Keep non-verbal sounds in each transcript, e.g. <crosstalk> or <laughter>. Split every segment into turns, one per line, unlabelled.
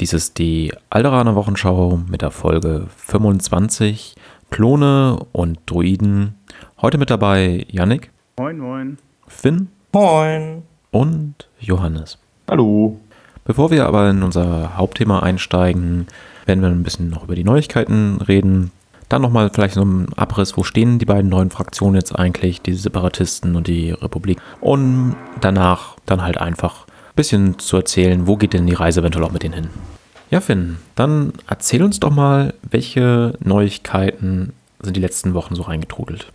Dies ist die Alderaner Wochenschau mit der Folge 25 Klone und Druiden. Heute mit dabei Yannick.
Moin, moin.
Finn.
Moin.
Und Johannes.
Hallo.
Bevor wir aber in unser Hauptthema einsteigen, werden wir ein bisschen noch über die Neuigkeiten reden. Dann nochmal vielleicht so ein Abriss, wo stehen die beiden neuen Fraktionen jetzt eigentlich, die Separatisten und die Republik. Und danach dann halt einfach ein bisschen zu erzählen, wo geht denn die Reise eventuell auch mit denen hin. Ja, Finn, dann erzähl uns doch mal, welche Neuigkeiten sind die letzten Wochen so reingetrudelt.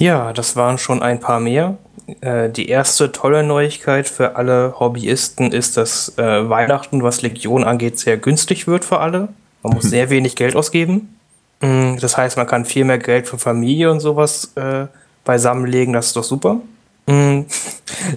Ja, das waren schon ein paar mehr. Äh, die erste tolle Neuigkeit für alle Hobbyisten ist, dass äh, Weihnachten, was Legion angeht, sehr günstig wird für alle. Man muss <laughs> sehr wenig Geld ausgeben. Mm, Das heißt, man kann viel mehr Geld für Familie und sowas äh, beisammenlegen. Das ist doch super. Mm,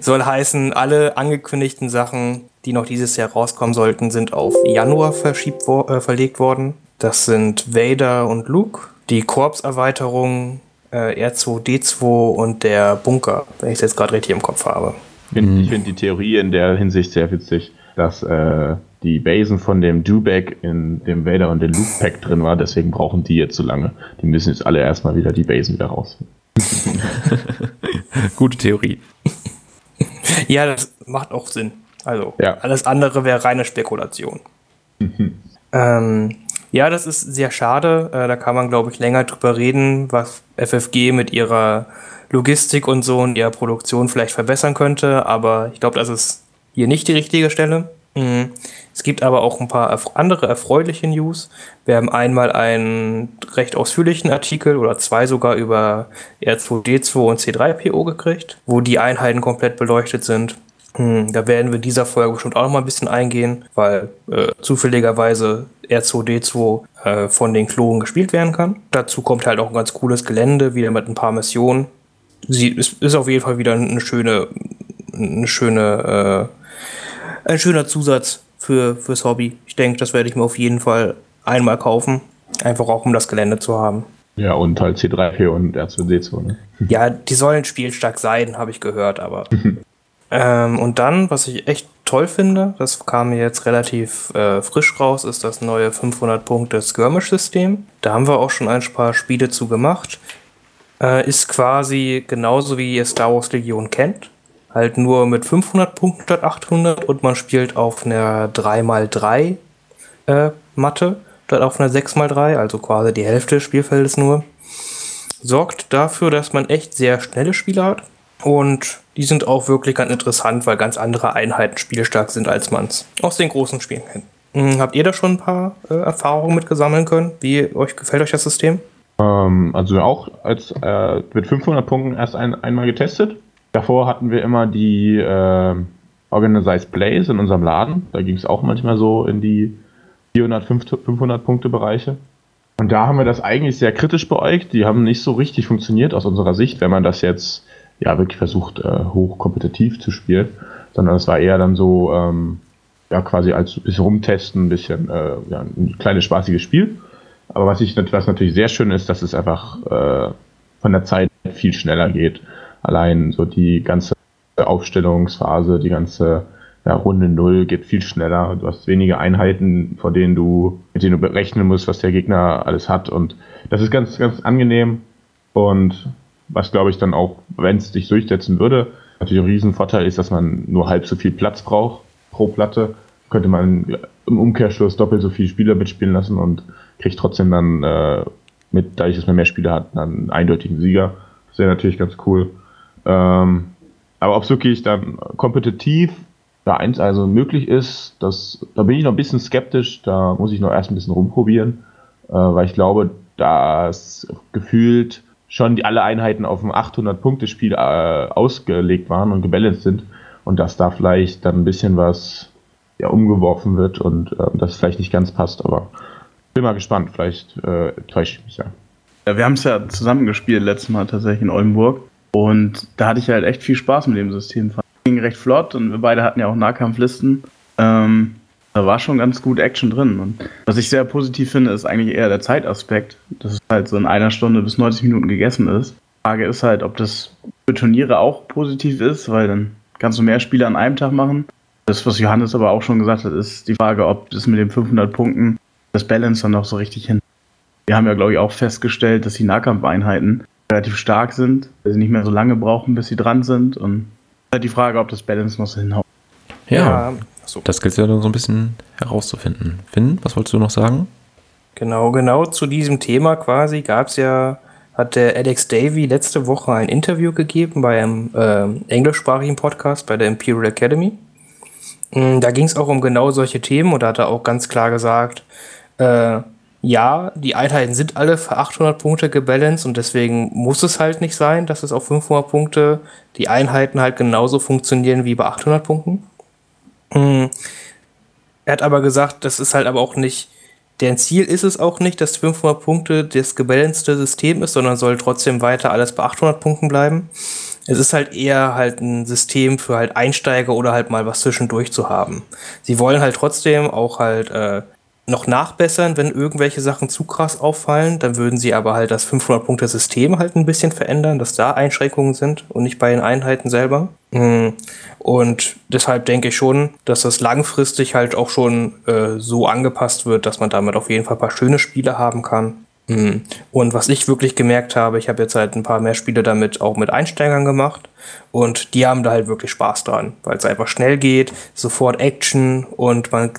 Soll heißen, alle angekündigten Sachen, die noch dieses Jahr rauskommen sollten, sind auf Januar verschiebt wo äh, verlegt worden. Das sind Vader und Luke, die Korpserweiterung, äh, R2D2 und der Bunker, wenn ich es jetzt gerade richtig im Kopf habe.
Ich finde
Mhm.
ich find die Theorie in der Hinsicht sehr witzig, dass äh, die Basen von dem Dewback in dem Vader und dem Luke Pack drin war, deswegen brauchen die jetzt so lange. Die müssen jetzt alle erstmal wieder die Basen wieder raus. <laughs> <laughs>
Gute Theorie. <laughs>
Ja, das macht auch Sinn. Also,
Ja.
alles andere wäre reine Spekulation. ähm, ja, das ist sehr schade. Äh, da kann man, glaube ich, länger drüber reden, was FFG mit ihrer Logistik und so und ihrer Produktion vielleicht verbessern könnte. Aber ich glaube, das ist hier nicht die richtige Stelle. Mhm. Es gibt aber auch ein paar andere erfreuliche News. Wir haben einmal einen recht ausführlichen Artikel oder zwei sogar über R2D2 und C3PO gekriegt, wo die Einheiten komplett beleuchtet sind. Hm, Da werden wir in dieser Folge bestimmt auch noch mal ein bisschen eingehen, weil äh, zufälligerweise R2D2 äh, von den Klonen gespielt werden kann. Dazu kommt halt auch ein ganz cooles Gelände, wieder mit ein paar Missionen. Sie ist, ist auf jeden Fall wieder eine schöne, eine schöne, äh, ein schöner Zusatz für, fürs Hobby. Ich denke, das werde ich mir auf jeden Fall einmal kaufen. Einfach auch, um das Gelände zu haben.
Ja, und halt C3P und R2D2. Ne?
Ja, die sollen spielstark sein, habe ich gehört, aber. <laughs> ähm, und dann, was ich echt toll finde, das kam mir jetzt relativ äh, frisch raus, ist das neue 500 Punkte Skirmish-System. Da haben wir auch schon ein paar Spiele zu gemacht. Äh, ist quasi genauso wie ihr Star Wars Legion kennt. Halt nur mit 500 Punkten statt 800 und man spielt auf einer 3x3 äh, Matte statt auf einer 6x3, also quasi die Hälfte des Spielfeldes nur sorgt dafür, dass man echt sehr schnelle Spiele hat. Und die sind auch wirklich ganz interessant, weil ganz andere Einheiten spielstark sind, als man es aus den großen Spielen kennt. Hm, habt ihr da schon ein paar äh, Erfahrungen mit gesammeln können? Wie euch gefällt euch das System?
Ähm, also auch als äh, mit 500 Punkten erst ein, einmal getestet. Davor hatten wir immer die äh, Organized Plays in unserem Laden. Da ging es auch manchmal so in die 400, 500 Punkte Bereiche. Und da haben wir das eigentlich sehr kritisch beäugt. Die haben nicht so richtig funktioniert aus unserer Sicht, wenn man das jetzt ja wirklich versucht, äh, hochkompetitiv zu spielen. Sondern es war eher dann so, ähm, ja, quasi als ein bisschen rumtesten, ein bisschen, äh, ja, ein kleines spaßiges Spiel. Aber was, ich, was natürlich sehr schön ist, dass es einfach äh, von der Zeit viel schneller geht. Allein so die ganze Aufstellungsphase, die ganze ja, Runde Null geht viel schneller. Du hast wenige Einheiten, vor denen du, mit denen du berechnen musst, was der Gegner alles hat. Und das ist ganz, ganz angenehm. Und was glaube ich dann auch, wenn es sich durchsetzen würde, natürlich ein Riesenvorteil ist, dass man nur halb so viel Platz braucht pro Platte. Könnte man im Umkehrschluss doppelt so viele Spieler mitspielen lassen und kriegt trotzdem dann äh, mit, dadurch, dass man mehr Spieler hat, dann einen eindeutigen Sieger. Das wäre natürlich ganz cool. Ähm, aber ob es wirklich dann kompetitiv da eins also möglich ist, das, da bin ich noch ein bisschen skeptisch, da muss ich noch erst ein bisschen rumprobieren, äh, weil ich glaube, dass gefühlt schon die alle Einheiten auf ein 800-Punkte-Spiel äh, ausgelegt waren und gebalanced sind und dass da vielleicht dann ein bisschen was ja, umgeworfen wird und äh, das vielleicht nicht ganz passt, aber bin mal gespannt, vielleicht äh, täusche ich mich ja.
Ja, wir haben es ja zusammen gespielt letztes Mal tatsächlich in Oldenburg. Und da hatte ich halt echt viel Spaß mit dem System. Ging recht flott und wir beide hatten ja auch Nahkampflisten. Ähm, da war schon ganz gut Action drin. Und was ich sehr positiv finde, ist eigentlich eher der Zeitaspekt, dass es halt so in einer Stunde bis 90 Minuten gegessen ist. Die Frage ist halt, ob das für Turniere auch positiv ist, weil dann kannst du mehr Spiele an einem Tag machen. Das, was Johannes aber auch schon gesagt hat, ist die Frage, ob das mit den 500 Punkten das Balance dann noch so richtig hin. Wir haben ja, glaube ich, auch festgestellt, dass die Nahkampfeinheiten relativ stark sind, weil sie nicht mehr so lange brauchen, bis sie dran sind. Und halt die Frage, ob das Balance noch so hinhaut.
Ja, ja so. das gilt ja dann so ein bisschen herauszufinden. Finn, was wolltest du noch sagen?
Genau, genau zu diesem Thema quasi gab es ja hat der Alex Davy letzte Woche ein Interview gegeben bei einem äh, englischsprachigen Podcast bei der Imperial Academy. Mm, da ging es auch um genau solche Themen und da hat er auch ganz klar gesagt, äh, ja, die Einheiten sind alle für 800 Punkte gebalanced und deswegen muss es halt nicht sein, dass es auf 500 Punkte die Einheiten halt genauso funktionieren wie bei 800 Punkten. Mm, er hat aber gesagt, das ist halt aber auch nicht Deren Ziel ist es auch nicht, dass 500 Punkte das gebalancete System ist, sondern soll trotzdem weiter alles bei 800 Punkten bleiben. Es ist halt eher halt ein System für halt Einsteiger oder halt mal was zwischendurch zu haben. Sie wollen halt trotzdem auch halt äh, noch nachbessern, wenn irgendwelche Sachen zu krass auffallen. Dann würden sie aber halt das 500-Punkte-System halt ein bisschen verändern, dass da Einschränkungen sind und nicht bei den Einheiten selber. Mm. Und deshalb denke ich schon, dass das langfristig halt auch schon äh, so angepasst wird, dass man damit auf jeden Fall ein paar schöne Spiele haben kann. Mhm. Und was ich wirklich gemerkt habe, ich habe jetzt halt ein paar mehr Spiele damit auch mit Einsteigern gemacht und die haben da halt wirklich Spaß dran, weil es einfach schnell geht, sofort Action und man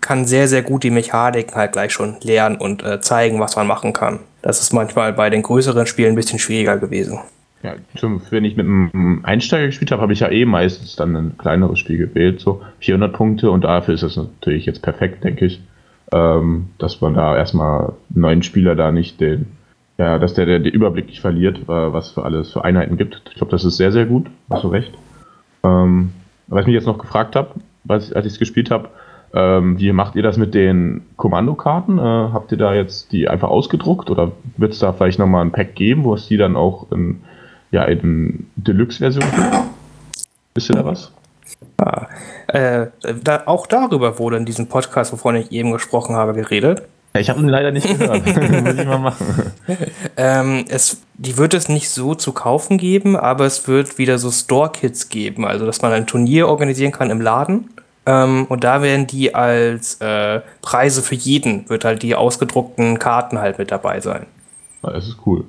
kann sehr, sehr gut die Mechaniken halt gleich schon lernen und äh, zeigen, was man machen kann. Das ist manchmal bei den größeren Spielen ein bisschen schwieriger gewesen.
Ja, zum, wenn ich mit einem Einsteiger gespielt habe, habe ich ja eh meistens dann ein kleineres Spiel gewählt, so 400 Punkte und dafür ist das natürlich jetzt perfekt, denke ich ähm, dass man da erstmal neuen Spieler da nicht den, ja, dass der, der den Überblick nicht verliert, äh, was für alles für Einheiten gibt. Ich glaube, das ist sehr, sehr gut, hast du recht. Ähm, was ich mich jetzt noch gefragt habe, als ich es gespielt habe, ähm, wie macht ihr das mit den Kommandokarten? Äh, habt ihr da jetzt die einfach ausgedruckt oder wird es da vielleicht nochmal ein Pack geben, wo es die dann auch in, ja, in Deluxe-Version gibt? Wisst ihr da was?
Ja, äh, da, auch darüber wurde in diesem Podcast, wovon ich eben gesprochen habe, geredet.
Ich habe ihn leider nicht gehört. <laughs> Muss ich mal machen. <laughs>
Ähm, es, die wird es nicht so zu kaufen geben, aber es wird wieder so Store-Kits geben, also dass man ein Turnier organisieren kann im Laden. Ähm, und da werden die als äh, Preise für jeden, wird halt die ausgedruckten Karten halt mit dabei sein.
Das ist cool.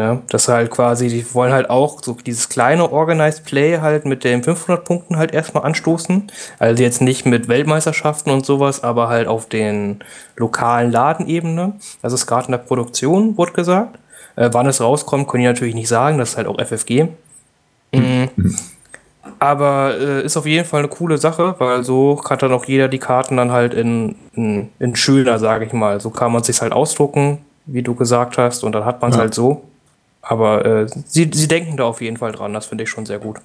Ja, das halt quasi, die wollen halt auch so dieses kleine Organized Play halt mit den 500 Punkten halt erstmal anstoßen. Also jetzt nicht mit Weltmeisterschaften und sowas, aber halt auf den lokalen Ladenebene. Das ist gerade in der Produktion, wurde gesagt. Äh, wann es rauskommt, können die natürlich nicht sagen. Das ist halt auch FFG. Mhm. Aber äh, ist auf jeden Fall eine coole Sache, weil so kann dann auch jeder die Karten dann halt in, in, in schöner, sage ich mal. So kann man sich halt ausdrucken, wie du gesagt hast, und dann hat man es ja. halt so. Aber äh, sie, sie denken da auf jeden Fall dran, das finde ich schon sehr gut.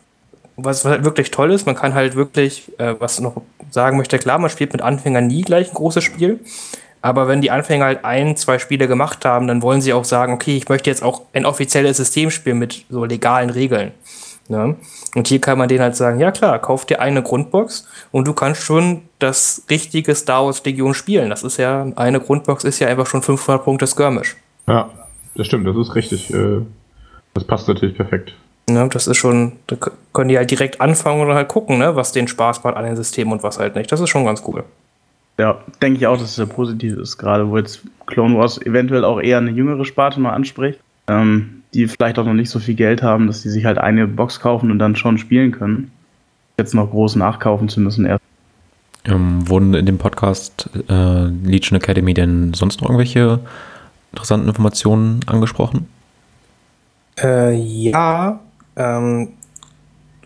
Was, was halt wirklich toll ist, man kann halt wirklich, äh, was noch sagen möchte, klar, man spielt mit Anfängern nie gleich ein großes Spiel. Aber wenn die Anfänger halt ein, zwei Spiele gemacht haben, dann wollen sie auch sagen, okay, ich möchte jetzt auch ein offizielles System spielen mit so legalen Regeln. Ne? Und hier kann man denen halt sagen, ja klar, kauf dir eine Grundbox und du kannst schon das richtige Star Wars Legion spielen. Das ist ja, eine Grundbox ist ja einfach schon 500 Punkte Skirmish.
Ja. Das stimmt, das ist richtig. Äh, das passt natürlich perfekt.
Ja, das ist schon, da können die halt direkt anfangen oder halt gucken, ne, was den Spaß macht an den Systemen und was halt nicht. Das ist schon ganz cool.
Ja, denke ich auch, dass es sehr positiv ist, gerade wo jetzt Clone Wars eventuell auch eher eine jüngere Sparte mal anspricht, ähm, die vielleicht auch noch nicht so viel Geld haben, dass die sich halt eine Box kaufen und dann schon spielen können. Jetzt noch groß nachkaufen zu müssen erst.
Ähm, wurden in dem Podcast äh, Legion Academy denn sonst noch irgendwelche interessanten Informationen angesprochen?
Äh, ja, ähm,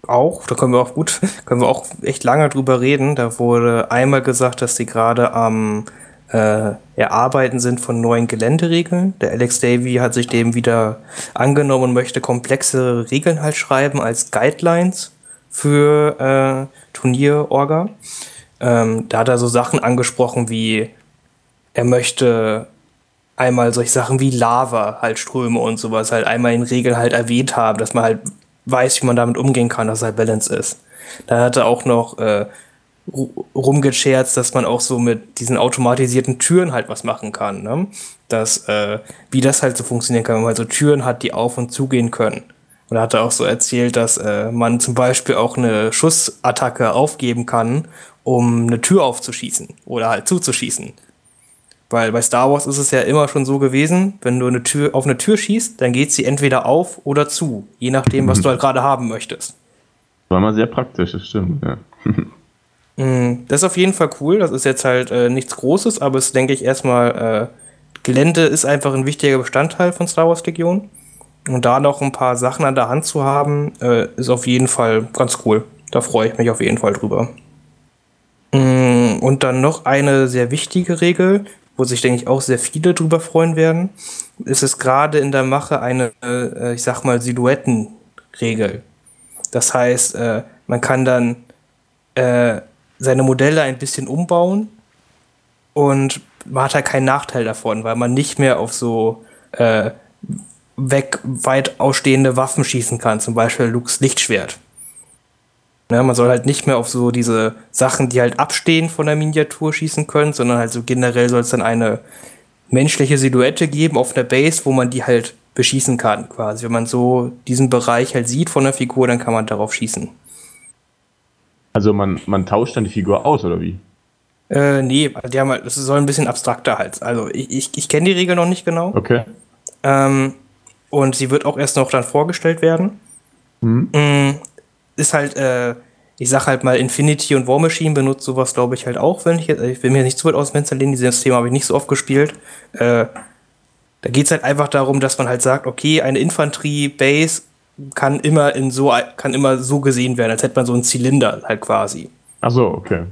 auch, da können wir auch gut, <laughs> können wir auch echt lange drüber reden. Da wurde einmal gesagt, dass sie gerade am äh, Erarbeiten sind von neuen Geländeregeln. Der Alex Davy hat sich dem wieder angenommen und möchte komplexe Regeln halt schreiben als Guidelines für äh, Turnierorga. Ähm, da hat er so Sachen angesprochen wie, er möchte einmal solche Sachen wie Lava, halt Ströme und sowas halt einmal in Regeln halt erwähnt haben, dass man halt weiß, wie man damit umgehen kann, dass halt Balance ist. Da hat er auch noch äh, rumgescherzt, dass man auch so mit diesen automatisierten Türen halt was machen kann. Ne? Dass, äh, wie das halt so funktionieren kann, wenn man halt so Türen hat, die auf und zugehen können. Und er hatte auch so erzählt, dass äh, man zum Beispiel auch eine Schussattacke aufgeben kann, um eine Tür aufzuschießen oder halt zuzuschießen. Weil bei Star Wars ist es ja immer schon so gewesen, wenn du eine Tür auf eine Tür schießt, dann geht sie entweder auf oder zu, je nachdem, was du halt gerade haben möchtest.
War mal sehr praktisch, das stimmt, ja. <laughs>
Mm, Das ist auf jeden Fall cool. Das ist jetzt halt äh, nichts Großes, aber es denke ich erstmal, äh, Gelände ist einfach ein wichtiger Bestandteil von Star Wars Legion. Und da noch ein paar Sachen an der Hand zu haben, äh, ist auf jeden Fall ganz cool. Da freue ich mich auf jeden Fall drüber. Mm, Und dann noch eine sehr wichtige Regel, wo sich, denke ich, auch sehr viele drüber freuen werden. ist Es gerade in der Mache eine, äh, ich sag mal, Silhouettenregel. Das heißt, äh, man kann dann äh, seine Modelle ein bisschen umbauen und man hat halt keinen Nachteil davon, weil man nicht mehr auf so äh, weg weit ausstehende Waffen schießen kann, zum Beispiel Lukes Lichtschwert. Ne, man soll halt nicht mehr auf so diese Sachen, die halt abstehen von der Miniatur schießen können, sondern halt so generell soll es dann eine menschliche Silhouette geben auf der Base, wo man die halt beschießen kann, quasi. Wenn man so diesen Bereich halt sieht von der Figur, dann kann man darauf schießen.
Also man, man tauscht dann die Figur aus, oder wie?
Äh, nee, die haben halt, das soll ein bisschen abstrakter halt. Also ich, ich, ich kenne die Regel noch nicht genau.
Okay.
Ähm, und sie wird auch erst noch dann vorgestellt werden.
Mhm.
Ist halt, äh, ich sag halt mal, Infinity und War Machine benutzt sowas, glaube ich, halt auch, wenn ich jetzt, ich will mir nicht zu weit aus dem Fenster lehnen, dieses Thema habe ich nicht so oft gespielt. Äh, da geht es halt einfach darum, dass man halt sagt, okay, eine Infanterie-Base kann immer in so, kann immer so gesehen werden, als hätte man so einen Zylinder halt quasi.
Ach so, okay.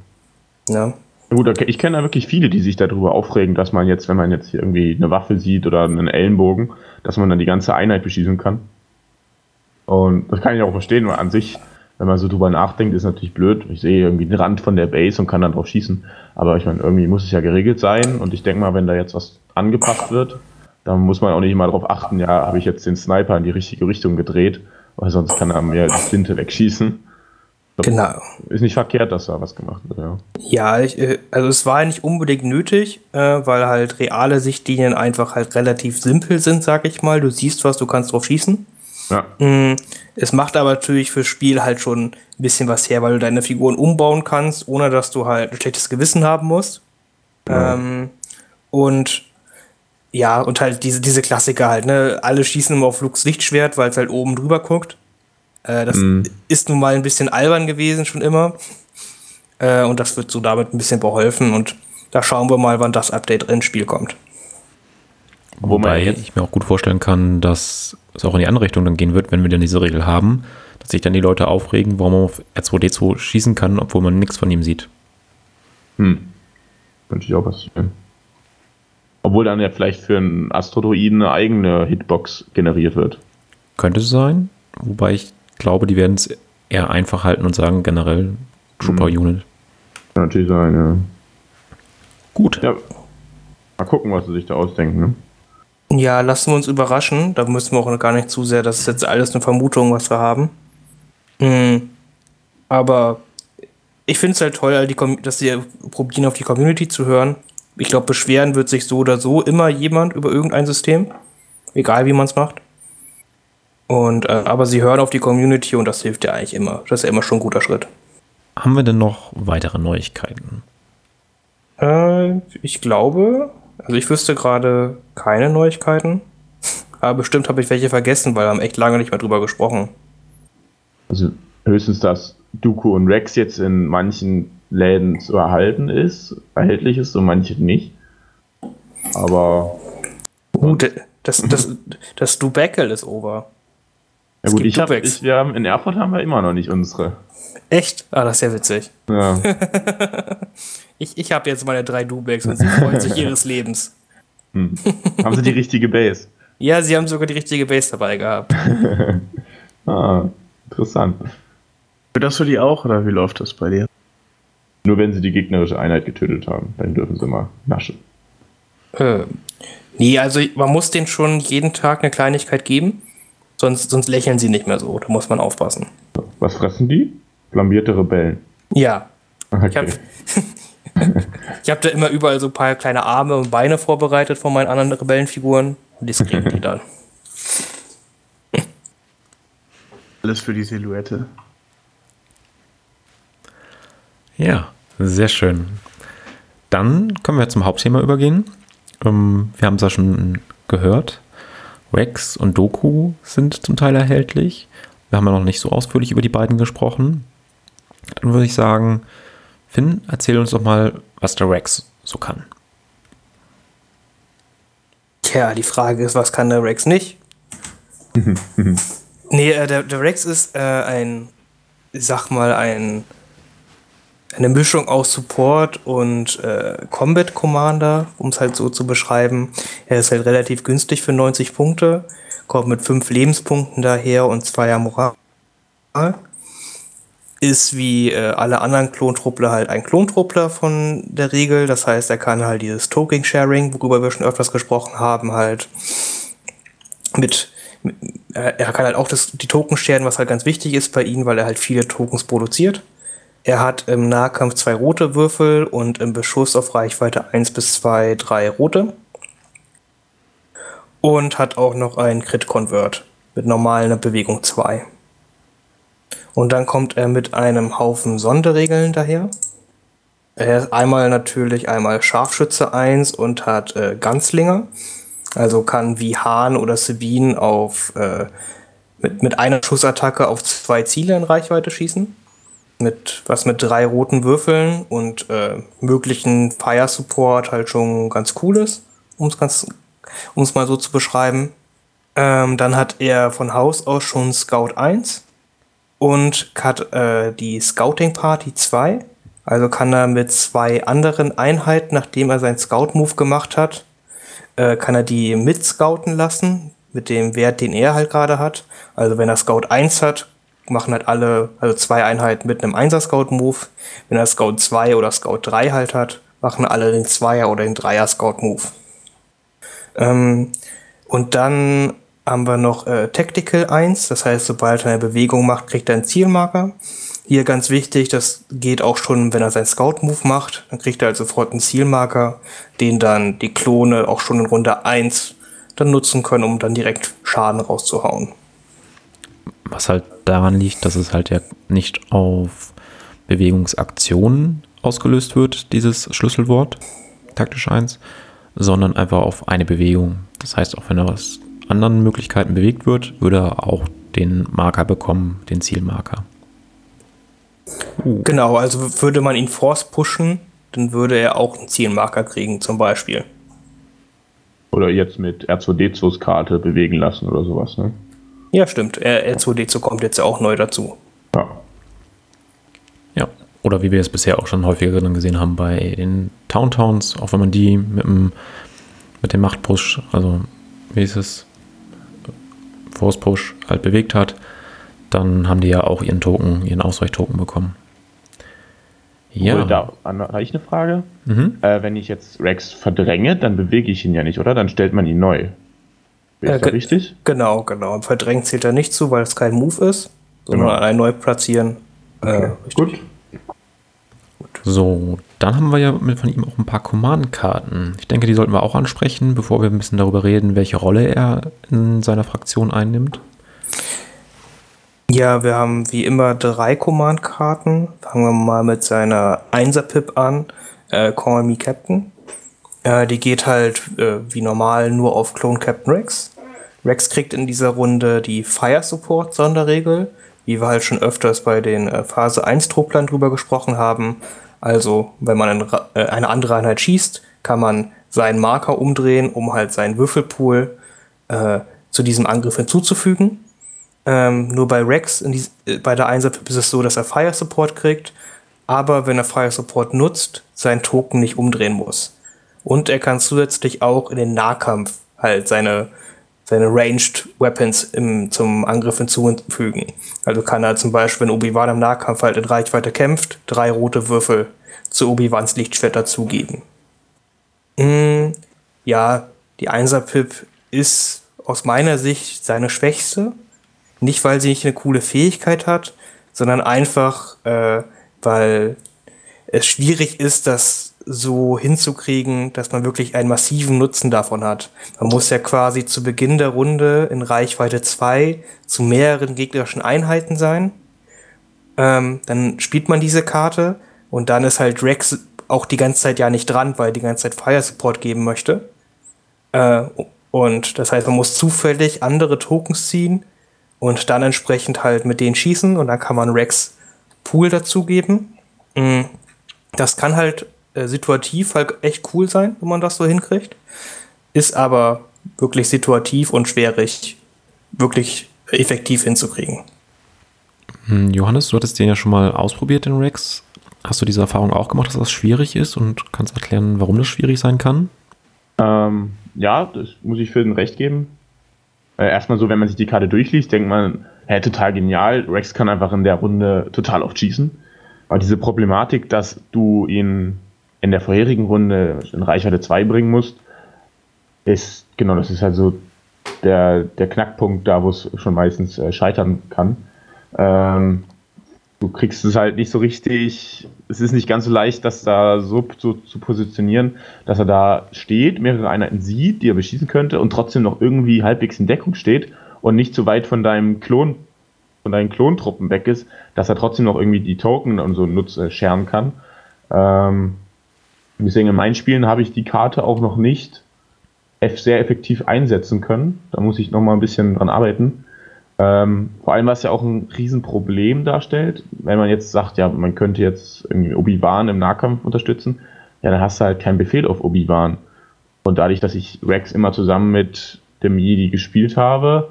Ja.
Gut, okay. ich kenne da wirklich viele, die sich darüber aufregen, dass man jetzt, wenn man jetzt hier irgendwie eine Waffe sieht oder einen Ellenbogen, dass man dann die ganze Einheit beschießen kann. Und das kann ich auch verstehen, weil an sich, wenn man so drüber nachdenkt, ist natürlich blöd. Ich sehe irgendwie den Rand von der Base und kann dann drauf schießen. Aber ich meine, irgendwie muss es ja geregelt sein. Und ich denke mal, wenn da jetzt was angepasst wird, dann muss man auch nicht immer darauf achten, ja, habe ich jetzt den Sniper in die richtige Richtung gedreht, weil sonst kann er mir die Flinte wegschießen.
Genau.
Ist nicht verkehrt, dass da was gemacht wird, ja.
Ja, ich, äh, also es war nicht unbedingt nötig, äh, weil halt reale Sichtlinien einfach halt relativ simpel sind, sag ich mal. Du siehst was, du kannst drauf schießen.
Ja,
Mm, Es macht aber natürlich fürs Spiel halt schon ein bisschen was her, weil du deine Figuren umbauen kannst, ohne dass du halt ein schlechtes Gewissen haben musst.
Ja.
Ähm, und ja, und halt diese, diese Klassiker halt, ne? Alle schießen immer auf Lux Lichtschwert, weil es halt oben drüber guckt. Äh, das
Mhm.
ist nun mal ein bisschen albern gewesen, schon immer. Äh, und das wird so damit ein bisschen beholfen. Und da schauen wir mal, wann das Update ins Spiel kommt.
Wo
Wobei
jetzt-
ich mir auch gut vorstellen kann, dass es auch in die andere Richtung dann gehen wird, wenn wir dann diese Regel haben, dass sich dann die Leute aufregen, warum man auf R2D2 schießen kann, obwohl man nichts von ihm sieht.
Hm. Könnte ich auch passieren. Obwohl dann ja vielleicht für einen Astrodroiden eine eigene Hitbox generiert wird.
Könnte es sein, wobei ich glaube, die werden es eher einfach halten und sagen generell Trooper Unit.
Kann natürlich sein,
Gut.
ja. Ja. Mal gucken, was sie sich da ausdenken, ne?
Ja, lassen wir uns überraschen. Da müssen wir auch gar nicht zu sehr. Das ist jetzt alles eine Vermutung, was wir haben. Hm. Aber ich finde es halt toll, dass sie probieren, auf die Community zu hören. Ich glaube, beschweren wird sich so oder so immer jemand über irgendein System. Egal, wie man es macht. Und, äh, aber sie hören auf die Community und das hilft ja eigentlich immer. Das ist ja immer schon ein guter Schritt.
Haben wir denn noch weitere Neuigkeiten?
Äh, ich glaube, also ich wüsste gerade keine Neuigkeiten. Aber bestimmt habe ich welche vergessen, weil wir haben echt lange nicht mehr drüber gesprochen.
Also höchstens, dass Dooku und Rex jetzt in manchen Läden zu erhalten ist, erhältlich ist und manche nicht. Aber
Gut, das, das, das Dubekel ist over.
ja gut, ich hab, ich, wir haben, in Erfurt haben wir immer noch nicht unsere.
Echt? Ah, das ist ja witzig.
Ja. <laughs>
Ich, ich habe jetzt meine drei Dubex und sie freuen sich <laughs> ihres Lebens.
Hm. haben sie die richtige Base?
Ja, sie haben sogar die richtige Base dabei gehabt. <laughs>
Ah, interessant.
Für das für die auch oder wie läuft das bei dir?
Nur wenn sie die gegnerische Einheit getötet haben, dann dürfen sie mal naschen.
Äh, nee, also man muss denen schon jeden Tag eine Kleinigkeit geben, sonst, sonst lächeln sie nicht mehr so. Da muss man aufpassen.
Was fressen die? Flambierte Rebellen.
Ja,
Okay.
ich habe <laughs> ich hab da immer überall so ein paar kleine Arme und Beine vorbereitet von meinen anderen Rebellenfiguren. Und das kriegen die dann.
Alles für die Silhouette.
Ja, sehr schön. Dann können wir zum Hauptthema übergehen. Ähm, wir haben es ja schon gehört. Rex und Doku sind zum Teil erhältlich. Wir haben ja noch nicht so ausführlich über die beiden gesprochen. Dann würde ich sagen, Finn, erzähl uns doch mal, was der Rex so kann.
Tja, die Frage ist, was kann der Rex nicht? <laughs> nee, äh, der, der, Rex ist äh, ein, sag mal, ein, eine Mischung aus Support und äh, Combat Commander, um es halt so zu beschreiben. Er ist halt relativ günstig für 90 Punkte, kommt mit 5 Lebenspunkten daher und 2 Moral ist wie äh, alle anderen Klontruppler halt ein Klontruppler von der Regel. Das heißt, er kann halt dieses Token-Sharing, worüber wir schon öfters gesprochen haben, halt mit, mit äh, er kann halt auch das, die Token sharen, was halt ganz wichtig ist bei ihm, weil er halt viele Tokens produziert. Er hat im Nahkampf zwei rote Würfel und im Beschuss auf Reichweite 1 bis 2 drei rote. Und hat auch noch einen Crit-Convert mit normaler Bewegung 2. Und dann kommt er mit einem Haufen Sonderregeln daher. Er ist einmal natürlich einmal Scharfschütze 1 und hat äh, Ganzlinger. Also kann wie Hahn oder Sabine auf, äh, mit, mit einer Schussattacke auf zwei Ziele in Reichweite schießen. Mit was mit drei roten Würfeln und äh, möglichen Fire Support halt schon ganz cool ist, um es ganz, um es mal so zu beschreiben. Ähm, dann hat er von Haus aus schon Scout 1 und hat äh, die Scouting Party 2. Also kann er mit zwei anderen Einheiten, nachdem er seinen Scout-Move gemacht hat, äh, kann er die mit scouten lassen, mit dem Wert, den er halt gerade hat. Also wenn er Scout 1 hat, machen halt alle, also zwei Einheiten mit einem 1er Scout-Move. Wenn er Scout 2 oder Scout 3 halt hat, machen alle den 2er oder den 3er Scout-Move. Ähm, und dann haben wir noch äh, Tactical 1, das heißt, sobald er eine Bewegung macht, kriegt er einen Zielmarker. Hier ganz wichtig, das geht auch schon, wenn er seinen Scout-Move macht, dann kriegt er halt sofort einen Zielmarker, den dann die Klone auch schon in Runde 1 dann nutzen können, um dann direkt Schaden rauszuhauen.
Was halt daran liegt, dass es halt ja nicht auf Bewegungsaktionen ausgelöst wird, dieses Schlüsselwort, taktisch 1, sondern einfach auf eine Bewegung. Das heißt, auch wenn er was anderen Möglichkeiten bewegt wird, würde er auch den Marker bekommen, den Zielmarker.
Uh. Genau, also würde man ihn force pushen, dann würde er auch einen Zielmarker kriegen, zum Beispiel.
Oder jetzt mit R2D2s Karte bewegen lassen oder sowas, ne?
Ja, stimmt. R2D2 kommt jetzt ja auch neu dazu.
Ja. Ja, oder wie wir es bisher auch schon häufiger gesehen haben bei den Town Towns, auch wenn man die mit dem, mit dem Machtpush, also wie ist es, Force Push halt bewegt hat, dann haben die ja auch ihren Token, ihren Ausweichtoken bekommen.
Ja. Da habe ich eine Frage. Mhm. Äh, wenn ich jetzt Rex verdränge, dann bewege ich ihn ja nicht, oder? Dann stellt man ihn neu.
Ist äh, das richtig? Genau, genau. Verdrängen zählt er nicht zu, weil es kein Move ist, sondern genau. ein neu platzieren.
Okay. Äh, Gut.
So, dann haben wir ja von ihm auch ein paar Command-Karten. Ich denke, die sollten wir auch ansprechen, bevor wir ein bisschen darüber reden, welche Rolle er in seiner Fraktion einnimmt.
Ja, wir haben wie immer drei Command-Karten. Fangen wir mal mit seiner 1er-Pip an. Äh, Call Me Captain. Äh, die geht halt äh, wie normal nur auf Clone Captain Rex. Rex kriegt in dieser Runde die Fire Support Sonderregel, wie wir halt schon öfters bei den äh, Phase 1 Trupplern drüber gesprochen haben. Also, wenn man äh, eine andere Einheit schießt, kann man seinen Marker umdrehen, um halt seinen Würfelpool äh, zu diesem Angriff hinzuzufügen. Ähm, nur bei Rex dies, äh, bei der Einsatz ist es so, dass er Fire Support kriegt, aber wenn er Fire Support nutzt, seinen Token nicht umdrehen muss. Und er kann zusätzlich auch in den Nahkampf halt seine seine Ranged Weapons im, zum Angriff hinzufügen. Also kann er zum Beispiel, wenn Obi-Wan im Nahkampf halt in Reichweite kämpft, drei rote Würfel zu Obi-Wans Lichtschwert dazugeben. Mm, ja, die 1er-Pip ist aus meiner Sicht seine schwächste. Nicht, weil sie nicht eine coole Fähigkeit hat, sondern einfach, äh, weil es schwierig ist, das so hinzukriegen, dass man wirklich einen massiven Nutzen davon hat. Man muss ja quasi zu Beginn der Runde in Reichweite 2 zu mehreren gegnerischen Einheiten sein. Ähm, dann spielt man diese Karte und dann ist halt Rex auch die ganze Zeit ja nicht dran, weil die ganze Zeit Fire Support geben möchte. Äh, und das heißt, man muss zufällig andere Tokens ziehen und dann entsprechend halt mit denen schießen und dann kann man Rex Pool dazugeben. Mm, das kann halt äh, situativ halt echt cool sein, wenn man das so hinkriegt. Ist aber wirklich situativ und schwierig, wirklich effektiv hinzukriegen.
Hm, Johannes, du hattest den ja schon mal ausprobiert, den Rex. Hast du diese Erfahrung auch gemacht, dass das schwierig ist und kannst erklären, warum das schwierig sein kann?
Ähm, ja, das muss ich für den Recht geben. Äh, erstmal so, wenn man sich die Karte durchliest, denkt man, hey, total genial, Rex kann einfach in der Runde total oft schießen. Aber diese Problematik, dass du ihn in der vorherigen Runde in Reichweite 2 bringen musst, ist, genau, das ist halt so der, der Knackpunkt da, wo es schon meistens äh, scheitern kann. Ähm, du kriegst es halt nicht so richtig, es ist nicht ganz so leicht, das da so, so zu positionieren, dass er da steht, mehrere Einheiten sieht, die er beschießen könnte und trotzdem noch irgendwie halbwegs in Deckung steht und nicht zu weit von deinem Klon, von deinen Klontruppen weg ist, dass er trotzdem noch irgendwie die Token und so nutz, äh, scheren kann. Ähm, deswegen in meinen Spielen habe ich die Karte auch noch nicht sehr effektiv einsetzen können. Da muss ich noch mal ein bisschen dran arbeiten. Ähm, vor allem, was ja auch ein Riesenproblem darstellt, wenn man jetzt sagt, ja, man könnte jetzt irgendwie Obi-Wan im Nahkampf unterstützen, ja, dann hast du halt keinen Befehl auf Obi-Wan. Und dadurch, dass ich Rex immer zusammen mit dem Jedi gespielt habe,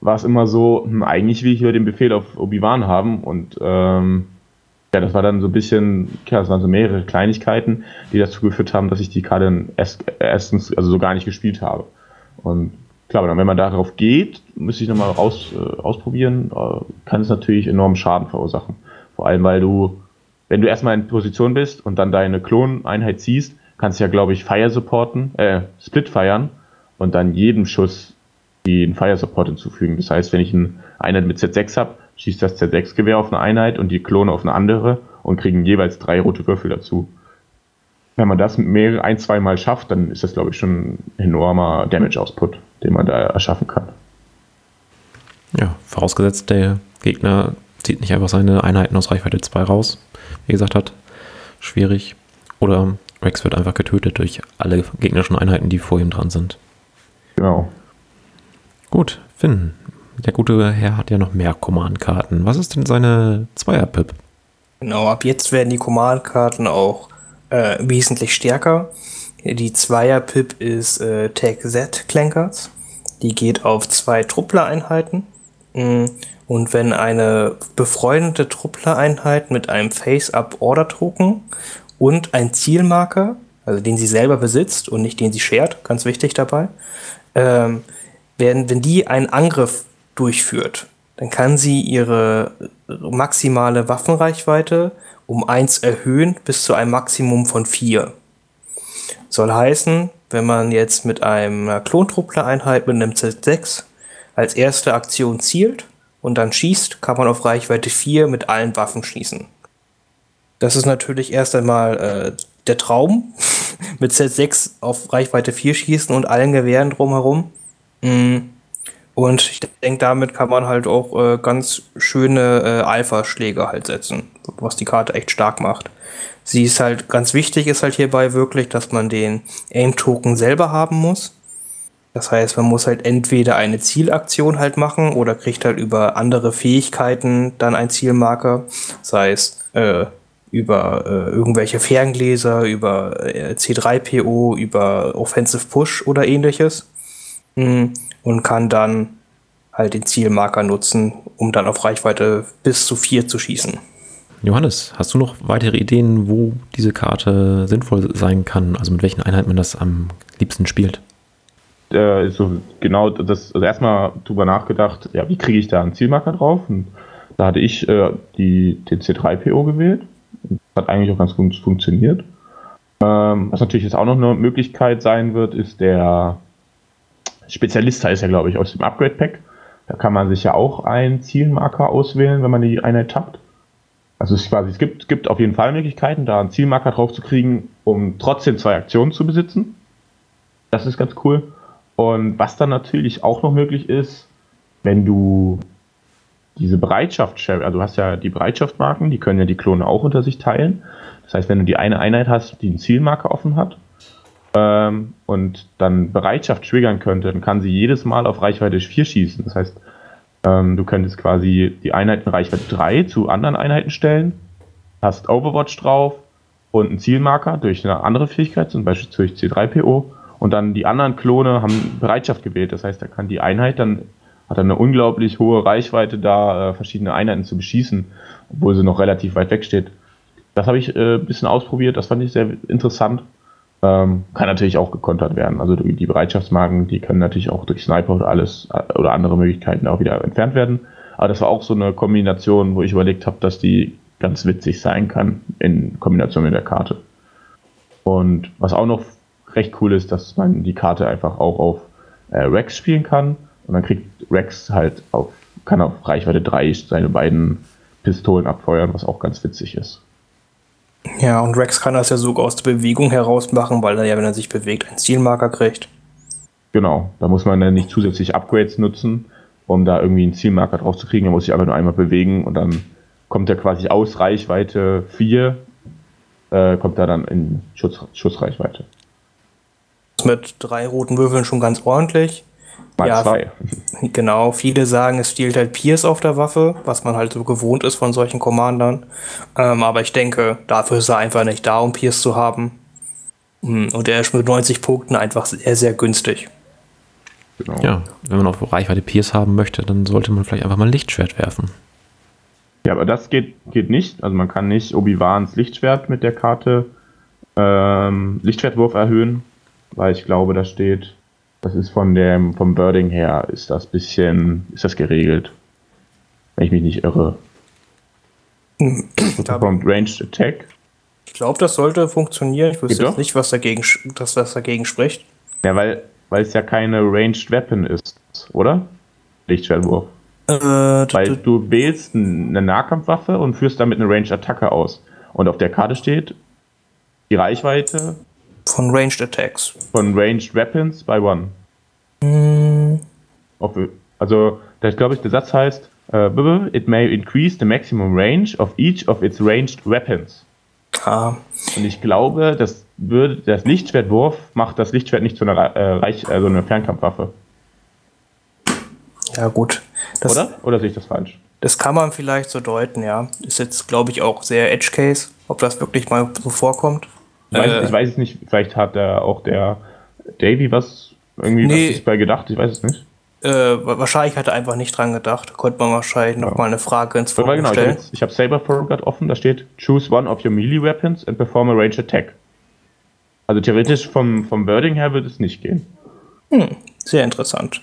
war es immer so, hm, eigentlich will ich hier den Befehl auf Obi-Wan haben und ähm, ja, das war dann so ein bisschen, ja, das waren so mehrere Kleinigkeiten, die dazu geführt haben, dass ich die Karte erst, erstens also so gar nicht gespielt habe. Und klar, wenn man darauf geht, müsste ich nochmal raus, äh, ausprobieren, äh, kann es natürlich enormen Schaden verursachen. Vor allem, weil du, wenn du erstmal in Position bist und dann deine Kloneinheit ziehst, kannst du ja, glaube ich, Fire supporten, äh, Split feiern und dann jedem Schuss den Fire Support hinzufügen. Das heißt, wenn ich eine Einheit mit Z6 habe, schießt das Z6-Gewehr auf eine Einheit und die Klone auf eine andere und kriegen jeweils drei rote Würfel dazu. Wenn man das mehr, ein, zwei Mal schafft, dann ist das, glaube ich, schon ein enormer Damage-Output, den man da erschaffen kann.
Ja, vorausgesetzt, der Gegner zieht nicht einfach seine Einheiten aus Reichweite 2 raus, wie gesagt hat. Schwierig. Oder Rex wird einfach getötet durch alle gegnerischen Einheiten, die vor ihm dran sind.
Genau.
Gut, Finn. Der gute Herr hat ja noch mehr Command-Karten. Was ist denn seine Zweier-Pip?
Genau, ab jetzt werden die Command-Karten auch äh, wesentlich stärker. Die Zweier-Pip ist äh, Tag Z Clankers. Die geht auf zwei Truppler-Einheiten. Mm, und wenn eine befreundete Truppler-Einheit mit einem Face-Up-Order-Token und ein Zielmarker, also den sie selber besitzt und nicht den sie shared, ganz wichtig dabei, ähm, werden, wenn die einen Angriff durchführt, dann kann sie ihre maximale Waffenreichweite um 1 erhöhen bis zu einem Maximum von 4. Soll heißen, wenn man jetzt mit einer Klontruppler-Einheit mit einem Z6 als erste Aktion zielt und dann schießt, kann man auf Reichweite 4 mit allen Waffen schießen. Das ist natürlich erst einmal äh, der Traum, <laughs> mit Z6 auf Reichweite 4 schießen und allen Gewehren drumherum. Mhm. Und ich denke, damit kann man halt auch äh, ganz schöne äh, Alpha-Schläge halt setzen, was die Karte echt stark macht. Sie ist halt ganz wichtig, ist halt hierbei wirklich, dass man den Aim-Token selber haben muss. Das heißt, man muss halt entweder eine Zielaktion halt machen oder kriegt halt über andere Fähigkeiten dann ein Zielmarker. Sei es äh, über äh, irgendwelche Ferngläser, über äh, C3PO, über Offensive Push oder ähnliches. Mhm und kann dann halt den Zielmarker nutzen, um dann auf Reichweite bis zu 4 zu schießen.
Johannes, hast du noch weitere Ideen, wo diese Karte sinnvoll sein kann? Also mit welchen Einheiten man das am liebsten spielt?
Äh, so genau das, also erstmal drüber nachgedacht, ja, wie kriege ich da einen Zielmarker drauf? Und da hatte ich äh, die, den C3PO gewählt. Das hat eigentlich auch ganz gut funktioniert. Ähm, was natürlich jetzt auch noch eine Möglichkeit sein wird, ist der Spezialist heißt ja, glaube ich, aus dem Upgrade-Pack. Da kann man sich ja auch einen Zielmarker auswählen, wenn man die Einheit tappt. Also es, quasi, es gibt, gibt auf jeden Fall Möglichkeiten, da einen Zielmarker drauf zu kriegen, um trotzdem zwei Aktionen zu besitzen. Das ist ganz cool. Und was dann natürlich auch noch möglich ist, wenn du diese Bereitschaft, also du hast ja die Bereitschaftsmarken, die können ja die Klone auch unter sich teilen. Das heißt, wenn du die eine Einheit hast, die einen Zielmarker offen hat ähm, und dann Bereitschaft triggern könnte, dann kann sie jedes Mal auf Reichweite 4 schießen. Das heißt, ähm, du könntest quasi die Einheiten Reichweite 3 zu anderen Einheiten stellen, hast Overwatch drauf und einen Zielmarker durch eine andere Fähigkeit, zum Beispiel durch C3PO. Und dann die anderen Klone haben Bereitschaft gewählt. Das heißt, da kann die Einheit dann hat eine unglaublich hohe Reichweite da, äh, verschiedene Einheiten zu beschießen, obwohl sie noch relativ weit weg steht. Das habe ich äh, ein bisschen ausprobiert, das fand ich sehr interessant. Ähm, kann natürlich auch gekontert werden. Also die Bereitschaftsmarken, die können natürlich auch durch Sniper oder alles äh, oder andere Möglichkeiten auch wieder entfernt werden. Aber das war auch so eine Kombination, wo ich überlegt habe, dass die ganz witzig sein kann in Kombination mit der Karte. Und was auch noch recht cool ist, dass man die Karte einfach auch auf äh, Rex spielen kann. Und dann kriegt Rex halt auf, kann auf Reichweite 3 seine beiden Pistolen abfeuern, was auch ganz witzig ist.
Ja, und Rex kann das ja sogar aus der Bewegung heraus machen, weil er ja, wenn er sich bewegt, einen Zielmarker kriegt.
Genau, da muss man dann nicht zusätzlich Upgrades nutzen, um da irgendwie einen Zielmarker drauf zu kriegen. Er muss sich einfach nur einmal bewegen und dann kommt er quasi aus Reichweite 4, äh, kommt er dann in Schutz, Schussreichweite.
Mit drei roten Würfeln schon ganz ordentlich.
Mal
Ja,
zwei.
Genau, viele sagen, es stiehlt halt Pierce auf der Waffe, was man halt so gewohnt ist von solchen Commandern. Ähm, aber ich denke, dafür ist er einfach nicht da, um Pierce zu haben. Mm, Und er ist mit 90 Punkten einfach sehr, sehr günstig.
Genau.
Ja, wenn man auf Reichweite Pierce haben möchte, dann sollte man vielleicht einfach mal ein Lichtschwert werfen.
Ja, aber das geht, geht nicht. Also man kann nicht Obi-Wans Lichtschwert mit der Karte ähm, Lichtschwertwurf erhöhen, weil ich glaube, da steht, das ist von dem, vom Birding her, ist das bisschen, ist das geregelt. Wenn ich mich nicht irre.
Da-
Kommt Ranged Attack.
Ich glaube, das sollte funktionieren. Ich wüsste jetzt nicht, was dagegen, dass das dagegen spricht.
Ja, weil, weil es ja keine Ranged Weapon ist, oder? Lichtschwertwurf.
Äh,
Weil du wählst eine Nahkampfwaffe und führst damit eine Ranged Attacke aus. Und auf der Karte steht die Reichweite
von Ranged Attacks.
von Ranged Weapons by One. Ob, also, das glaube ich, der Satz heißt, äh, it may increase the maximum range of each of its ranged weapons.
ah,
Und ich glaube, das würde, das Lichtschwertwurf macht das Lichtschwert nicht zu einer, äh, Reich, also einer Fernkampfwaffe.
ja gut. Das,
Oder? Oder sehe ich das falsch?
Das kann man vielleicht so deuten, ja. Ist jetzt, glaube ich, auch sehr Edge Case, ob das wirklich mal so vorkommt.
Ich weiß,
Äh.
ich weiß es nicht, vielleicht hat da auch der Davy was irgendwie
Nee.
was bei gedacht, ich weiß es nicht.
Äh, wa- wahrscheinlich hat er einfach nicht dran gedacht. Könnte man wahrscheinlich noch mal eine Frage ins Forum
genau, ich habe
stellen.
hab Saber Forward offen, da steht Choose one of your melee weapons and perform a ranged attack. Also theoretisch vom, vom Wording her würde es nicht gehen.
Sehr interessant.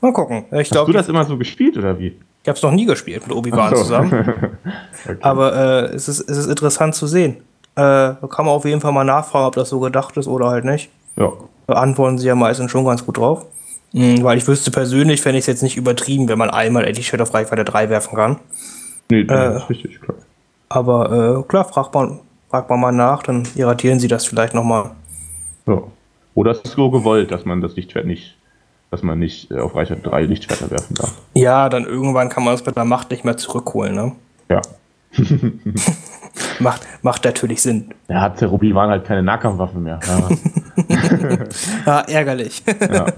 Mal gucken. Ich
Hast du das immer so gespielt oder wie?
ich habe es noch nie gespielt mit Obi-Wan
so.
zusammen. <laughs>
Okay.
Aber äh, es, ist, es ist interessant zu sehen. Äh, kann man auf jeden Fall mal nachfragen, ob das so gedacht ist oder halt nicht.
ja.
Antworten sie ja meistens schon ganz gut drauf. Mhm, weil ich wüsste persönlich, fände ich es jetzt nicht übertrieben, wenn man einmal Eddie auf Reichweite 3 werfen kann.
Nee, das ist richtig, klar.
Aber äh, klar, fragt man, fragt man mal nach, dann irratieren sie das vielleicht nochmal.
Ja. Oder es ist so gewollt, dass man das Lichtschwert nicht, dass man nicht äh, auf Reichweite 3 Lichtschwerter werfen darf.
Ja, dann irgendwann kann man es mit der Macht nicht mehr zurückholen, ne?
Ja. <laughs> <laughs>
Macht, macht natürlich Sinn.
Hat der Obi-Wan halt keine Nahkampfwaffe mehr. Ja.
Ja, <laughs> ärgerlich.
ja. <laughs>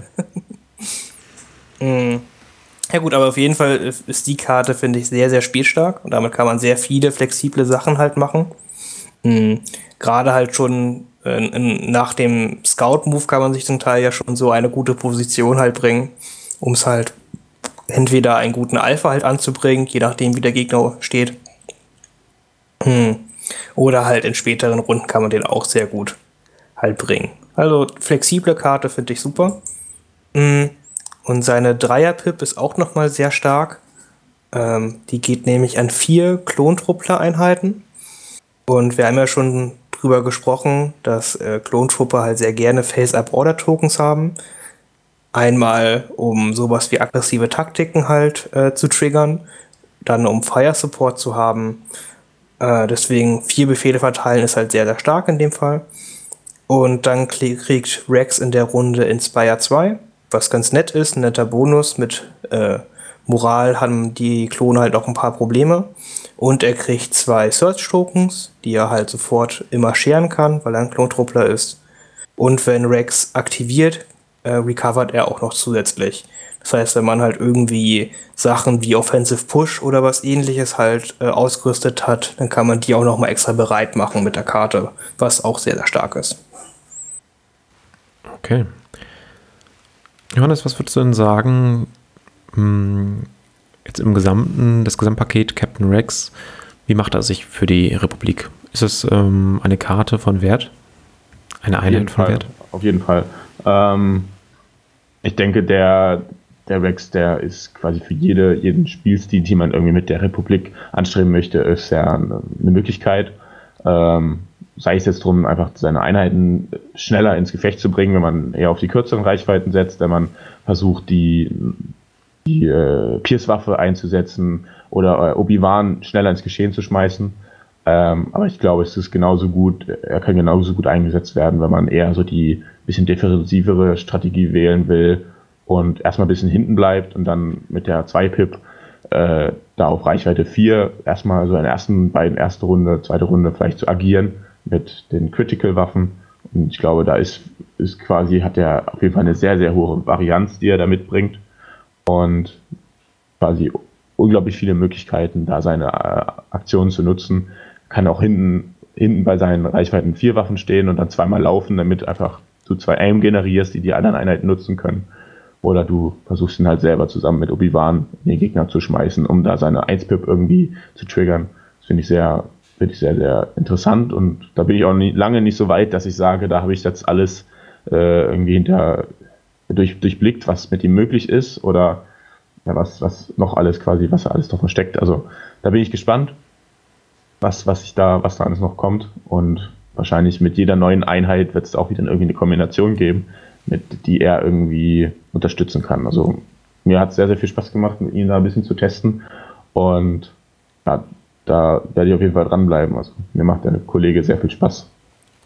Ja gut, aber auf jeden Fall ist die Karte, finde ich, sehr, sehr spielstark. Und damit kann man sehr viele flexible Sachen halt machen. Mhm. Gerade halt schon äh, nach dem Scout-Move kann man sich zum Teil ja schon so eine gute Position halt bringen, um es halt entweder einen guten Alpha halt anzubringen, je nachdem wie der Gegner steht. Mhm. Oder halt in späteren Runden kann man den auch sehr gut halt bringen. Also flexible Karte finde ich super. Mhm. Und seine Dreier-Pip ist auch nochmal sehr stark. Ähm, die geht nämlich an vier Klontruppler-Einheiten. Und wir haben ja schon drüber gesprochen, dass äh, Klontruppe halt sehr gerne Face-Up-Order-Tokens haben. Einmal, um sowas wie aggressive Taktiken halt äh, zu triggern. Dann, um Fire-Support zu haben. Äh, deswegen vier Befehle verteilen ist halt sehr, sehr stark in dem Fall. Und dann kriegt Rex in der Runde Inspire 2, was ganz nett ist, ein netter Bonus. Mit äh, Moral haben die Klone halt auch ein paar Probleme. Und er kriegt zwei Search Tokens, die er halt sofort immer scheren kann, weil er ein Klontruppler ist. Und wenn Rex aktiviert, äh, recovert er auch noch zusätzlich. Das heißt, wenn man halt irgendwie Sachen wie Offensive Push oder was ähnliches halt äh, ausgerüstet hat, dann kann man die auch nochmal extra bereit machen mit der Karte, was auch sehr, sehr stark ist.
Okay. Johannes, was würdest du denn sagen, hm, jetzt im gesamten, das Gesamtpaket Captain Rex, wie macht er sich für die Republik? Ist es ähm, eine Karte von Wert? Eine Einheit von
Fall,
Wert?
Auf jeden Fall. Ähm, ich denke, der, der Rex, der ist quasi für jede, jeden Spielstil, die man irgendwie mit der Republik anstreben möchte, ist ja eine, eine Möglichkeit. Ähm, sei es jetzt darum, einfach seine Einheiten schneller ins Gefecht zu bringen, wenn man eher auf die kürzeren Reichweiten setzt, wenn man versucht, die, die äh, Pierce-Waffe einzusetzen oder äh, Obi-Wan schneller ins Geschehen zu schmeißen. Ähm, aber ich glaube, es ist genauso gut, er kann genauso gut eingesetzt werden, wenn man eher so die bisschen defensivere Strategie wählen will und erstmal ein bisschen hinten bleibt und dann mit der 2-Pip äh, da auf Reichweite 4 erstmal so in den ersten beiden erste Runde, zweite Runde vielleicht zu agieren mit den Critical-Waffen. Und ich glaube, da ist, ist quasi, hat er auf jeden Fall eine sehr, sehr hohe Varianz, die er da mitbringt. Und quasi unglaublich viele Möglichkeiten, da seine äh, Aktionen zu nutzen. Kann auch hinten, hinten bei seinen Reichweiten vier Waffen stehen und dann zweimal laufen, damit einfach du zwei Aim generierst, die die anderen Einheiten nutzen können. Oder du versuchst ihn halt selber zusammen mit Obi-Wan in den Gegner zu schmeißen, um da seine 1-Pip irgendwie zu triggern. Das finde ich sehr, finde ich sehr, sehr interessant und da bin ich auch nie, lange nicht so weit, dass ich sage, da habe ich jetzt alles äh, irgendwie hinter durch, durchblickt, was mit ihm möglich ist oder ja, was, was noch alles quasi, was er alles noch versteckt. Also da bin ich gespannt, was, was ich da, was da alles noch kommt. Und wahrscheinlich mit jeder neuen Einheit wird es auch wieder irgendwie eine Kombination geben, mit die er irgendwie unterstützen kann. Also mir hat es sehr, sehr viel Spaß gemacht, mit ihm da ein bisschen zu testen. Und ja, da werde ich auf jeden Fall dranbleiben. Also mir macht der Kollege sehr viel Spaß.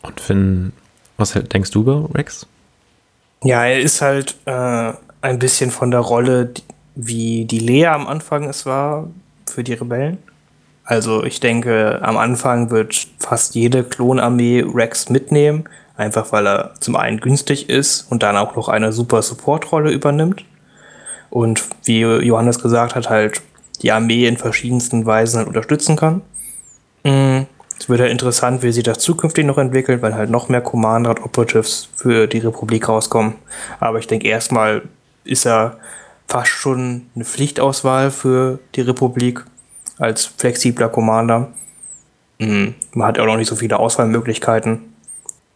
Und Finn, was denkst du über Rex?
Ja, er ist halt äh, ein bisschen von der Rolle, wie die Lea am Anfang es war für die Rebellen. Also ich denke, am Anfang wird fast jede Klonarmee Rex mitnehmen, einfach weil er zum einen günstig ist und dann auch noch eine super Support-Rolle übernimmt. Und wie Johannes gesagt hat, halt die Armee in verschiedensten Weisen halt unterstützen kann. Mhm. Es wird ja interessant, wie sich das zukünftig noch entwickelt, weil halt noch mehr Commander und Operatives für die Republik rauskommen. Aber ich denke, erstmal ist er fast schon eine Pflichtauswahl für die Republik als flexibler Commander. Mhm. Man hat ja auch noch nicht so viele Auswahlmöglichkeiten.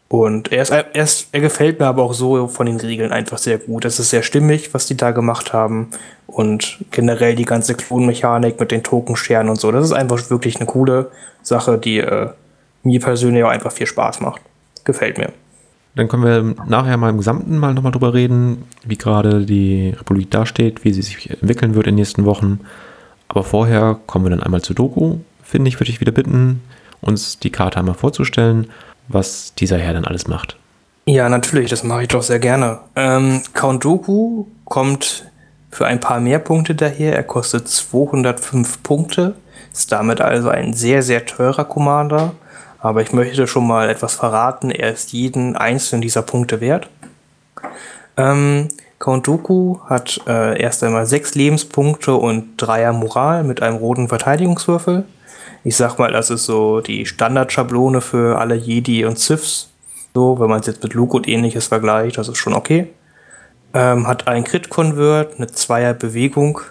Und er, ist, er, ist, er gefällt mir aber auch so von den Regeln einfach sehr gut. Es ist sehr stimmig, was die da gemacht haben. Und generell die ganze Klonmechanik mit den Tokenscheren und so. Das ist einfach wirklich eine coole Sache, die äh, mir persönlich auch einfach viel Spaß macht. Gefällt mir.
Dann können wir nachher mal im Gesamten mal nochmal drüber reden, wie gerade die Republik dasteht, wie sie sich entwickeln wird in den nächsten Wochen. Aber vorher kommen wir dann einmal zu Doku. Finde ich, würde ich wieder bitten, uns die Karte einmal vorzustellen was dieser Herr dann alles macht.
Ja, natürlich, das mache ich doch sehr gerne. Ähm, Count Doku kommt für ein paar mehr Punkte daher. Er kostet 205 Punkte, ist damit also ein sehr, sehr teurer Commander. Aber ich möchte schon mal etwas verraten. Er ist jeden einzelnen dieser Punkte wert. Ähm, Count Dooku hat äh, erst einmal sechs Lebenspunkte und Dreier Moral mit einem roten Verteidigungswürfel. Ich sag mal, das ist so die Standardschablone für alle Jedi und Siths. So, wenn man es jetzt mit Luke und ähnliches vergleicht, das ist schon okay. Ähm, hat ein Crit-Convert, eine Zweier-Bewegung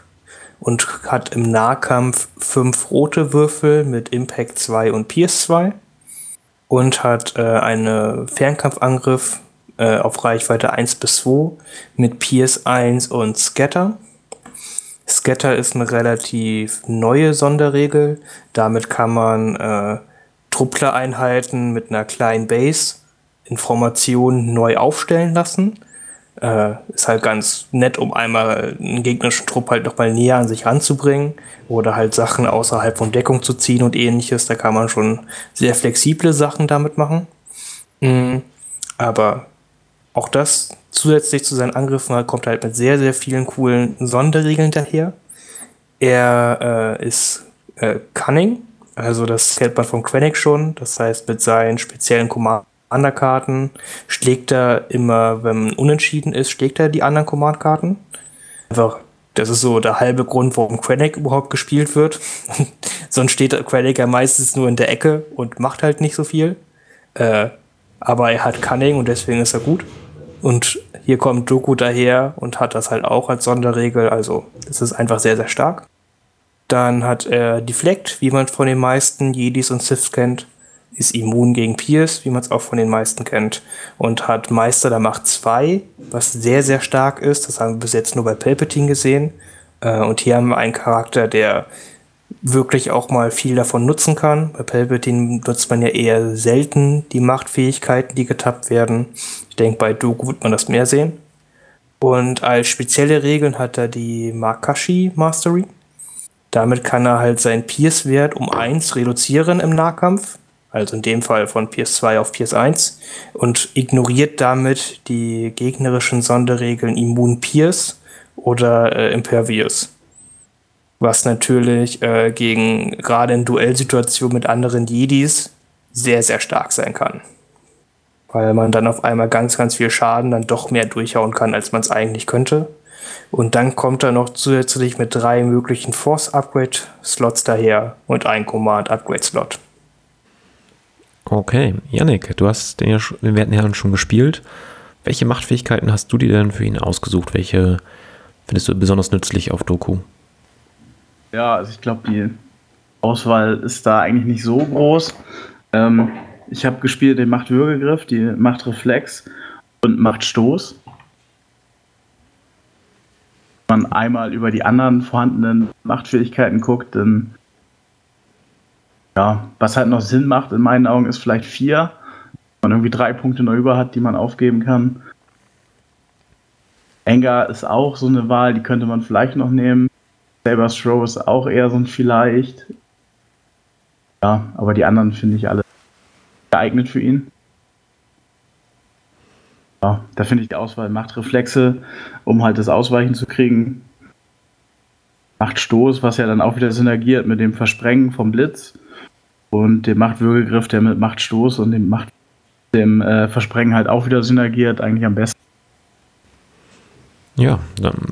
und hat im Nahkampf fünf rote Würfel mit Impact 2 und Pierce 2 und hat äh, einen Fernkampfangriff äh, auf Reichweite 1 bis 2 mit Pierce 1 und Scatter. Scatter ist eine relativ neue Sonderregel. Damit kann man äh, Truppler-Einheiten mit einer kleinen Base in Formation neu aufstellen lassen. Äh, ist halt ganz nett, um einmal einen gegnerischen Trupp halt nochmal näher an sich ranzubringen oder halt Sachen außerhalb von Deckung zu ziehen und ähnliches. Da kann man schon sehr flexible Sachen damit machen. Mhm. Aber auch das zusätzlich zu seinen Angriffen kommt halt mit sehr, sehr vielen coolen Sonderregeln daher. Er äh, ist äh, Cunning, also das kennt man von Quenic schon. Das heißt, mit seinen speziellen Commander-Karten schlägt er immer, wenn unentschieden ist, schlägt er die anderen Command-Karten. Einfach, das ist so der halbe Grund, warum Quenic überhaupt gespielt wird. <laughs> Sonst steht Quenic ja meistens nur in der Ecke und macht halt nicht so viel. Äh, aber er hat Cunning und deswegen ist er gut. Und hier kommt Doku daher und hat das halt auch als Sonderregel. Also, das ist einfach sehr, sehr stark. Dann hat er Deflect, wie man von den meisten Jedis und Siths kennt. Ist immun gegen Pierce, wie man es auch von den meisten kennt. Und hat Meister der Macht 2, was sehr, sehr stark ist. Das haben wir bis jetzt nur bei Palpatine gesehen. Äh, und hier haben wir einen Charakter, der wirklich auch mal viel davon nutzen kann. Bei Palpatine nutzt man ja eher selten die Machtfähigkeiten, die getappt werden. Denke, bei Doku wird man das mehr sehen. Und als spezielle Regeln hat er die Makashi Mastery. Damit kann er halt seinen Pierce-Wert um 1 reduzieren im Nahkampf. Also in dem Fall von Pierce 2 auf Pierce 1. Und ignoriert damit die gegnerischen Sonderregeln Immun Pierce oder äh, Impervious was natürlich äh, gegen gerade in Duellsituationen mit anderen Jedis sehr, sehr stark sein kann. Weil man dann auf einmal ganz, ganz viel Schaden dann doch mehr durchhauen kann, als man es eigentlich könnte. Und dann kommt er noch zusätzlich mit drei möglichen Force-Upgrade-Slots daher und ein Command-Upgrade-Slot.
Okay, Yannick, du hast den, ja, den werten Herrn schon gespielt. Welche Machtfähigkeiten hast du dir denn für ihn ausgesucht? Welche findest du besonders nützlich auf Doku?
Ja, also ich glaube, die Auswahl ist da eigentlich nicht so groß. Ähm, ich habe gespielt den Machtwürgegriff, die Machtreflex und Machtstoß. Wenn man einmal über die anderen vorhandenen Machtfähigkeiten guckt, dann ja, was halt noch Sinn macht in meinen Augen ist vielleicht vier. Wenn man irgendwie drei Punkte noch über hat, die man aufgeben kann. Engar ist auch so eine Wahl, die könnte man vielleicht noch nehmen. Saber's Throw ist auch eher so ein vielleicht. Ja, aber die anderen finde ich alle geeignet für ihn. Ja, da finde ich die Auswahl macht Reflexe, um halt das Ausweichen zu kriegen. Macht Stoß, was ja dann auch wieder synergiert mit dem Versprechen vom Blitz und dem Machtwürgegriff, der mit Machtstoß und dem Macht dem äh, Versprengen halt auch wieder synergiert, eigentlich am besten.
Ja,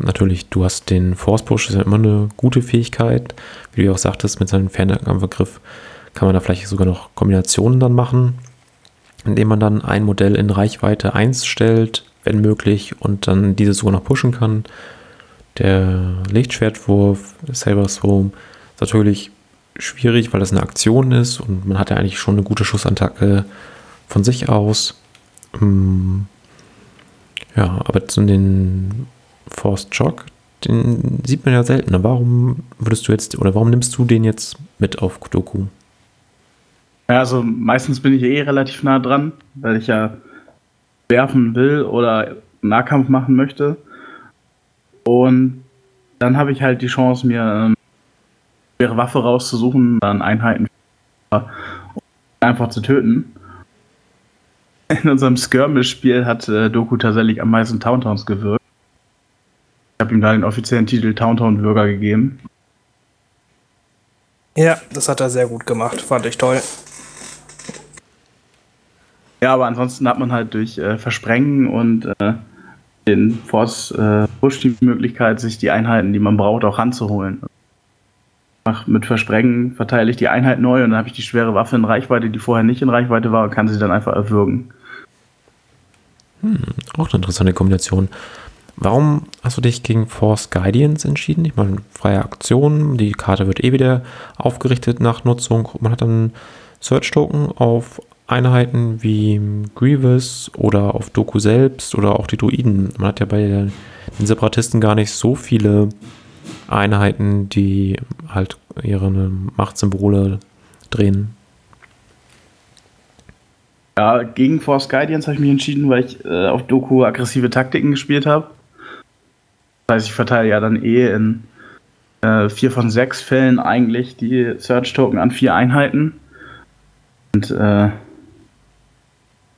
natürlich. Du hast den Force Push, das ist ja immer eine gute Fähigkeit. Wie du auch sagtest, mit seinem Fernkampfgriff kann man da vielleicht sogar noch Kombinationen dann machen, indem man dann ein Modell in Reichweite 1 stellt, wenn möglich, und dann dieses sogar noch pushen kann. Der Lichtschwertwurf, Saber Throw, ist natürlich schwierig, weil das eine Aktion ist und man hat ja eigentlich schon eine gute Schussattacke von sich aus. Hm. Ja, aber zu den Force Chock, den sieht man ja seltener. Warum würdest du jetzt oder warum nimmst du den jetzt mit auf Doku?
Ja, also meistens bin ich eh relativ nah dran, weil ich ja werfen will oder Nahkampf machen möchte. Und dann habe ich halt die Chance, mir eine schwere Waffe rauszusuchen, dann Einheiten einfach zu töten. <laughs> In unserem Skirmish-Spiel hat äh, Doku tatsächlich am meisten Towntowns gewirkt. Ich habe ihm da den offiziellen Titel Towntown-Bürger gegeben.
Ja, das hat er sehr gut gemacht, fand ich toll.
Ja, aber ansonsten hat man halt durch äh, Versprengen und äh, den Force äh, Push die Möglichkeit, sich die Einheiten, die man braucht, auch ranzuholen. Mit Versprengen verteile ich die Einheit neu und dann habe ich die schwere Waffe in Reichweite, die vorher nicht in Reichweite war, und kann sie dann einfach erwürgen.
Hm, auch eine interessante Kombination. Warum hast du dich gegen Force Guardians entschieden? Ich meine, freie Aktion, die Karte wird eh wieder aufgerichtet nach Nutzung. Man hat dann Search-Token auf Einheiten wie Grievous oder auf Doku selbst oder auch die Druiden. Man hat ja bei den Separatisten gar nicht so viele Einheiten, die halt ihre Machtsymbole drehen.
Ja, gegen Force Guardians habe ich mich entschieden, weil ich äh, auf Doku aggressive Taktiken gespielt habe. Das heißt, ich verteile ja dann eh in äh, vier von sechs Fällen eigentlich die Search-Token an vier Einheiten. Und äh,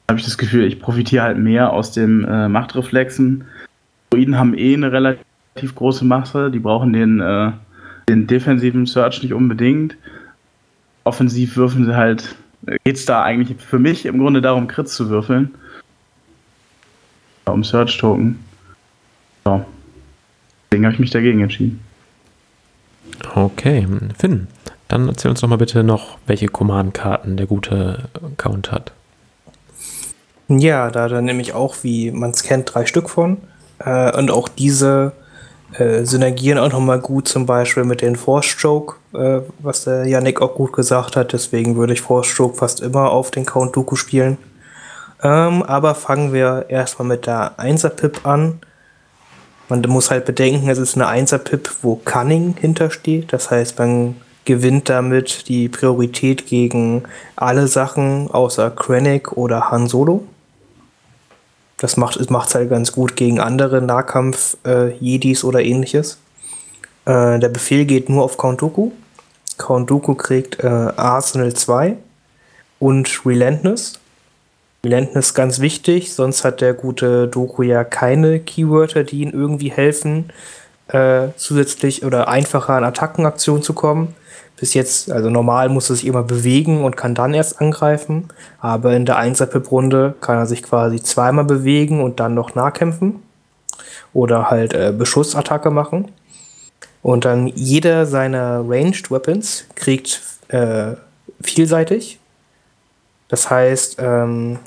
habe ich das Gefühl, ich profitiere halt mehr aus den äh, Machtreflexen. Druiden haben eh eine relativ große Masse, die brauchen den, äh, den defensiven Search nicht unbedingt. Offensiv würfeln sie halt, geht es da eigentlich für mich im Grunde darum, Crits zu würfeln. Um Search-Token. So. Deswegen habe ich mich dagegen entschieden.
Okay, Finn, dann erzähl uns doch mal bitte noch, welche Command-Karten der gute Account hat.
Ja, da dann nämlich auch, wie man es kennt, drei Stück von. Äh, und auch diese äh, synergieren auch nochmal gut, zum Beispiel mit den Force Stroke, äh, was der Yannick auch gut gesagt hat. Deswegen würde ich Force Stroke fast immer auf den Count Dooku spielen. Ähm, aber fangen wir erstmal mit der 1er Pip an. Man muss halt bedenken, es ist eine 1er Pip, wo Cunning hintersteht. Das heißt, man gewinnt damit die Priorität gegen alle Sachen außer Krennic oder Han Solo. Das macht es halt ganz gut gegen andere Nahkampf-Jedis äh, oder ähnliches. Äh, der Befehl geht nur auf Count Dooku. Count Dooku kriegt äh, Arsenal 2 und Relentless. Relentless ganz wichtig, sonst hat der gute Doku ja keine Keywörter, die ihm irgendwie helfen, äh, zusätzlich oder einfacher an Attackenaktionen zu kommen. Bis jetzt, also normal muss er sich immer bewegen und kann dann erst angreifen, aber in der 1er-Pip-Runde kann er sich quasi zweimal bewegen und dann noch nahkämpfen oder halt äh, Beschussattacke machen. Und dann jeder seiner Ranged Weapons kriegt äh, vielseitig das heißt, ähm,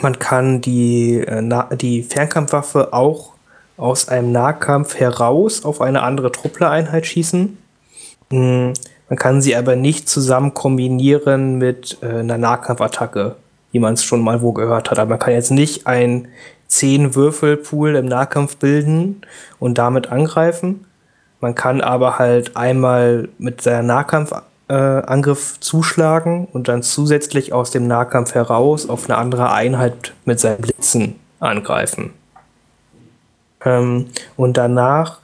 man kann die, äh, die Fernkampfwaffe auch aus einem Nahkampf heraus auf eine andere Trupplereinheit schießen. Mhm. Man kann sie aber nicht zusammen kombinieren mit äh, einer Nahkampfattacke, wie man es schon mal wo gehört hat. Aber man kann jetzt nicht ein 10-Würfel-Pool im Nahkampf bilden und damit angreifen. Man kann aber halt einmal mit seiner Nahkampf äh, zuschlagen und dann zusätzlich aus dem Nahkampf heraus auf eine andere Einheit mit seinen Blitzen angreifen. Ähm, und danach,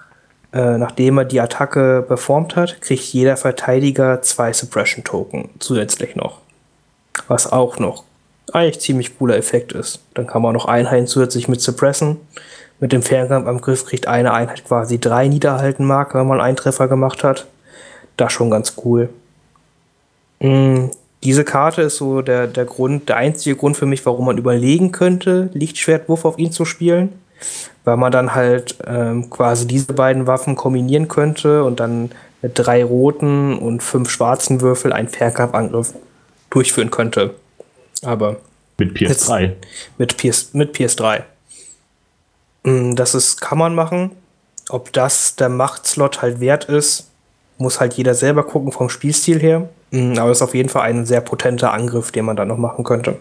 äh, nachdem er die Attacke performt hat, kriegt jeder Verteidiger zwei Suppression Token zusätzlich noch. Was auch noch eigentlich ziemlich cooler Effekt ist. Dann kann man noch Einheiten zusätzlich mit suppressen. Mit dem Fernkampfangriff kriegt eine Einheit quasi drei Niederhaltenmarke, wenn man einen Treffer gemacht hat. Das schon ganz cool. Mm, diese Karte ist so der, der Grund, der einzige Grund für mich, warum man überlegen könnte, Lichtschwertwurf auf ihn zu spielen. Weil man dann halt ähm, quasi diese beiden Waffen kombinieren könnte und dann mit drei roten und fünf schwarzen Würfel einen Fernkampfangriff durchführen könnte. Aber.
Mit PS3.
Mit, PS, mit PS3. Mm, das ist, kann man machen. Ob das der Machtslot halt wert ist, muss halt jeder selber gucken vom Spielstil her. Mhm, aber es ist auf jeden Fall ein sehr potenter Angriff, den man dann noch machen könnte.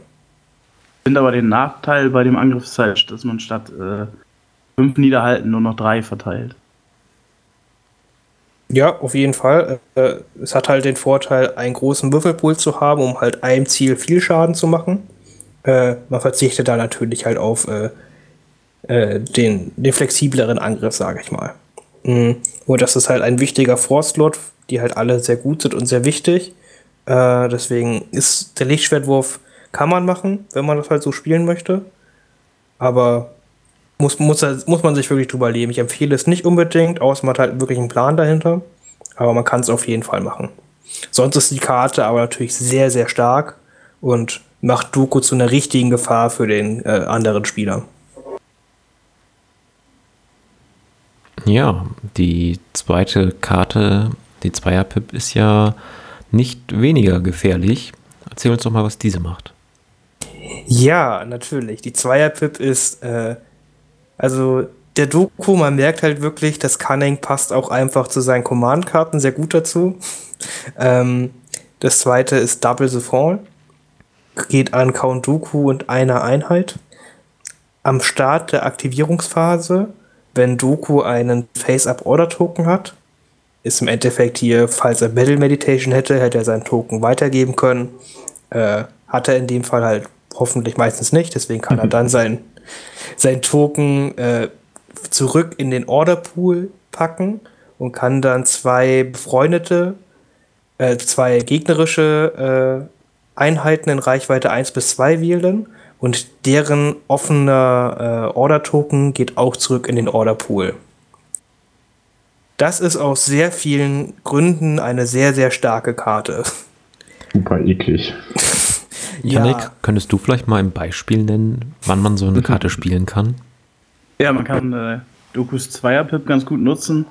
Finde aber den Nachteil bei dem Angriffszeit, dass man statt äh, fünf Niederhalten nur noch drei verteilt.
Ja, auf jeden Fall. Äh, es hat halt den Vorteil, einen großen Würfelpool zu haben, um halt einem Ziel viel Schaden zu machen. Äh, man verzichtet da natürlich halt auf äh, äh den, den flexibleren Angriff, sage ich mal. Mhm. Und das ist halt ein wichtiger Force-Slot, die halt alle sehr gut sind und sehr wichtig. Äh, deswegen ist der Lichtschwertwurf, kann man machen, wenn man das halt so spielen möchte. Aber muss, muss, muss man sich wirklich drüber leben. Ich empfehle es nicht unbedingt, außer man hat halt wirklich einen Plan dahinter. Aber man kann es auf jeden Fall machen. Sonst ist die Karte aber natürlich sehr, sehr stark und macht Doku zu einer richtigen Gefahr für den äh, anderen Spieler.
Ja, die zweite Karte, die Zweier-Pip, ist ja nicht weniger gefährlich. Erzähl uns doch mal, was diese macht.
Ja, natürlich. Die Zweier-Pip ist, äh, also der Doku, man merkt halt wirklich, das Cunning passt auch einfach zu seinen Command-Karten sehr gut dazu. ähm, das zweite ist Double the Fall. Geht an Count Dooku und einer Einheit. Am Start der Aktivierungsphase, wenn Doku einen Face-Up-Order-Token hat, ist im Endeffekt hier, falls er Battle Meditation hätte, hätte er seinen Token weitergeben können. Äh, hat er in dem Fall halt hoffentlich meistens nicht. Deswegen kann er dann sein, sein Token äh, zurück in den Orderpool packen und kann dann zwei befreundete, äh, zwei gegnerische äh, Einheiten in Reichweite 1 bis 2 wählen und deren offener äh, Order-Token geht auch zurück in den Orderpool. Das ist aus sehr vielen Gründen eine sehr, sehr starke Karte.
Super eklig. <laughs>
Janik, ja. könntest du vielleicht mal ein Beispiel nennen, wann man so eine Karte spielen kann?
Ja, man kann äh, Dokus Zweier-Pip ganz gut nutzen,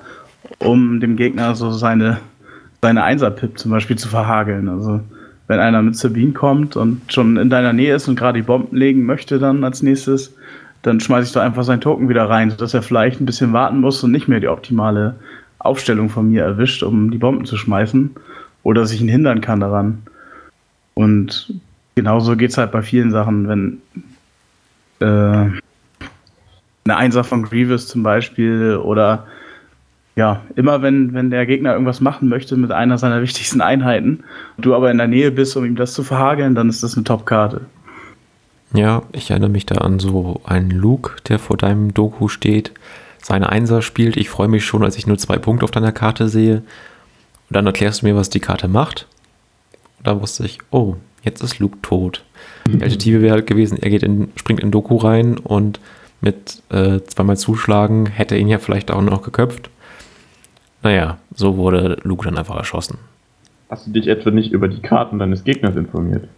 um dem Gegner so seine, seine Einser-Pip zum Beispiel zu verhageln. Also wenn einer mit Sabine kommt und schon in deiner Nähe ist und gerade die Bomben legen möchte dann als nächstes, dann schmeiße ich da einfach seinen Token wieder rein, sodass er vielleicht ein bisschen warten muss und nicht mehr die optimale Aufstellung von mir erwischt, um die Bomben zu schmeißen. Oder dass ich ihn hindern kann daran. Und genauso geht es halt bei vielen Sachen, wenn äh, eine Einser von Grievous zum Beispiel oder ja, immer wenn, wenn der Gegner irgendwas machen möchte mit einer seiner wichtigsten Einheiten und du aber in der Nähe bist, um ihm das zu verhageln, dann ist das eine Top-Karte.
Ja, ich erinnere mich da an so einen Luke, der vor deinem Doku steht, seine Einser spielt. Ich freue mich schon, als ich nur zwei Punkte auf deiner Karte sehe. Und dann erklärst du mir, was die Karte macht. Und da wusste ich, oh, jetzt ist Luke tot. Die Alternative wäre halt gewesen, er geht in, springt in Doku rein und mit äh, zweimal Zuschlagen hätte ihn ja vielleicht auch noch geköpft. Naja, so wurde Luke dann einfach erschossen.
Hast du dich etwa nicht über die Karten deines Gegners informiert?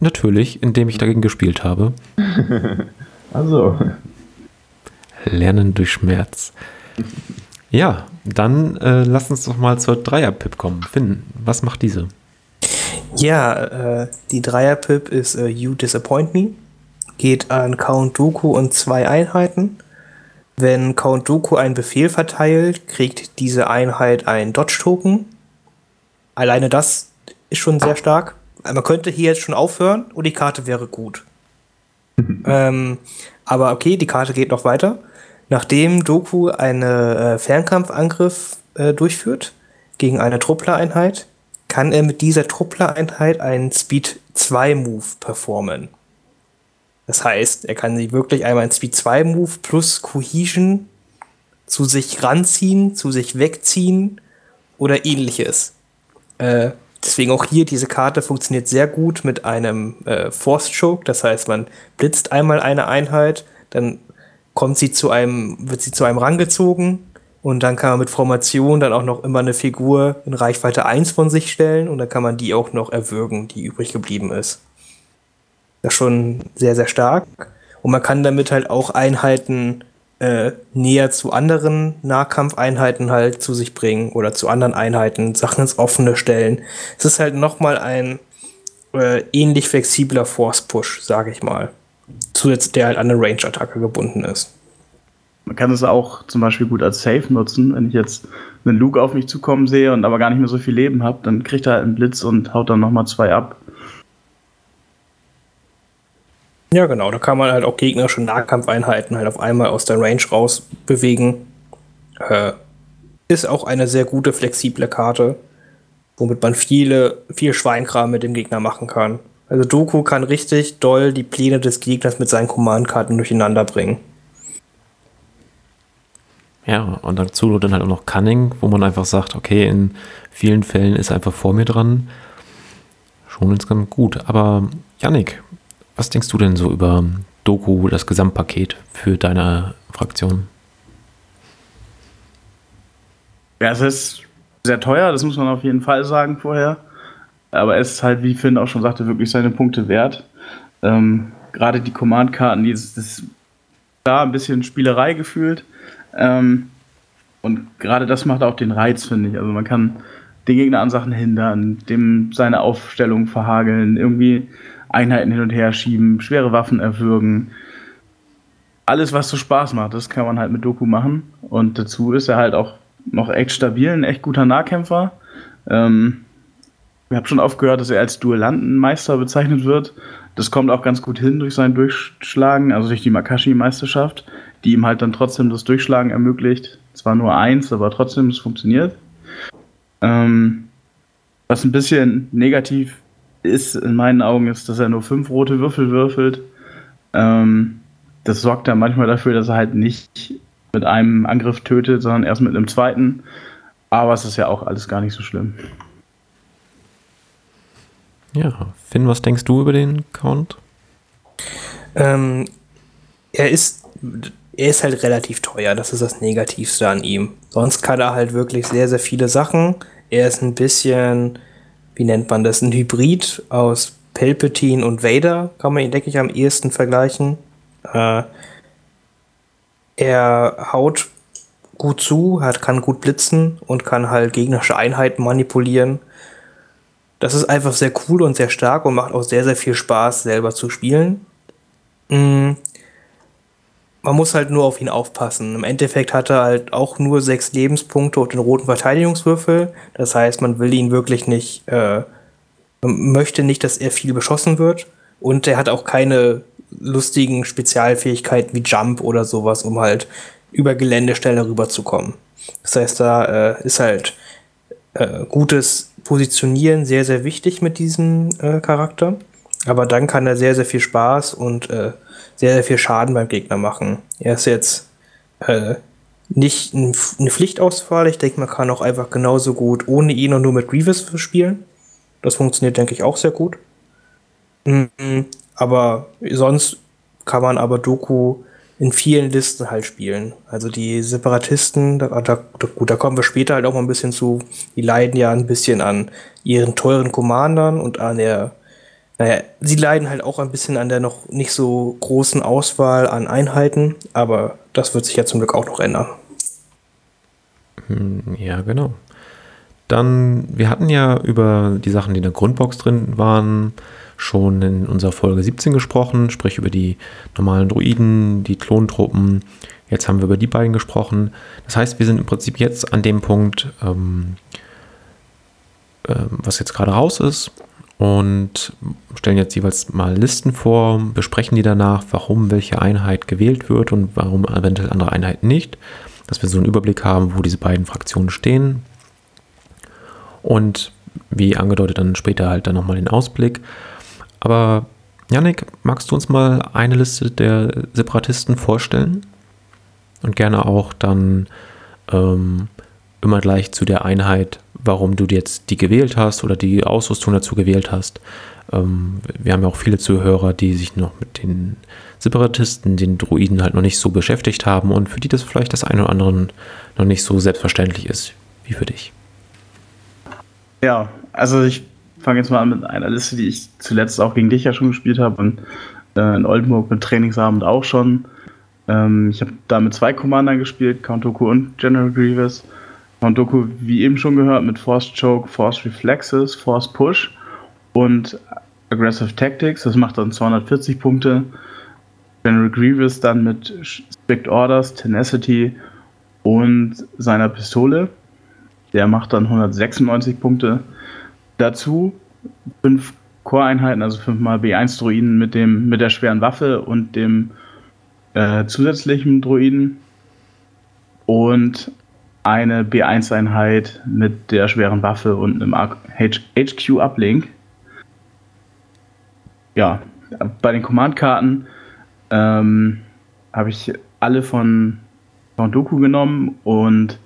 Natürlich, indem ich dagegen gespielt habe. <laughs>
also.
Lernen durch Schmerz. Ja, dann äh, lass uns doch mal zur Dreier-Pip kommen. Finn, was macht diese?
Ja, äh, die Dreier-Pip ist äh, You Disappoint Me. Geht an Count Dooku und zwei Einheiten. Wenn Count Dooku einen Befehl verteilt, kriegt diese Einheit einen Dodge-Token. Alleine das ist schon sehr stark. Man könnte hier jetzt schon aufhören und die Karte wäre gut. ähm, aber okay, die Karte geht noch weiter. Nachdem Doku einen äh, Fernkampfangriff äh, durchführt gegen eine Truppler-Einheit, kann er mit dieser Truppler-Einheit einen Speed 2 Move performen. Das heißt, er kann sie wirklich einmal einen Speed 2 Move plus Cohesion zu sich ranziehen, zu sich wegziehen oder ähnliches. Äh, deswegen auch hier, diese Karte funktioniert sehr gut mit einem äh, Force Choke. Das heißt, man blitzt einmal eine Einheit, dann kommt sie zu einem, wird sie zu einem rangezogen und dann kann man mit Formation dann auch noch immer eine Figur in Reichweite 1 von sich stellen und dann kann man die auch noch erwürgen, die übrig geblieben ist. Das ist schon sehr, sehr stark. Und man kann damit halt auch Einheiten äh, näher zu anderen Nahkampfeinheiten halt zu sich bringen oder zu anderen Einheiten, Sachen ins Offene stellen. Es ist halt nochmal ein äh, ähnlich flexibler Force-Push, sage ich mal zusätzlich der halt an eine Range-Attacke gebunden ist.
Man kann es auch zum Beispiel gut als Safe nutzen. Wenn ich jetzt einen Luke auf mich zukommen sehe und aber gar nicht mehr so viel Leben habe, dann kriegt er halt einen Blitz und haut dann nochmal zwei ab.
Ja, genau. Da kann man halt auch gegnerische Nahkampfeinheiten halt auf einmal aus der Range raus bewegen. Äh, ist auch eine sehr gute, flexible Karte, womit man viele, viel Schweinkram mit dem Gegner machen kann. Also Doku kann richtig doll die Pläne des Gegners mit seinen Command-Karten durcheinander bringen.
Ja, und dazu dann halt auch noch Cunning, wo man einfach sagt, okay, in vielen Fällen ist er einfach vor mir dran. Schon insgesamt gut. Aber Yannick, was denkst du denn so über Doku, das Gesamtpaket für deine Fraktion?
Ja, es ist sehr teuer, das muss man auf jeden Fall sagen vorher. Aber es ist halt, wie Finn auch schon sagte, wirklich seine Punkte wert. Ähm, Gerade die Command-Karten, die ist, ist da ein bisschen Spielerei gefühlt. Ähm, und gerade das macht auch den Reiz, finde ich. Also man kann den Gegner an Sachen hindern, dem seine Aufstellung verhageln, irgendwie Einheiten hin und her schieben, schwere Waffen erwürgen. Alles, was so Spaß macht, das kann man halt mit Doku machen. Und dazu ist er halt auch noch echt stabil, ein echt guter Nahkämpfer. Ähm, ich habe schon oft gehört, dass er als Duellantenmeister bezeichnet wird. Das kommt auch ganz gut hin durch sein Durchschlagen, also durch die Makashi-Meisterschaft, die ihm halt dann trotzdem das Durchschlagen ermöglicht. Zwar nur eins, aber trotzdem, es funktioniert. Ähm, was ein bisschen negativ ist in meinen Augen, ist, dass er nur fünf rote Würfel würfelt. Ähm, das sorgt dann manchmal dafür, dass er halt nicht mit einem Angriff tötet, sondern erst mit einem zweiten. Aber es ist ja auch alles gar nicht so schlimm.
Ja, Finn, was denkst du über den Count?
Ähm, er ist, er ist halt relativ teuer. Das ist das Negativste an ihm. Sonst kann er halt wirklich sehr, sehr viele Sachen. Er ist ein bisschen, wie nennt man das, ein Hybrid aus Palpatine und Vader, kann man ihn, denke ich, am ehesten vergleichen. Äh, er haut gut zu, hat, kann gut blitzen und kann halt gegnerische Einheiten manipulieren. Das ist einfach sehr cool und sehr stark und macht auch sehr, sehr viel Spaß, selber zu spielen. Man muss halt nur auf ihn aufpassen. Im Endeffekt hat er halt auch nur sechs Lebenspunkte und den roten Verteidigungswürfel. Das heißt, man will ihn wirklich nicht, äh, möchte nicht, dass er viel beschossen wird. Und er hat auch keine lustigen Spezialfähigkeiten wie Jump oder sowas, um halt über Gelände rüberzukommen. Das heißt, da äh, ist halt äh, gutes Positionieren sehr, sehr wichtig mit diesem äh, Charakter. Aber dann kann er sehr, sehr viel Spaß und äh, sehr, sehr viel Schaden beim Gegner machen. Er ist jetzt äh, nicht ein, eine Pflichtauswahl. Ich denke, man kann auch einfach genauso gut ohne ihn und nur mit Grievous spielen. Das funktioniert, denke ich, auch sehr gut. Mhm. Aber sonst kann man aber Doku in vielen Listen halt spielen. Also die Separatisten, da, da, gut, da kommen wir später halt auch mal ein bisschen zu, die leiden ja ein bisschen an ihren teuren Commandern und an der, naja, sie leiden halt auch ein bisschen an der noch nicht so großen Auswahl an Einheiten, aber das wird sich ja zum Glück auch noch ändern.
Hm, ja, genau. Dann, wir hatten ja über die Sachen, die in der Grundbox drin waren, schon in unserer Folge 17 gesprochen, sprich über die normalen Druiden, die Klontruppen. Jetzt haben wir über die beiden gesprochen. Das heißt, wir sind im Prinzip jetzt an dem Punkt, ähm, äh, was jetzt gerade raus ist und stellen jetzt jeweils mal Listen vor, besprechen die danach, warum welche Einheit gewählt wird und warum eventuell andere Einheiten nicht, dass wir so einen Überblick haben, wo diese beiden Fraktionen stehen. Und wie angedeutet, dann später halt dann nochmal den Ausblick. Aber Yannick, magst du uns mal eine Liste der Separatisten vorstellen? Und gerne auch dann ähm, immer gleich zu der Einheit, warum du jetzt die gewählt hast oder die Ausrüstung dazu gewählt hast. Ähm, wir haben ja auch viele Zuhörer, die sich noch mit den Separatisten, den Druiden halt noch nicht so beschäftigt haben und für die das vielleicht das eine oder andere noch nicht so selbstverständlich ist wie für dich.
Ja, also ich fange jetzt mal an mit einer Liste, die ich zuletzt auch gegen dich ja schon gespielt habe und äh, in Oldenburg mit Trainingsabend auch schon. Ähm, ich habe da mit zwei Commandern gespielt, Count Dooku und General Grievous. Count Dooku, wie eben schon gehört, mit Force Choke, Force Reflexes, Force Push und Aggressive Tactics. Das macht dann 240 Punkte. General Grievous dann mit Strict Orders, Tenacity und seiner Pistole. Der macht dann 196 Punkte. Dazu fünf Core-Einheiten, also fünfmal B1-Druiden mit, mit der schweren Waffe und dem äh, zusätzlichen Druiden. Und eine B1-Einheit mit der schweren Waffe und einem HQ-Uplink. Ja, bei den Command-Karten ähm, habe ich alle von, von Doku genommen und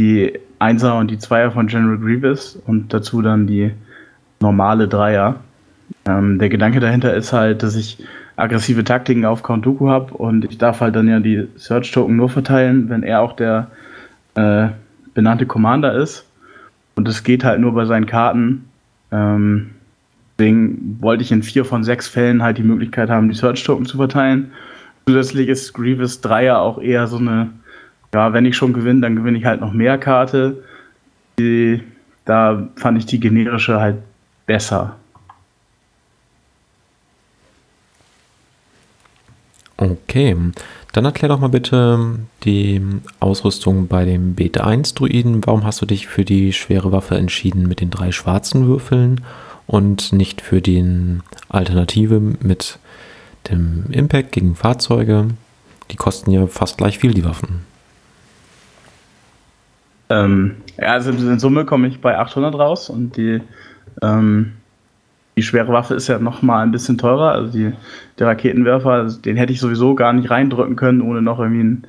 die Einser und die Zweier von General Grievous und dazu dann die normale Dreier. Ähm, der Gedanke dahinter ist halt, dass ich aggressive Taktiken auf Count Dooku habe und ich darf halt dann ja die Search Token nur verteilen, wenn er auch der äh, benannte Commander ist. Und das geht halt nur bei seinen Karten. Ähm, deswegen wollte ich in vier von sechs Fällen halt die Möglichkeit haben, die Search Token zu verteilen. Zusätzlich ist Grievous Dreier auch eher so eine ja, wenn ich schon gewinne, dann gewinne ich halt noch mehr Karte. Die, da fand ich die generische halt besser.
Okay, dann erklär doch mal bitte die Ausrüstung bei dem Beta 1 Druiden. Warum hast du dich für die schwere Waffe entschieden mit den drei schwarzen Würfeln und nicht für die Alternative mit dem Impact gegen Fahrzeuge? Die kosten ja fast gleich viel, die Waffen.
Ähm, ja, also in Summe komme ich bei 800 raus und die, ähm, die schwere Waffe ist ja noch mal ein bisschen teurer. Also die, der Raketenwerfer, also den hätte ich sowieso gar nicht reindrücken können, ohne noch irgendwie einen,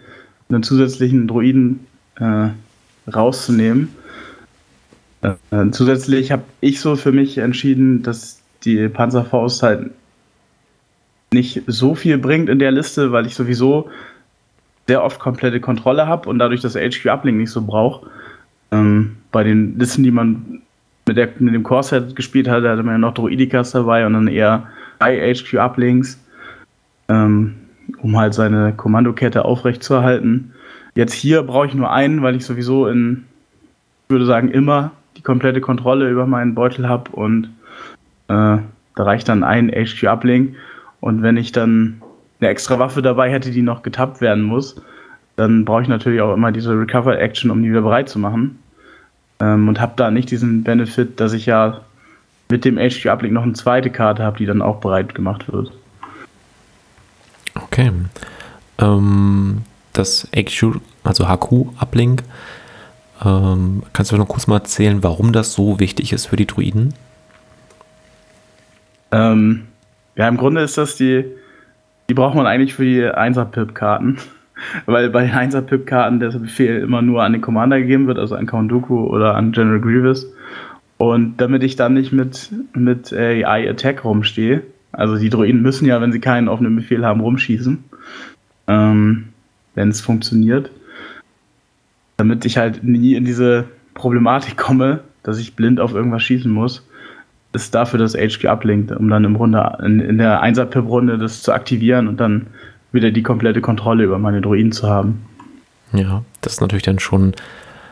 einen zusätzlichen Droiden äh, rauszunehmen. Äh, zusätzlich habe ich so für mich entschieden, dass die Panzerfaust halt nicht so viel bringt in der Liste, weil ich sowieso sehr oft komplette Kontrolle habe und dadurch das HQ Uplink nicht so brauche. Ähm, bei den Listen, die man mit, der, mit dem Core-Set gespielt hat, hatte man ja noch Droidikas dabei und dann eher drei HQ Uplinks, ähm, um halt seine Kommandokette aufrechtzuerhalten. Jetzt hier brauche ich nur einen, weil ich sowieso in, ich würde sagen, immer die komplette Kontrolle über meinen Beutel habe und äh, da reicht dann ein HQ Uplink. Und wenn ich dann eine extra Waffe dabei hätte, die noch getappt werden muss, dann brauche ich natürlich auch immer diese Recover Action, um die wieder bereit zu machen. Ähm, und habe da nicht diesen Benefit, dass ich ja mit dem HQ Uplink noch eine zweite Karte habe, die dann auch bereit gemacht wird.
Okay. Ähm, das HQ, also HQ Uplink, ähm, kannst du noch kurz mal erzählen, warum das so wichtig ist für die Druiden?
Ähm, ja, im Grunde ist das die, die braucht man eigentlich für die 1er-Pip-Karten. Weil bei den 1er-Pip-Karten der Befehl immer nur an den Commander gegeben wird, also an Count Dooku oder an General Grievous. Und damit ich dann nicht mit, mit AI Attack rumstehe, also die Droiden müssen ja, wenn sie keinen offenen Befehl haben, rumschießen, ähm, wenn es funktioniert. Damit ich halt nie in diese Problematik komme, dass ich blind auf irgendwas schießen muss, ist dafür das HQ Uplink, um dann im Runde, in, in der 1er-Pip-Runde das zu aktivieren und dann wieder die komplette Kontrolle über meine Droiden zu haben.
Ja, das ist natürlich dann schon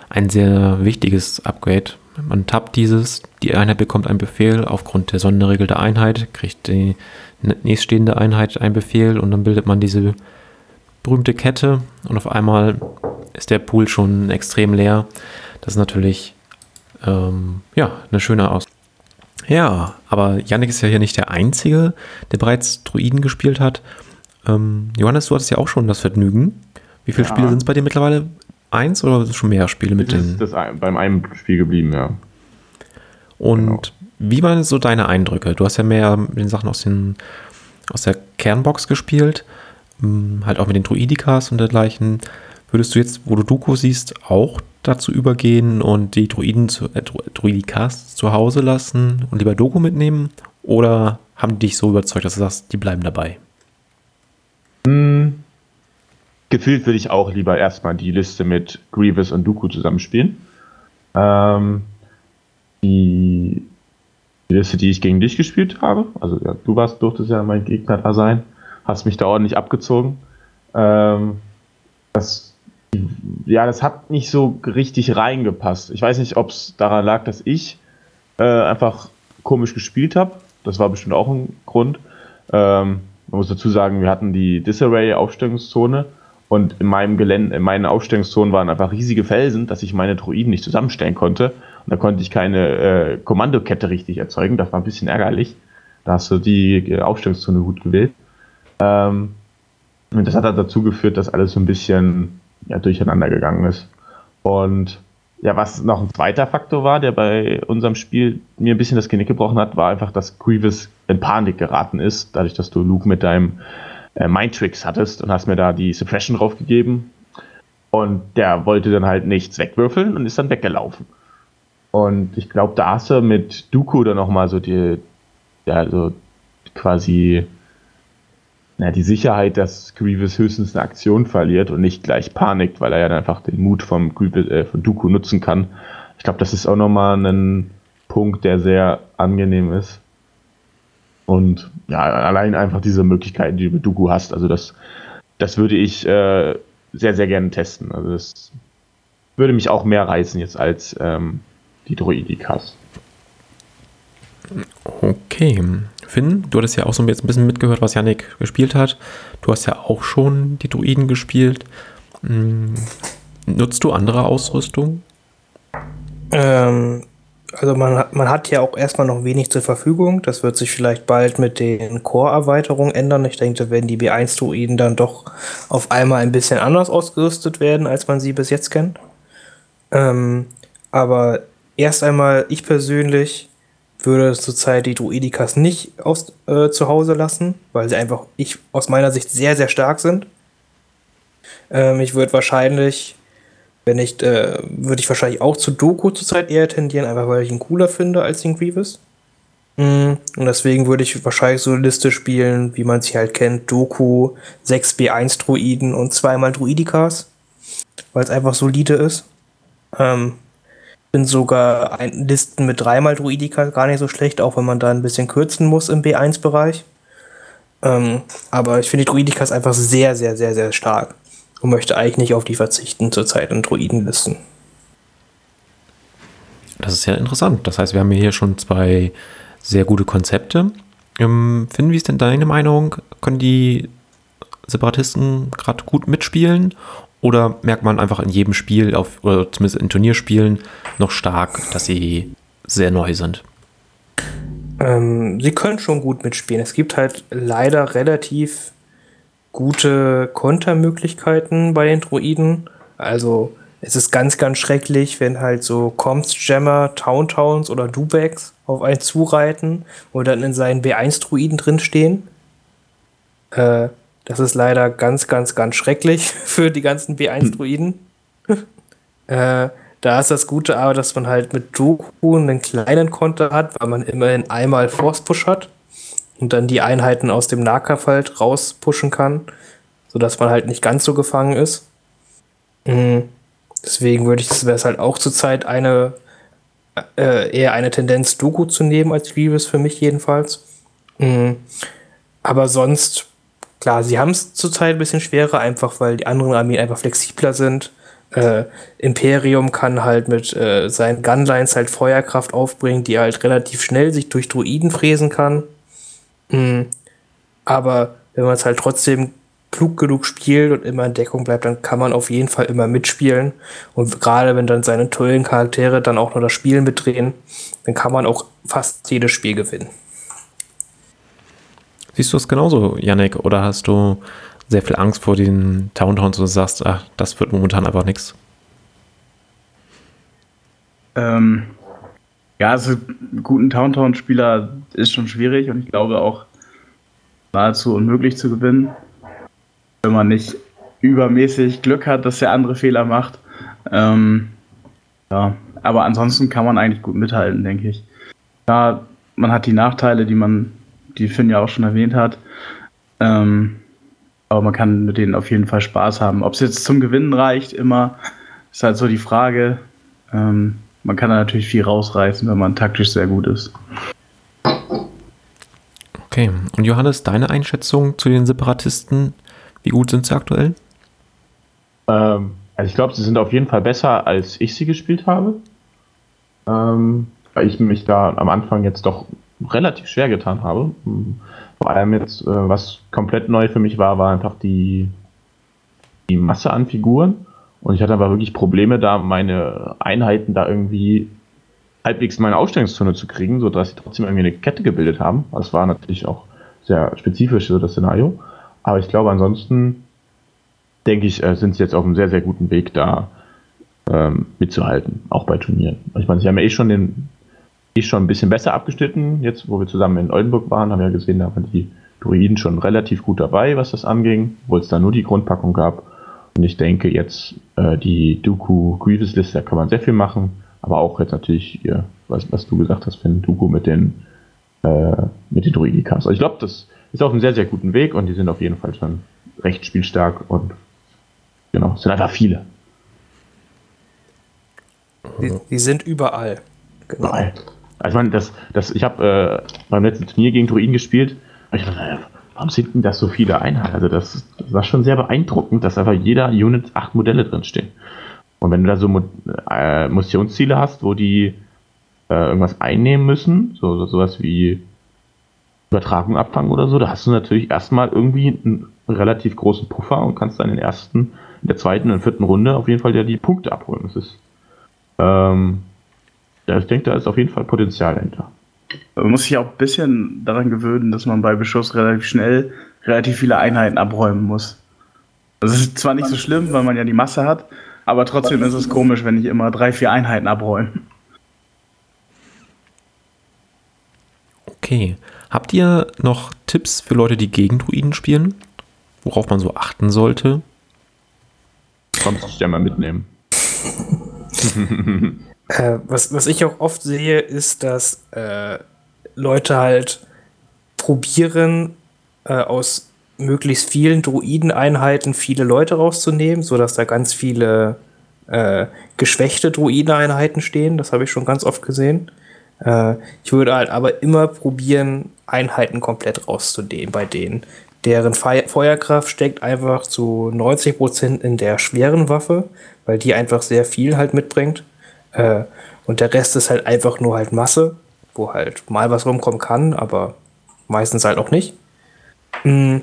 ein sehr wichtiges Upgrade. Man tappt dieses, die Einheit bekommt einen Befehl, aufgrund der Sonderregel der Einheit kriegt die nächststehende Einheit einen Befehl und dann bildet man diese berühmte Kette und auf einmal ist der Pool schon extrem leer. Das ist natürlich ähm, ja, eine schöne Aus. Ja, aber Yannick ist ja hier nicht der Einzige, der bereits Druiden gespielt hat. Ähm, Johannes, du hattest ja auch schon das Vergnügen. Wie viele ja. Spiele sind es bei dir mittlerweile? Eins oder schon mehr Spiele mit
das
den?
Das ist beim einen Spiel geblieben, ja.
Und genau. wie waren so deine Eindrücke? Du hast ja mehr mit den Sachen aus, den, aus der Kernbox gespielt, hm, halt auch mit den Druidikas und dergleichen. Würdest du jetzt, wo du Doku siehst, auch dazu übergehen und die Druiden zu, äh, Druidikas zu Hause lassen und lieber Doku mitnehmen? Oder haben die dich so überzeugt, dass du sagst, die bleiben dabei?
Hm, gefühlt würde ich auch lieber erstmal die Liste mit Grievous und Dooku zusammenspielen. Ähm, die, die, Liste, die ich gegen dich gespielt habe, also ja, du warst, durftest ja mein Gegner da sein, hast mich da ordentlich abgezogen. Ähm, das, ja, das hat nicht so richtig reingepasst. Ich weiß nicht, ob es daran lag, dass ich äh, einfach komisch gespielt habe. Das war bestimmt auch ein Grund. Ähm, man muss dazu sagen, wir hatten die Disarray-Aufstellungszone und in meinem Gelände, in meinen Aufstellungszonen waren einfach riesige Felsen, dass ich meine Druiden nicht zusammenstellen konnte. Und da konnte ich keine äh, Kommandokette richtig erzeugen. Das war ein bisschen ärgerlich. Da hast du die äh, Aufstellungszone gut gewählt. Ähm, und das hat dann dazu geführt, dass alles so ein bisschen ja, durcheinander gegangen ist. Und ja, was noch ein zweiter Faktor war, der bei unserem Spiel mir ein bisschen das Genick gebrochen hat, war einfach, dass Grievous in Panik geraten ist, dadurch, dass du Luke mit deinem äh, Mindtricks hattest und hast mir da die Suppression draufgegeben. Und der wollte dann halt nichts wegwürfeln und ist dann weggelaufen. Und ich glaube, da hast du mit Dooku dann nochmal so die, ja, so quasi na, die Sicherheit, dass Grievous höchstens eine Aktion verliert und nicht gleich panikt, weil er ja dann einfach den Mut vom Grievous, äh, von Dooku nutzen kann. Ich glaube, das ist auch nochmal ein Punkt, der sehr angenehm ist. Und ja, allein einfach diese Möglichkeiten, die du mit Dooku hast, also das, das würde ich äh, sehr, sehr gerne testen. Also das würde mich auch mehr reißen jetzt als ähm, die Droidikas.
Okay. Finn, du hattest ja auch so ein bisschen mitgehört, was Yannick gespielt hat. Du hast ja auch schon die Druiden gespielt. Hm, nutzt du andere Ausrüstung?
Ähm, also man, man hat ja auch erstmal noch wenig zur Verfügung. Das wird sich vielleicht bald mit den Core-Erweiterungen ändern. Ich denke, da werden die B1-Druiden dann doch auf einmal ein bisschen anders ausgerüstet werden, als man sie bis jetzt kennt. Ähm, aber erst einmal, ich persönlich würde zurzeit die Druidikas nicht aus, äh, zu Hause lassen, weil sie einfach, ich aus meiner Sicht sehr, sehr stark sind. Ähm, ich würde wahrscheinlich, wenn ich, äh, würde ich wahrscheinlich auch zu Doku zurzeit eher tendieren, einfach weil ich ihn cooler finde als den Grievous. Mm, und deswegen würde ich wahrscheinlich so eine Liste spielen, wie man sie halt kennt: Doku, 6B1 Druiden und zweimal Druidikas, weil es einfach solide ist. Ähm, bin sogar ein, Listen mit dreimal Druidika gar nicht so schlecht, auch wenn man da ein bisschen kürzen muss im B1-Bereich. Ähm, aber ich finde die Druidikas einfach sehr, sehr, sehr, sehr stark und möchte eigentlich nicht auf die verzichten zurzeit in Druidenlisten.
Das ist ja interessant. Das heißt, wir haben hier schon zwei sehr gute Konzepte. Ähm, Finn, wie ist denn deine Meinung? Können die Separatisten gerade gut mitspielen? Oder merkt man einfach in jedem Spiel, auf, oder zumindest in Turnierspielen, noch stark, dass sie sehr neu sind?
Ähm, sie können schon gut mitspielen. Es gibt halt leider relativ gute Kontermöglichkeiten bei den Droiden. Also es ist ganz, ganz schrecklich, wenn halt so Comms Jammer, Towntowns oder Dubacks auf einen zureiten und dann in seinen B1-Druiden drinstehen. Äh, das ist leider ganz, ganz, ganz schrecklich <laughs> für die ganzen B1-Druiden. Hm. äh, da ist das Gute aber, dass man halt mit Doku einen kleinen Konter hat, weil man immerhin einmal Force Push hat und dann die Einheiten aus dem Nahkampf rauspushen kann, sodass man halt nicht ganz so gefangen ist. Mhm. Deswegen würde ich, wäre es halt auch zurzeit eine äh, eher eine Tendenz, Doku zu nehmen als Grievous für mich jedenfalls. Mhm. Aber sonst, klar, sie haben es zurzeit ein bisschen schwerer, einfach weil die anderen Armeen einfach flexibler sind. Äh, Imperium kann halt mit äh, seinen Gunlines halt Feuerkraft aufbringen, die halt relativ schnell sich durch Druiden fräsen kann. Mhm. Aber wenn man es halt trotzdem klug genug spielt und immer in Deckung bleibt, dann kann man auf jeden Fall immer mitspielen. Und gerade wenn dann seine tollen Charaktere dann auch noch das Spiel mitdrehen, dann kann man auch fast jedes Spiel gewinnen.
Siehst du es genauso, Yannick? Oder hast du sehr viel Angst vor den Towntowns und sagst, ach, das wird momentan einfach nichts?
Ähm, ja, also guten Towntown-Spieler ist schon schwierig und ich glaube auch nahezu unmöglich zu gewinnen wenn man nicht übermäßig Glück hat, dass der andere Fehler macht. Ähm, ja, aber ansonsten kann man eigentlich gut mithalten, denke ich. Ja, man hat die Nachteile, die man, die Finn ja auch schon erwähnt hat. Ähm, aber man kann mit denen auf jeden Fall Spaß haben. Ob es jetzt zum Gewinnen reicht, immer, ist halt so die Frage. Ähm, man kann da natürlich viel rausreißen, wenn man taktisch sehr gut ist.
Okay, und Johannes, deine Einschätzung zu den Separatisten? Wie gut sind sie aktuell?
Ähm, also ich glaube, sie sind auf jeden Fall besser, als ich sie gespielt habe. Ähm, weil ich mich da am Anfang jetzt doch relativ schwer getan habe. Vor allem jetzt, äh, was komplett neu für mich war, war einfach die, die Masse an Figuren. Und ich hatte aber wirklich Probleme, da meine Einheiten da irgendwie halbwegs in meine Ausstellungszone zu kriegen, sodass sie trotzdem irgendwie eine Kette gebildet haben. Das war natürlich auch sehr spezifisch, so das Szenario. Aber ich glaube, ansonsten denke ich, äh, sind sie jetzt auf einem sehr, sehr guten Weg, da ähm, mitzuhalten, auch bei Turnieren. Ich meine, sie haben ja eh schon den eh schon ein bisschen besser abgeschnitten. Jetzt, wo wir zusammen in Oldenburg waren, haben wir gesehen, da waren die Druiden schon relativ gut dabei, was das anging, obwohl es da nur die Grundpackung gab. Und ich denke jetzt, äh, die Dooku Grievous Liste, da kann man sehr viel machen, aber auch jetzt natürlich, ihr, was, was du gesagt hast, Finn, Dooku mit den, äh, mit den Druidikas. Also ich glaube, das ist auf einem sehr, sehr guten Weg und die sind auf jeden Fall schon recht spielstark und genau, es sind einfach viele.
Die, die sind überall.
Genau. Überall. Also ich meine, das, das, ich habe äh, beim letzten Turnier gegen Druiden gespielt ich dachte, naja, warum sind denn das so viele Einheiten? Also das, das war schon sehr beeindruckend, dass einfach jeder Unit acht Modelle drinstehen. Und wenn du da so äh, Missionsziele hast, wo die äh, irgendwas einnehmen müssen, so, so sowas wie Übertragung abfangen oder so, da hast du natürlich erstmal irgendwie einen relativ großen Puffer und kannst dann in der ersten, in der zweiten und vierten Runde auf jeden Fall ja die Punkte abholen. Das ist, ähm, ja, ich denke, da ist auf jeden Fall Potenzial dahinter.
Man muss sich auch ein bisschen daran gewöhnen, dass man bei Beschuss relativ schnell relativ viele Einheiten abräumen muss. Das ist zwar nicht so schlimm, weil man ja die Masse hat, aber trotzdem ist es komisch, wenn ich immer drei, vier Einheiten abräume.
Okay. Habt ihr noch Tipps für Leute, die gegen Druiden spielen? Worauf man so achten sollte?
Kommst du dich ja mal mitnehmen. <laughs>
Äh, was, was ich auch oft sehe, ist, dass äh, Leute halt probieren, äh, aus möglichst vielen Druideneinheiten viele Leute rauszunehmen, sodass da ganz viele äh, geschwächte Druideneinheiten stehen. Das habe ich schon ganz oft gesehen. Äh, ich würde halt aber immer probieren, Einheiten komplett rauszunehmen bei denen. Deren Fe Feuerkraft steckt einfach zu 90% in der schweren Waffe, weil die einfach sehr viel halt mitbringt. Äh, und der Rest ist halt einfach nur halt Masse, wo halt mal was rumkommen kann, aber meistens halt auch nicht. Mm,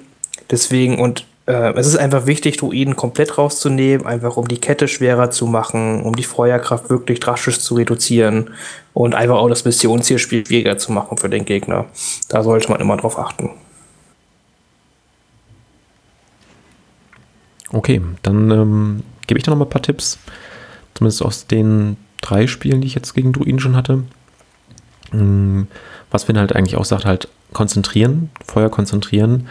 deswegen, und äh, es ist einfach wichtig, Druiden komplett rauszunehmen, einfach um die Kette schwerer zu machen, um die Feuerkraft wirklich drastisch zu reduzieren und einfach auch das Missionsziel schwieriger zu machen für den Gegner. Da sollte man immer drauf achten.
Okay, dann ähm, gebe ich da noch mal ein paar Tipps. Zumindest aus den drei Spielen, die ich jetzt gegen Druiden schon hatte. Ähm, was Finn halt eigentlich auch sagt, halt konzentrieren, Feuer konzentrieren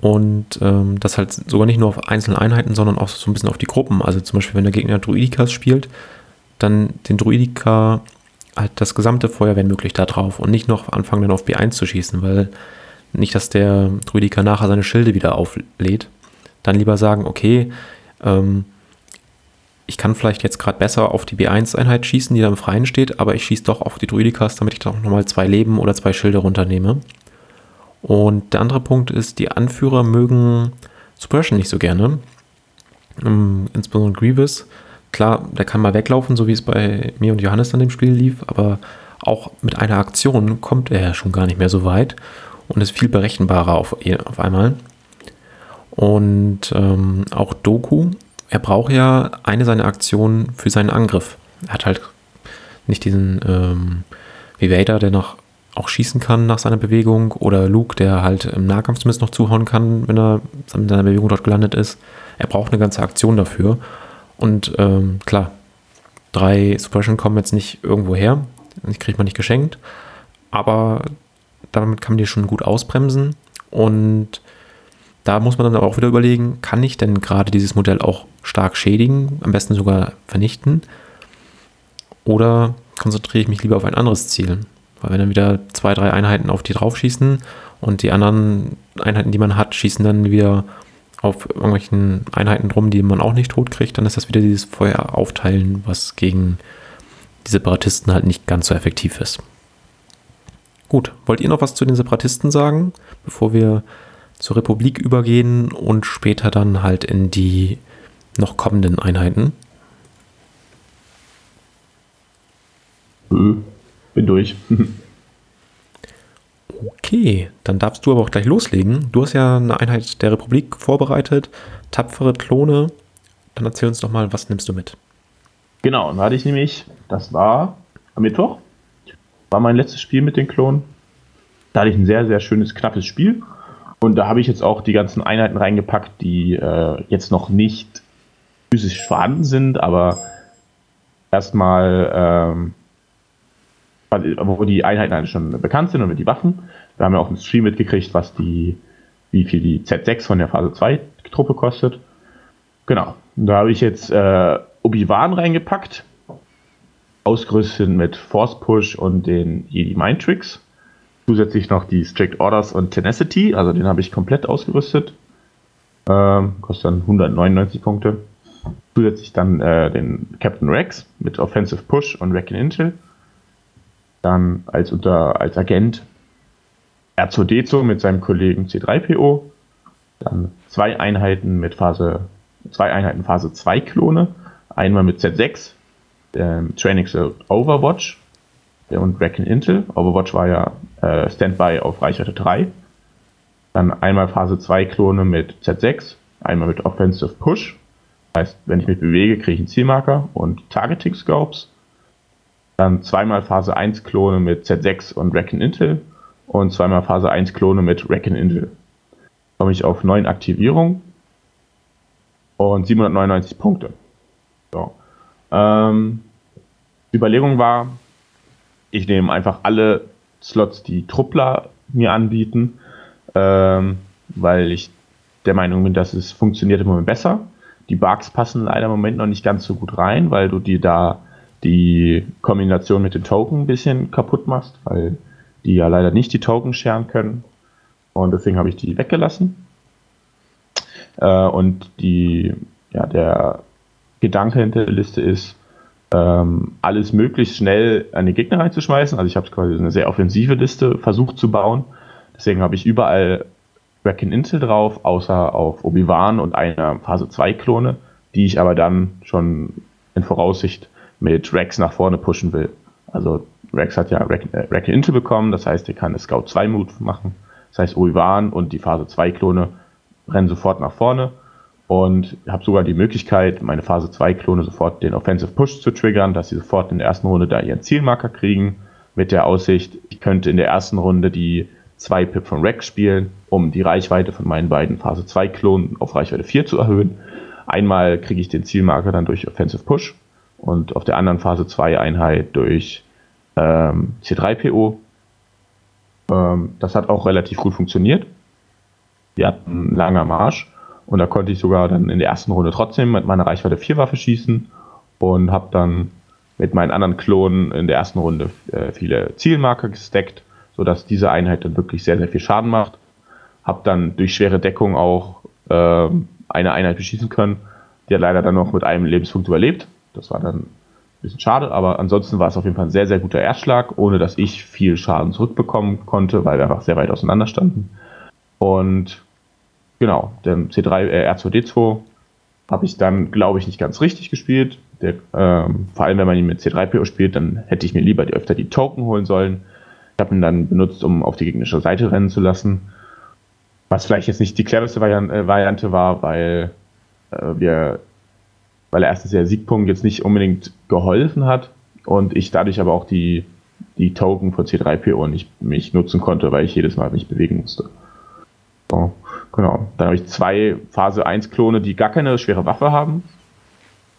und ähm, das halt sogar nicht nur auf einzelne Einheiten, sondern auch so ein bisschen auf die Gruppen. Also zum Beispiel, wenn der Gegner Druidikas spielt, dann den Druidika halt das gesamte Feuer, wenn möglich, da drauf und nicht noch anfangen, dann auf B1 zu schießen, weil nicht, dass der Druidika nachher seine Schilde wieder auflädt. Dann lieber sagen, okay, ähm, ich kann vielleicht jetzt gerade besser auf die B1-Einheit schießen, die da im Freien steht, aber ich schieße doch auf die Druidikas, damit ich doch nochmal zwei Leben oder zwei Schilde runternehme. Und der andere Punkt ist, die Anführer mögen Suppression nicht so gerne. Um, insbesondere Grievous. Klar, der kann mal weglaufen, so wie es bei mir und Johannes an dem Spiel lief, aber auch mit einer Aktion kommt er ja schon gar nicht mehr so weit und ist viel berechenbarer auf, auf einmal. Und ähm, auch Doku, er braucht ja eine seiner Aktionen für seinen Angriff. Er hat halt nicht diesen ähm, wie Vader, der noch auch schießen kann nach seiner Bewegung oder Luke, der halt im Nahkampf zumindest noch zuhauen kann, wenn er mit seiner Bewegung dort gelandet ist. Er braucht eine ganze Aktion dafür. Und ähm, klar, drei Suppression kommen jetzt nicht irgendwo her. Die kriegt man nicht geschenkt. Aber damit kann man die schon gut ausbremsen. Und da muss man dann auch wieder überlegen, kann ich denn gerade dieses Modell auch stark schädigen, am besten sogar vernichten? Oder konzentriere ich mich lieber auf ein anderes Ziel? Weil wenn dann wieder zwei, drei Einheiten auf die draufschießen und die anderen Einheiten, die man hat, schießen dann wieder auf irgendwelchen Einheiten drum, die man auch nicht tot kriegt, dann ist das wieder dieses Feuer aufteilen, was gegen die Separatisten halt nicht ganz so effektiv ist. Gut, wollt ihr noch was zu den Separatisten sagen, bevor wir zur Republik übergehen und später dann halt in die noch kommenden Einheiten?
Hm. Bin durch. <laughs>
okay, dann darfst du aber auch gleich loslegen. Du hast ja eine Einheit der Republik vorbereitet, tapfere Klone. Dann erzähl uns doch mal, was nimmst du mit?
Genau, dann hatte ich nämlich, das war am Mittwoch, war mein letztes Spiel mit den Klonen. Da hatte ich ein sehr, sehr schönes, knappes Spiel. Und da habe ich jetzt auch die ganzen Einheiten reingepackt, die äh, jetzt noch nicht physisch vorhanden sind, aber erstmal ähm, wo die Einheiten eigentlich schon bekannt sind und mit die Waffen. Wir haben ja auch im Stream mitgekriegt, was die, wie viel die Z6 von der Phase 2 Truppe kostet. Genau. Und da habe ich jetzt äh, Obi-Wan reingepackt. Ausgerüstet mit Force Push und den Jedi Mind Tricks. Zusätzlich noch die Strict Orders und Tenacity, also den habe ich komplett ausgerüstet. Ähm, kostet dann 199 Punkte. Zusätzlich dann äh, den Captain Rex mit Offensive Push und Wreck Intel dann als, unter, als Agent R2D2 mit seinem Kollegen C3PO, dann zwei Einheiten mit Phase, zwei Einheiten Phase 2 Klone, einmal mit Z6, ähm, Training Overwatch und Reckon Intel. Overwatch war ja äh, Standby auf Reichweite 3. Dann einmal Phase 2 Klone mit Z6, einmal mit Offensive Push. Heißt, wenn ich mich bewege, kriege ich einen Zielmarker und Targeting Scopes dann zweimal Phase 1 Klone mit Z6 und Reckon Intel und zweimal Phase 1 Klone mit Reckon Intel. Komme ich auf 9 Aktivierungen und 799 Punkte. So. Ähm, die Überlegung war, ich nehme einfach alle Slots, die Truppler mir anbieten, ähm, weil ich der Meinung bin, dass es funktioniert im Moment besser. Die Bugs passen leider im Moment noch nicht ganz so gut rein, weil du dir da die Kombination mit den Token ein bisschen kaputt machst, weil die ja leider nicht die Token scheren können. Und deswegen habe ich die weggelassen. Äh, und die, ja, der Gedanke hinter der Liste ist, ähm, alles möglichst schnell an die Gegner reinzuschmeißen. Also ich habe quasi eine sehr offensive Liste versucht zu bauen. Deswegen habe ich überall Wrecking Intel drauf, außer auf Obi-Wan und einer Phase 2 Klone, die ich aber dann schon in Voraussicht mit Rex nach vorne pushen will. Also Rex hat ja Wrecking Intel bekommen, das heißt, er kann eine Scout 2 Move machen. Das heißt, Obi-Wan und die Phase 2 Klone rennen sofort nach vorne und habe sogar die Möglichkeit, meine Phase 2 Klone sofort den Offensive Push zu triggern, dass sie sofort in der ersten Runde da ihren Zielmarker kriegen, mit der Aussicht, ich könnte in der ersten Runde die 2 Pip von Rex spielen, um die Reichweite von meinen beiden Phase 2 Klonen auf Reichweite 4 zu erhöhen. Einmal kriege ich den Zielmarker dann durch Offensive Push und auf der anderen Phase 2 Einheit durch ähm, C3PO. Ähm, das hat auch relativ gut funktioniert. Wir hatten einen langer Marsch und da konnte ich sogar dann in der ersten Runde trotzdem mit meiner Reichweite 4 Waffe schießen und habe dann mit meinen anderen Klonen in der ersten Runde äh, viele Zielmarker gesteckt, sodass diese Einheit dann wirklich sehr, sehr viel Schaden macht. Habe dann durch schwere Deckung auch äh, eine Einheit beschießen können, die hat leider dann noch mit einem Lebenspunkt überlebt. Das war dann bisschen schade, aber ansonsten war es auf jeden Fall ein sehr, sehr guter Erstschlag, ohne dass ich viel Schaden zurückbekommen konnte, weil wir einfach sehr weit auseinander standen. Und genau, der C3, äh, R2D2 habe ich dann, glaube ich, nicht ganz richtig gespielt. Der, ähm, vor allem, wenn man ihn mit C3PO spielt, dann hätte ich mir lieber die, öfter die Token holen sollen. Ich habe ihn dann benutzt, um auf die gegnerische Seite rennen zu lassen. Was vielleicht jetzt nicht die cleverste äh, Variante war, weil äh, wir weil erstens der Siegpunkt jetzt nicht unbedingt geholfen hat und ich dadurch aber auch die, die Token von C3PO nicht mich nutzen konnte, weil ich jedes Mal mich bewegen musste. So, genau. Dann habe ich zwei Phase 1 Klone, die gar keine schwere Waffe haben.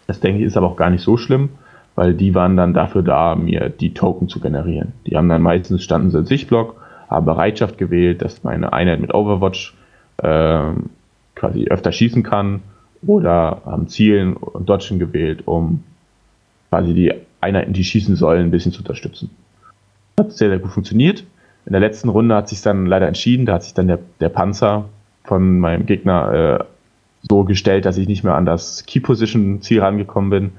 Das denke ich ist aber auch gar nicht so schlimm, weil die waren dann dafür da, mir die Token zu generieren. Die haben dann meistens standen sie in Sichtblock, haben Bereitschaft gewählt, dass meine Einheit mit Overwatch äh, quasi öfter schießen kann oder haben Zielen und Dodgen gewählt, um quasi die Einheiten, die schießen sollen, ein bisschen zu unterstützen. Hat sehr, sehr gut funktioniert. In der letzten Runde hat sich dann leider entschieden, da hat sich dann der, der Panzer von meinem Gegner äh, so gestellt, dass ich nicht mehr an das Key Position Ziel rangekommen bin.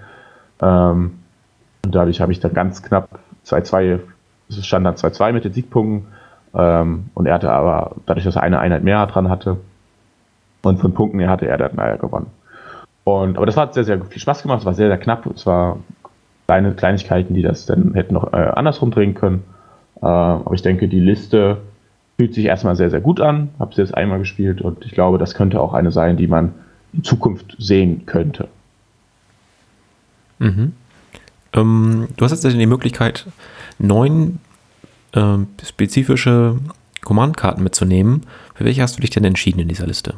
Ähm, und dadurch habe ich dann ganz knapp 2-2, es stand dann 2-2 mit den Siegpunkten. Ähm, und er hatte aber, dadurch, dass er eine Einheit mehr dran hatte, und von Punkten her hatte er dann leider gewonnen. Und, aber das hat sehr, sehr viel Spaß gemacht. Es war sehr, sehr knapp. Es war kleine Kleinigkeiten, die das dann hätten noch äh, andersrum drehen können. Äh, aber ich denke, die Liste fühlt sich erstmal sehr, sehr gut an. Habe sie jetzt einmal gespielt und ich glaube, das könnte auch eine sein, die man in Zukunft sehen könnte.
Mhm. Ähm, du hast jetzt die Möglichkeit, neun äh, spezifische Command-Karten mitzunehmen. Für welche hast du dich denn entschieden in dieser Liste?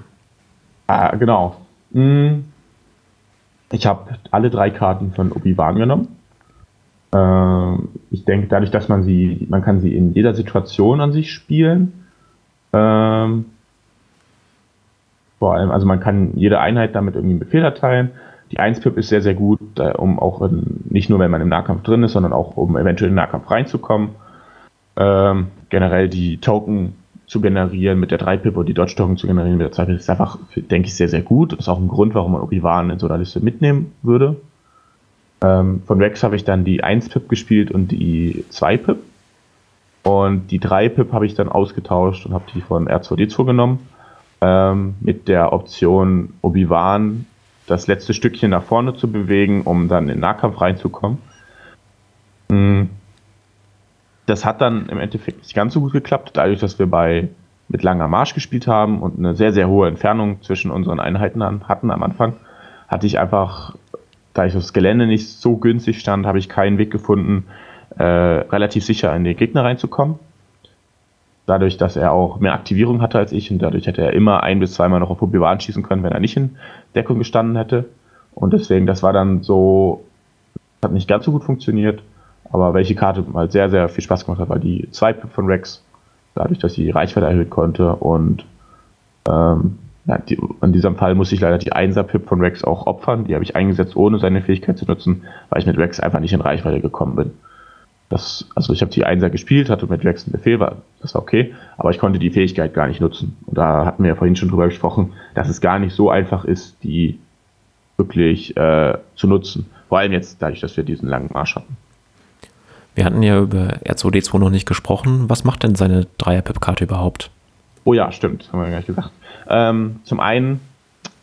Ah, genau. Hm. Ich habe alle drei Karten von Obi-Wan genommen. Ähm, ich denke, dadurch, dass man sie, man kann sie in jeder Situation an sich spielen. Ähm, vor allem, also man kann jede Einheit damit irgendwie einen Befehl erteilen. Die 1-Pip ist sehr, sehr gut, äh, um auch in, nicht nur, wenn man im Nahkampf drin ist, sondern auch, um eventuell in den Nahkampf reinzukommen. Ähm, generell die Token zu generieren mit der 3-Pip und die Dodge-Token zu generieren mit der 2-Pip ist einfach, denke ich, sehr, sehr gut. Das ist auch ein Grund, warum man Obi-Wan in so einer Liste mitnehmen würde. Ähm, von Rex habe ich dann die 1-Pip gespielt und die 2-Pip. Und die 3-Pip habe ich dann ausgetauscht und habe die von R2D2 genommen. Ähm, mit der Option Obi-Wan das letzte Stückchen nach vorne zu bewegen, um dann in den Nahkampf reinzukommen. Mhm das hat dann im Endeffekt nicht ganz so gut geklappt, dadurch, dass wir bei mit langer Marsch gespielt haben und eine sehr, sehr hohe Entfernung zwischen unseren Einheiten hatten am Anfang, hatte ich einfach, da ich das Gelände nicht so günstig stand, habe ich keinen Weg gefunden, äh, relativ sicher in den Gegner reinzukommen. Dadurch, dass er auch mehr Aktivierung hatte als ich und dadurch hätte er immer ein bis zweimal noch auf Obi-Wan schießen können, wenn er nicht in Deckung gestanden hätte. Und deswegen, das war dann so, hat nicht ganz so gut funktioniert. Aber welche Karte halt sehr, sehr viel Spaß gemacht hat, war die 2-Pip von Rex. Dadurch, dass sie die Reichweite erhöhen konnte. Und ähm, ja, die, in diesem Fall muss ich leider die 1er-Pip von Rex auch opfern. Die habe ich eingesetzt, ohne seine Fähigkeit zu nutzen, weil ich mit Rex einfach nicht in Reichweite gekommen bin. Das, also ich habe die 1er gespielt, hatte mit Rex einen Befehl, war, das war okay, aber ich konnte die Fähigkeit gar nicht nutzen. Und da hatten wir ja vorhin schon drüber gesprochen, dass es gar nicht so einfach ist, die wirklich äh, zu nutzen. Vor allem jetzt dadurch, dass wir diesen langen Marsch hatten.
Wir hatten ja über R2D2 noch nicht gesprochen. Was macht denn seine Dreier-Pip-Karte überhaupt?
Oh ja, stimmt, haben wir gar nicht gesagt. Ähm, zum einen,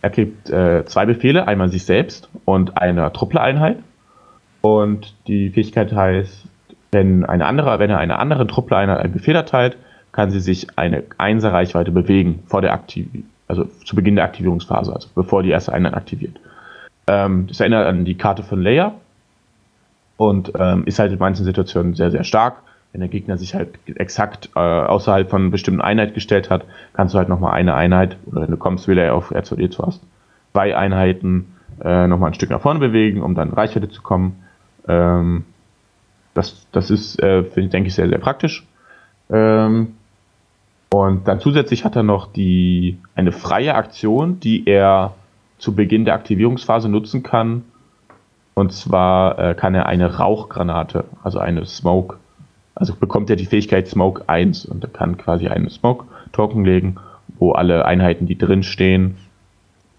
er kriegt äh, zwei Befehle, einmal sich selbst und eine Truppler-Einheit. Und die Fähigkeit heißt, wenn eine andere, wenn er einer anderen Truppler-Einheit einen Befehl erteilt, kann sie sich eine Einser-Reichweite bewegen vor der Aktiv also zu Beginn der Aktivierungsphase, also bevor die erste Einheit aktiviert. Ähm, das erinnert an die Karte von Leia und ähm, ist halt in manchen Situationen sehr, sehr stark. Wenn der Gegner sich halt exakt äh, außerhalb von einer bestimmten Einheit gestellt hat, kannst du halt nochmal eine Einheit, oder wenn du kommst, will er auf R2D2 hast, zwei Einheiten äh, nochmal ein Stück nach vorne bewegen, um dann in Reichweite zu kommen. Ähm, das, das ist, äh, finde ich, denke ich, sehr, sehr praktisch. Ähm, und dann zusätzlich hat er noch die, eine freie Aktion, die er zu Beginn der Aktivierungsphase nutzen kann. Und zwar äh, kann er eine Rauchgranate, also eine Smoke, also bekommt er die Fähigkeit Smoke 1 und er kann quasi einen Smoke-Token legen, wo alle Einheiten, die drin stehen,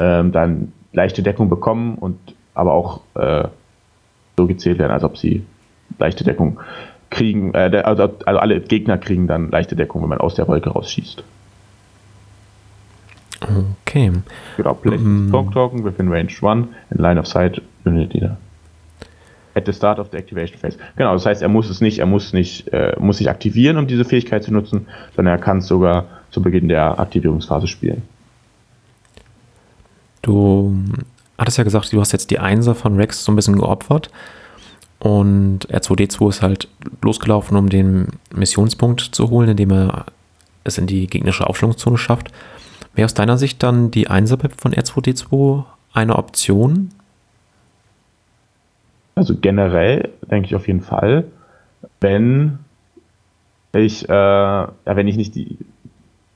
ähm, dann leichte Deckung bekommen und aber auch äh, so gezählt werden, als ob sie leichte Deckung kriegen, äh, also, also alle Gegner kriegen dann leichte Deckung, wenn man aus der Wolke rausschießt.
Okay.
Genau, place um, Smoke Token within range 1 in line of sight unit leader. At the start of the activation phase. Genau, das heißt, er muss es nicht, er muss nicht, äh, muss sich aktivieren, um diese Fähigkeit zu nutzen, sondern er kann es sogar zu Beginn der Aktivierungsphase spielen.
Du hattest ja gesagt, du hast jetzt die Einser von Rex so ein bisschen geopfert. Und R2D2 ist halt losgelaufen, um den Missionspunkt zu holen, indem er es in die gegnerische Aufstellungszone schafft. Wäre aus deiner Sicht dann die 1 von R2D2 eine Option?
Also generell denke ich auf jeden Fall, wenn ich, äh, ja, wenn ich nicht die,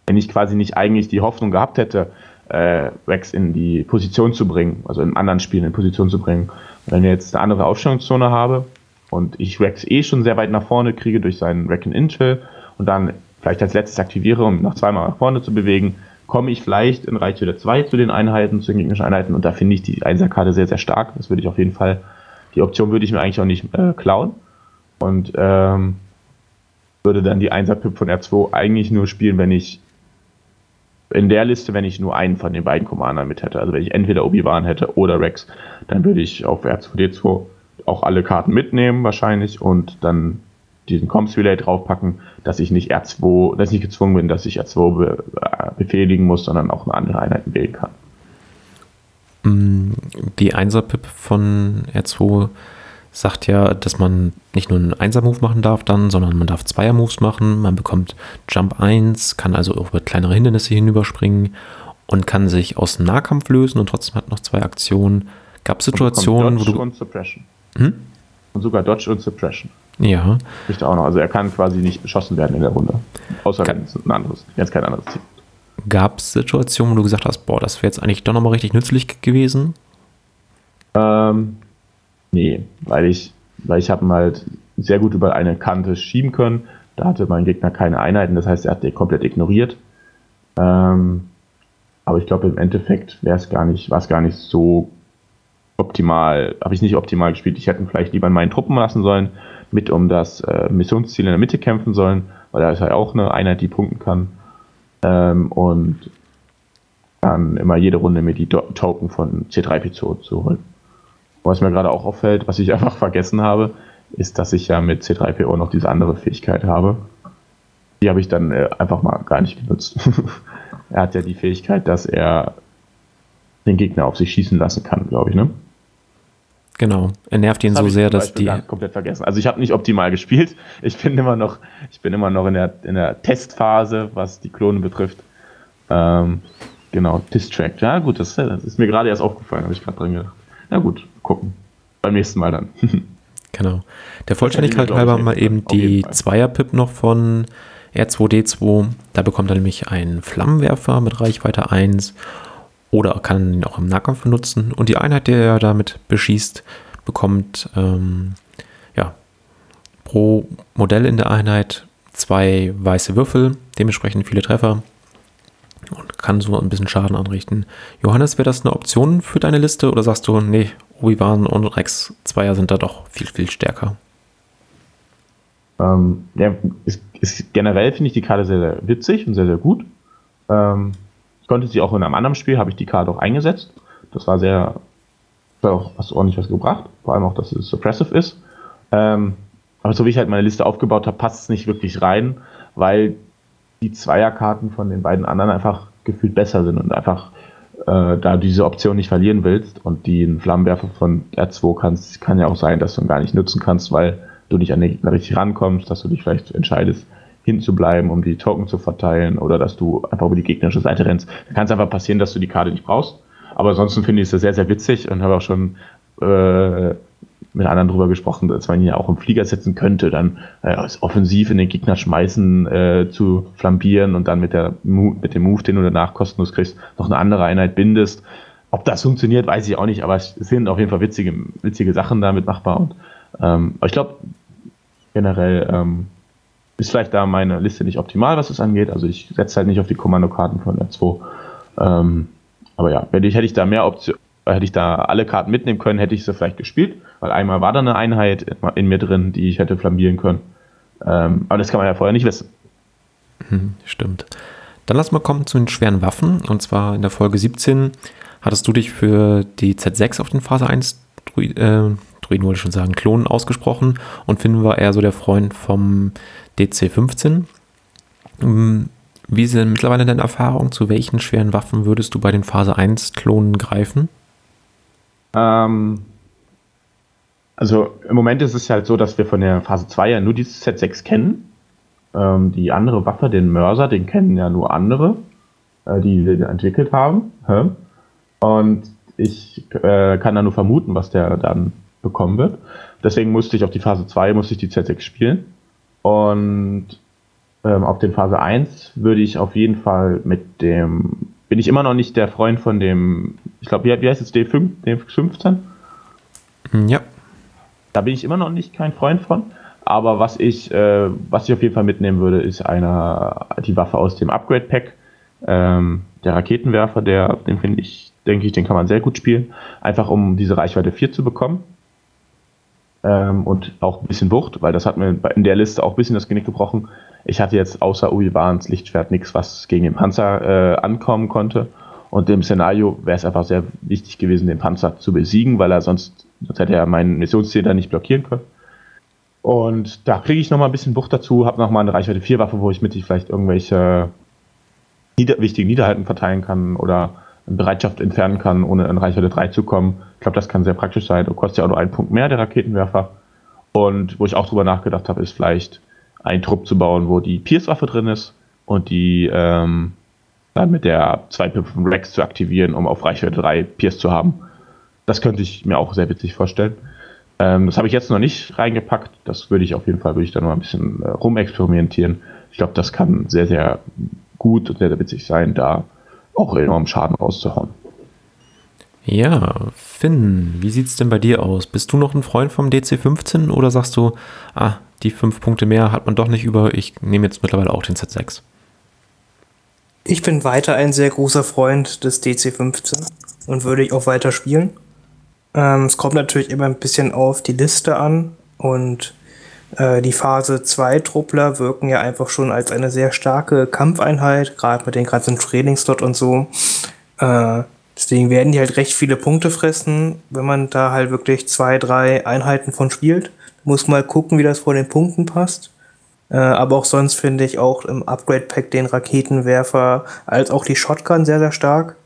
wenn ich quasi nicht eigentlich die Hoffnung gehabt hätte, äh, Rex in die Position zu bringen, also in anderen Spielen in Position zu bringen. Wenn ich jetzt eine andere Aufstellungszone habe und ich Rex eh schon sehr weit nach vorne kriege durch seinen Rack Intel und dann vielleicht als letztes aktiviere, um noch zweimal nach vorne zu bewegen, komme ich vielleicht in Reichweite 2 zu den Einheiten, zu den gegnerischen Einheiten und da finde ich die Einserkarte sehr, sehr stark. Das würde ich auf jeden Fall, die Option würde ich mir eigentlich auch nicht äh, klauen und ähm, würde dann die 1er-Pip von R2 eigentlich nur spielen, wenn ich in der Liste, wenn ich nur einen von den beiden Commandern mit hätte, also wenn ich entweder Obi-Wan hätte oder Rex, dann würde ich auf R2D2 auch alle Karten mitnehmen wahrscheinlich und dann diesen Comms Relay draufpacken, dass ich nicht R2, dass ich nicht gezwungen bin, dass ich R2 be äh, befehligen muss, sondern auch eine andere Einheit wählen kann.
Mm, die 1er-Pip von R2 sagt ja, dass man nicht nur einen Einser-Move machen darf dann, sondern man darf Zweier-Moves machen. Man bekommt Jump 1, kann also auch über kleinere Hindernisse hinüberspringen und kann sich aus dem Nahkampf lösen und trotzdem hat noch zwei Aktionen. Gab es Situationen,
wo du... Und Suppression. Hm? Und sogar Dodge und Suppression.
Ja.
Er auch noch. Also er kann quasi nicht beschossen werden in der Runde. Außer wenn es ein anderes, wenn es kein anderes Ziel
Gab es Situationen, wo du gesagt hast, boah, das wäre jetzt eigentlich doch nochmal richtig nützlich gewesen?
Ähm, Nee, weil ich, weil ich habe halt sehr gut über eine Kante schieben können. Da hatte mein Gegner keine Einheiten, das heißt, er hat den komplett ignoriert. Ähm, aber ich glaube, im Endeffekt wäre es gar nicht, war es gar nicht so optimal, habe ich nicht optimal gespielt. Ich hätte ihn vielleicht lieber in meinen Truppen lassen sollen, mit um das äh, Missionsziel in der Mitte kämpfen sollen, weil da ist ja auch eine Einheit, die punkten kann. Ähm, und dann immer jede Runde mir die Token von C3PO zu holen. Was mir gerade auch auffällt, was ich <laughs> einfach vergessen habe, ist, dass ich ja mit C3PO noch diese andere Fähigkeit habe. Die habe ich dann äh, einfach mal gar nicht genutzt. <laughs> er hat ja die Fähigkeit, dass er den Gegner auf sich schießen lassen kann, glaube ich, ne?
Genau. Er nervt ihn das so sehr, dass die.
komplett vergessen. Also ich habe nicht optimal gespielt. <laughs> Ich bin immer noch, ich bin immer noch in der, in der Testphase, was die Klone betrifft. Ähm, genau, Distract. Ja, gut, das, das ist mir gerade erst aufgefallen, habe ich gerade drin gedacht. Na gut, gucken. Beim nächsten Mal dann. <laughs>
Genau. Der Vollständigkeit halber mal eben die Zweier-Pip noch von R2D2. Da bekommt er nämlich einen Flammenwerfer mit Reichweite 1 oder kann ihn auch im Nahkampf benutzen. Und die Einheit, die er damit beschießt, bekommt ähm, ja, pro Modell in der Einheit zwei weiße Würfel, dementsprechend viele Treffer und kann so ein bisschen Schaden anrichten. Johannes, wäre das eine Option für deine Liste oder sagst du, nee, Obi-Wan und Rex Zweier sind da doch viel, viel stärker?
Ähm, ja, ist, ist generell finde ich die Karte sehr, sehr witzig und sehr, sehr gut. Ähm, konnte sie auch in einem anderen Spiel, habe ich die Karte auch eingesetzt. Das war sehr, hat auch was ordentlich was gebracht. Vor allem auch, dass es suppressive ist. Ähm, aber so wie ich halt meine Liste aufgebaut habe, passt es nicht wirklich rein, weil die Zweierkarten von den beiden anderen einfach gefühlt besser sind und einfach äh, da diese Option nicht verlieren willst und den Flammenwerfer von R2 kannst, kann ja auch sein, dass du ihn gar nicht nutzen kannst, weil du nicht an den Gegner richtig rankommst, dass du dich vielleicht entscheidest, hinzubleiben, um die Token zu verteilen oder dass du einfach über die gegnerische Seite rennst. Da kann es einfach passieren, dass du die Karte nicht brauchst. Aber ansonsten finde ich es sehr, sehr witzig und habe auch schon äh, mit anderen drüber gesprochen, dass man ihn ja auch im Flieger setzen könnte, dann äh, offensiv in den Gegner schmeißen, äh, zu flambieren und dann mit, der, mit dem Move, den du danach kostenlos kriegst, noch eine andere Einheit bindest. Ob das funktioniert, weiß ich auch nicht, aber es sind auf jeden Fall witzige, witzige Sachen damit machbar. Und, ähm, aber ich glaube, generell ähm, ist vielleicht da meine Liste nicht optimal, was es angeht. Also ich setze halt nicht auf die Kommandokarten von der 2. Ähm, aber ja, wenn ich, hätte ich da mehr Optionen, hätte ich da alle Karten mitnehmen können, hätte ich sie vielleicht gespielt, weil einmal war da eine Einheit in mir drin, die ich hätte flambieren können. Ähm, aber das kann man ja vorher nicht wissen.
Hm, stimmt. Dann lass mal kommen zu den schweren Waffen. Und zwar in der Folge 17 hattest du dich für die Z6 auf den Phase 1 Druid, äh, Druiden wollte ich schon sagen, Klonen ausgesprochen und Finn war eher so der Freund vom DC15. Hm, wie sind mittlerweile deine Erfahrungen? Zu welchen schweren Waffen würdest du bei den Phase 1 Klonen greifen?
Ähm, also im Moment ist es halt so, dass wir von der Phase 2 ja nur dieses Set 6 kennen. Ähm, die andere Waffe, den Mörser, den kennen ja nur andere, äh, die den entwickelt haben. Und ich äh, kann da nur vermuten, was der dann bekommen wird. Deswegen musste ich auf die Phase 2, musste ich die Z6 spielen. Und ähm, auf den Phase 1 würde ich auf jeden Fall mit dem bin ich immer noch nicht der Freund von dem, ich glaube, wie, wie, heißt es, D5, D15?
Hm, ja.
Da bin ich immer noch nicht kein Freund von. Aber was ich, äh, was ich auf jeden Fall mitnehmen würde, ist einer, die Waffe aus dem Upgrade-Pack. Ähm, der Raketenwerfer, der, den finde ich, denke ich, den kann man sehr gut spielen. Einfach um diese Reichweite 4 zu bekommen. Ähm, und auch ein bisschen Wucht, weil das hat mir in der Liste auch ein bisschen das Genick gebrochen. Ich hatte jetzt außer Ubi-Wans Lichtschwert nichts, was gegen den Panzer äh, ankommen konnte. Und im Szenario wäre es einfach sehr wichtig gewesen, den Panzer zu besiegen, weil er sonst, sonst hätte er meinen Missionsziel da nicht blockieren können. Und da kriege ich nochmal ein bisschen Bucht dazu, habe nochmal eine Reichweite 4 Waffe, wo ich mit ich vielleicht irgendwelche nieder wichtigen Niederhalten verteilen kann oder eine Bereitschaft entfernen kann, ohne in Reichweite 3 zu kommen. Ich glaube, das kann sehr praktisch sein. Und kostet ja auch nur einen Punkt mehr, der Raketenwerfer. Und wo ich auch drüber nachgedacht habe, ist vielleicht einen Trupp zu bauen, wo die Pierce-Waffe drin ist und die ähm, dann mit der 2 von Rex zu aktivieren, um auf Reichweite 3 Pierce zu haben. Das könnte ich mir auch sehr witzig vorstellen. Ähm, das habe ich jetzt noch nicht reingepackt. Das würde ich auf jeden Fall, würde ich da noch ein bisschen äh, rumexperimentieren. Ich glaube, das kann sehr, sehr gut und sehr, sehr witzig sein, da auch enorm Schaden rauszuhauen.
Ja, Finn, wie sieht es denn bei dir aus? Bist du noch ein Freund vom DC15 oder sagst du, ah, die fünf Punkte mehr hat man doch nicht über. Ich nehme jetzt mittlerweile auch den Z6.
Ich bin weiter ein sehr großer Freund des DC15 und würde ich auch weiter spielen. Ähm, es kommt natürlich immer ein bisschen auf die Liste an und äh, die Phase 2 Truppler wirken ja einfach schon als eine sehr starke Kampfeinheit, gerade mit den ganzen Trainingslot und so. Äh, deswegen werden die halt recht viele Punkte fressen, wenn man da halt wirklich zwei, drei Einheiten von spielt. Muss mal gucken, wie das vor den Punkten passt. Äh, aber auch sonst finde ich auch im Upgrade-Pack den Raketenwerfer als auch die Shotgun sehr, sehr stark.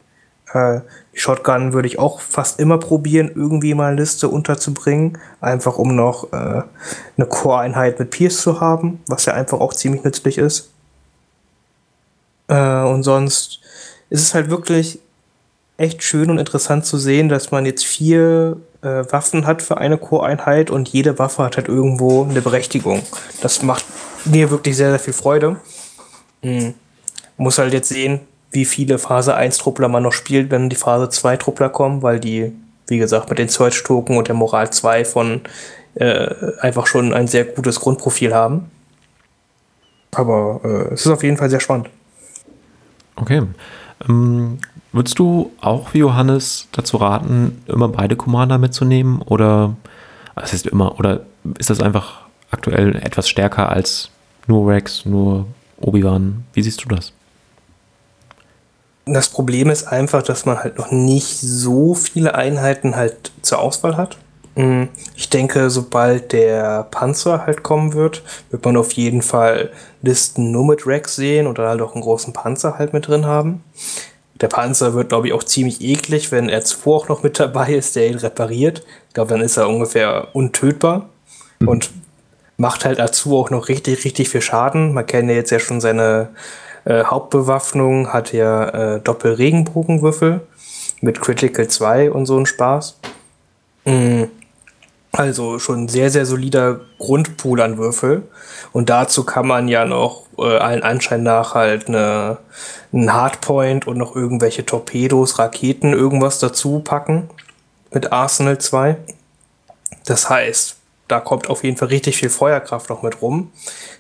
Äh, die Shotgun würde ich auch fast immer probieren, irgendwie mal eine Liste unterzubringen. Einfach um noch äh, eine Core-Einheit mit Pierce zu haben, was ja einfach auch ziemlich nützlich ist. Äh, und sonst ist es halt wirklich echt schön und interessant zu sehen, dass man jetzt vier äh, Waffen hat für eine Core-Einheit und jede Waffe hat halt irgendwo eine Berechtigung. Das macht mir wirklich sehr, sehr viel Freude. Mhm. Muss halt jetzt sehen, wie viele Phase 1 Truppler man noch spielt, wenn die Phase 2 Truppler kommen, weil die, wie gesagt, mit den Search-Token und der Moral 2 von äh, einfach schon ein sehr gutes Grundprofil haben. Aber äh, es ist auf jeden Fall sehr spannend.
Okay. Ähm, würdest du auch wie Johannes dazu raten, immer beide Commander mitzunehmen? Oder das heißt immer, oder ist das einfach aktuell etwas stärker als nur Rex, nur Obi-Wan? Wie siehst du das?
Das Problem ist einfach, dass man halt noch nicht so viele Einheiten halt zur Auswahl hat. Mm, ich denke, sobald der Panzer halt kommen wird, wird man auf jeden Fall Listen nur mit Rex sehen oder halt auch einen großen Panzer halt mit drin haben. Der Panzer wird, glaube ich, auch ziemlich eklig, wenn R2 auch noch mit dabei ist, der ihn repariert. Ich glaube, dann ist er ungefähr untötbar mhm. und macht halt dazu auch noch richtig, richtig viel Schaden. Man kennt ja jetzt ja schon seine äh, Hauptbewaffnung, hat ja äh, Doppel-Regenbogenwürfel mit Critical 2 und so ein Spaß. Mhm. Also schon sehr, sehr solider Grundpool an Würfel. Und dazu kann man ja noch äh, allen Anschein nach halt eine, einen Hardpoint und noch irgendwelche Torpedos, Raketen, irgendwas dazu packen mit Arsenal 2. Das heißt, da kommt auf jeden Fall richtig viel Feuerkraft noch mit rum,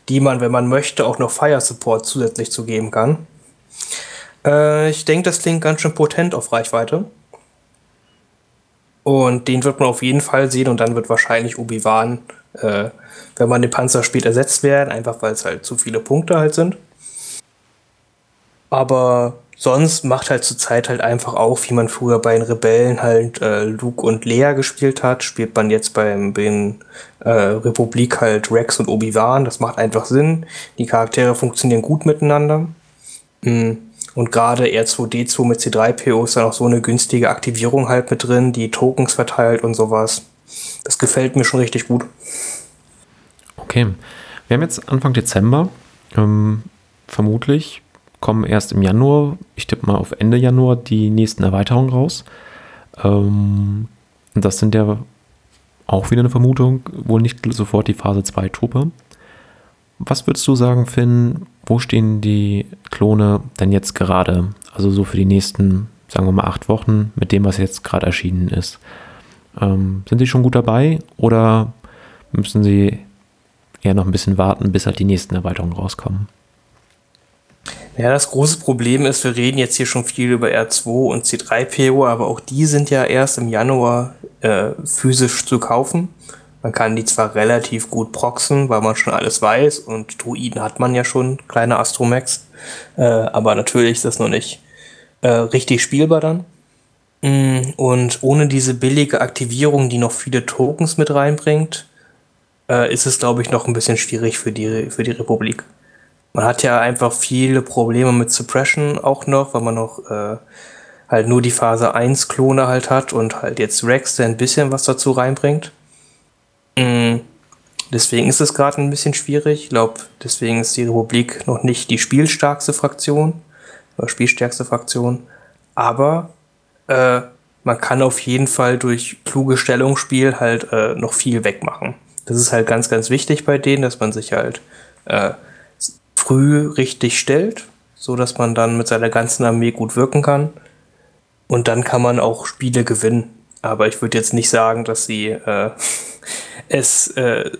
die man, wenn man möchte, auch noch Fire Support zusätzlich zu geben kann. Äh, ich denke, das klingt ganz schön potent auf Reichweite. Und den wird man auf jeden Fall sehen und dann wird wahrscheinlich Obi-Wan, äh, wenn man den Panzer spielt, ersetzt werden, einfach weil es halt zu viele Punkte halt sind. Aber sonst macht halt zurzeit halt einfach auch, wie man früher bei den Rebellen halt äh, Luke und Leia gespielt hat, spielt man jetzt beim, beim äh, Republik halt Rex und Obi-Wan. Das macht einfach Sinn. Die Charaktere funktionieren gut miteinander. Mhm. Und gerade R2D2 mit C3PO ist dann auch so eine günstige Aktivierung halt mit drin, die Tokens verteilt und sowas. Das gefällt mir schon richtig gut.
Okay. Wir haben jetzt Anfang Dezember. Ähm, vermutlich kommen erst im Januar, ich tippe mal auf Ende Januar, die nächsten Erweiterungen raus. Ähm, das sind ja auch wieder eine Vermutung, wohl nicht sofort die Phase 2 Truppe. Was würdest du sagen, Finn? Wo stehen die Klone denn jetzt gerade? Also so für die nächsten, sagen wir mal, acht Wochen mit dem, was jetzt gerade erschienen ist. Ähm, sind sie schon gut dabei oder müssen sie eher noch ein bisschen warten, bis halt die nächsten Erweiterungen rauskommen?
Ja, das große Problem ist, wir reden jetzt hier schon viel über R2 und C3PO, aber auch die sind ja erst im Januar äh, physisch zu kaufen. Man kann die zwar relativ gut proxen, weil man schon alles weiß und Druiden hat man ja schon, kleine Astromax, äh, aber natürlich ist das noch nicht äh, richtig spielbar dann. Mm, und ohne diese billige Aktivierung, die noch viele Tokens mit reinbringt, äh, ist es, glaube ich, noch ein bisschen schwierig für die, für die Republik. Man hat ja einfach viele Probleme mit Suppression auch noch, weil man noch äh, halt nur die Phase 1 Klone halt hat und halt jetzt Rex, der ein bisschen was dazu reinbringt. Mhm. Deswegen ist es gerade ein bisschen schwierig. Ich glaube, deswegen ist die Republik noch nicht die spielstärkste Fraktion oder spielstärkste Fraktion. Aber äh, man kann auf jeden Fall durch kluge Stellungsspiel halt äh, noch viel wegmachen. Das ist halt ganz, ganz wichtig bei denen, dass man sich halt äh, früh richtig stellt, so dass man dann mit seiner ganzen Armee gut wirken kann. Und dann kann man auch Spiele gewinnen. Aber ich würde jetzt nicht sagen, dass sie äh, <laughs> es, äh,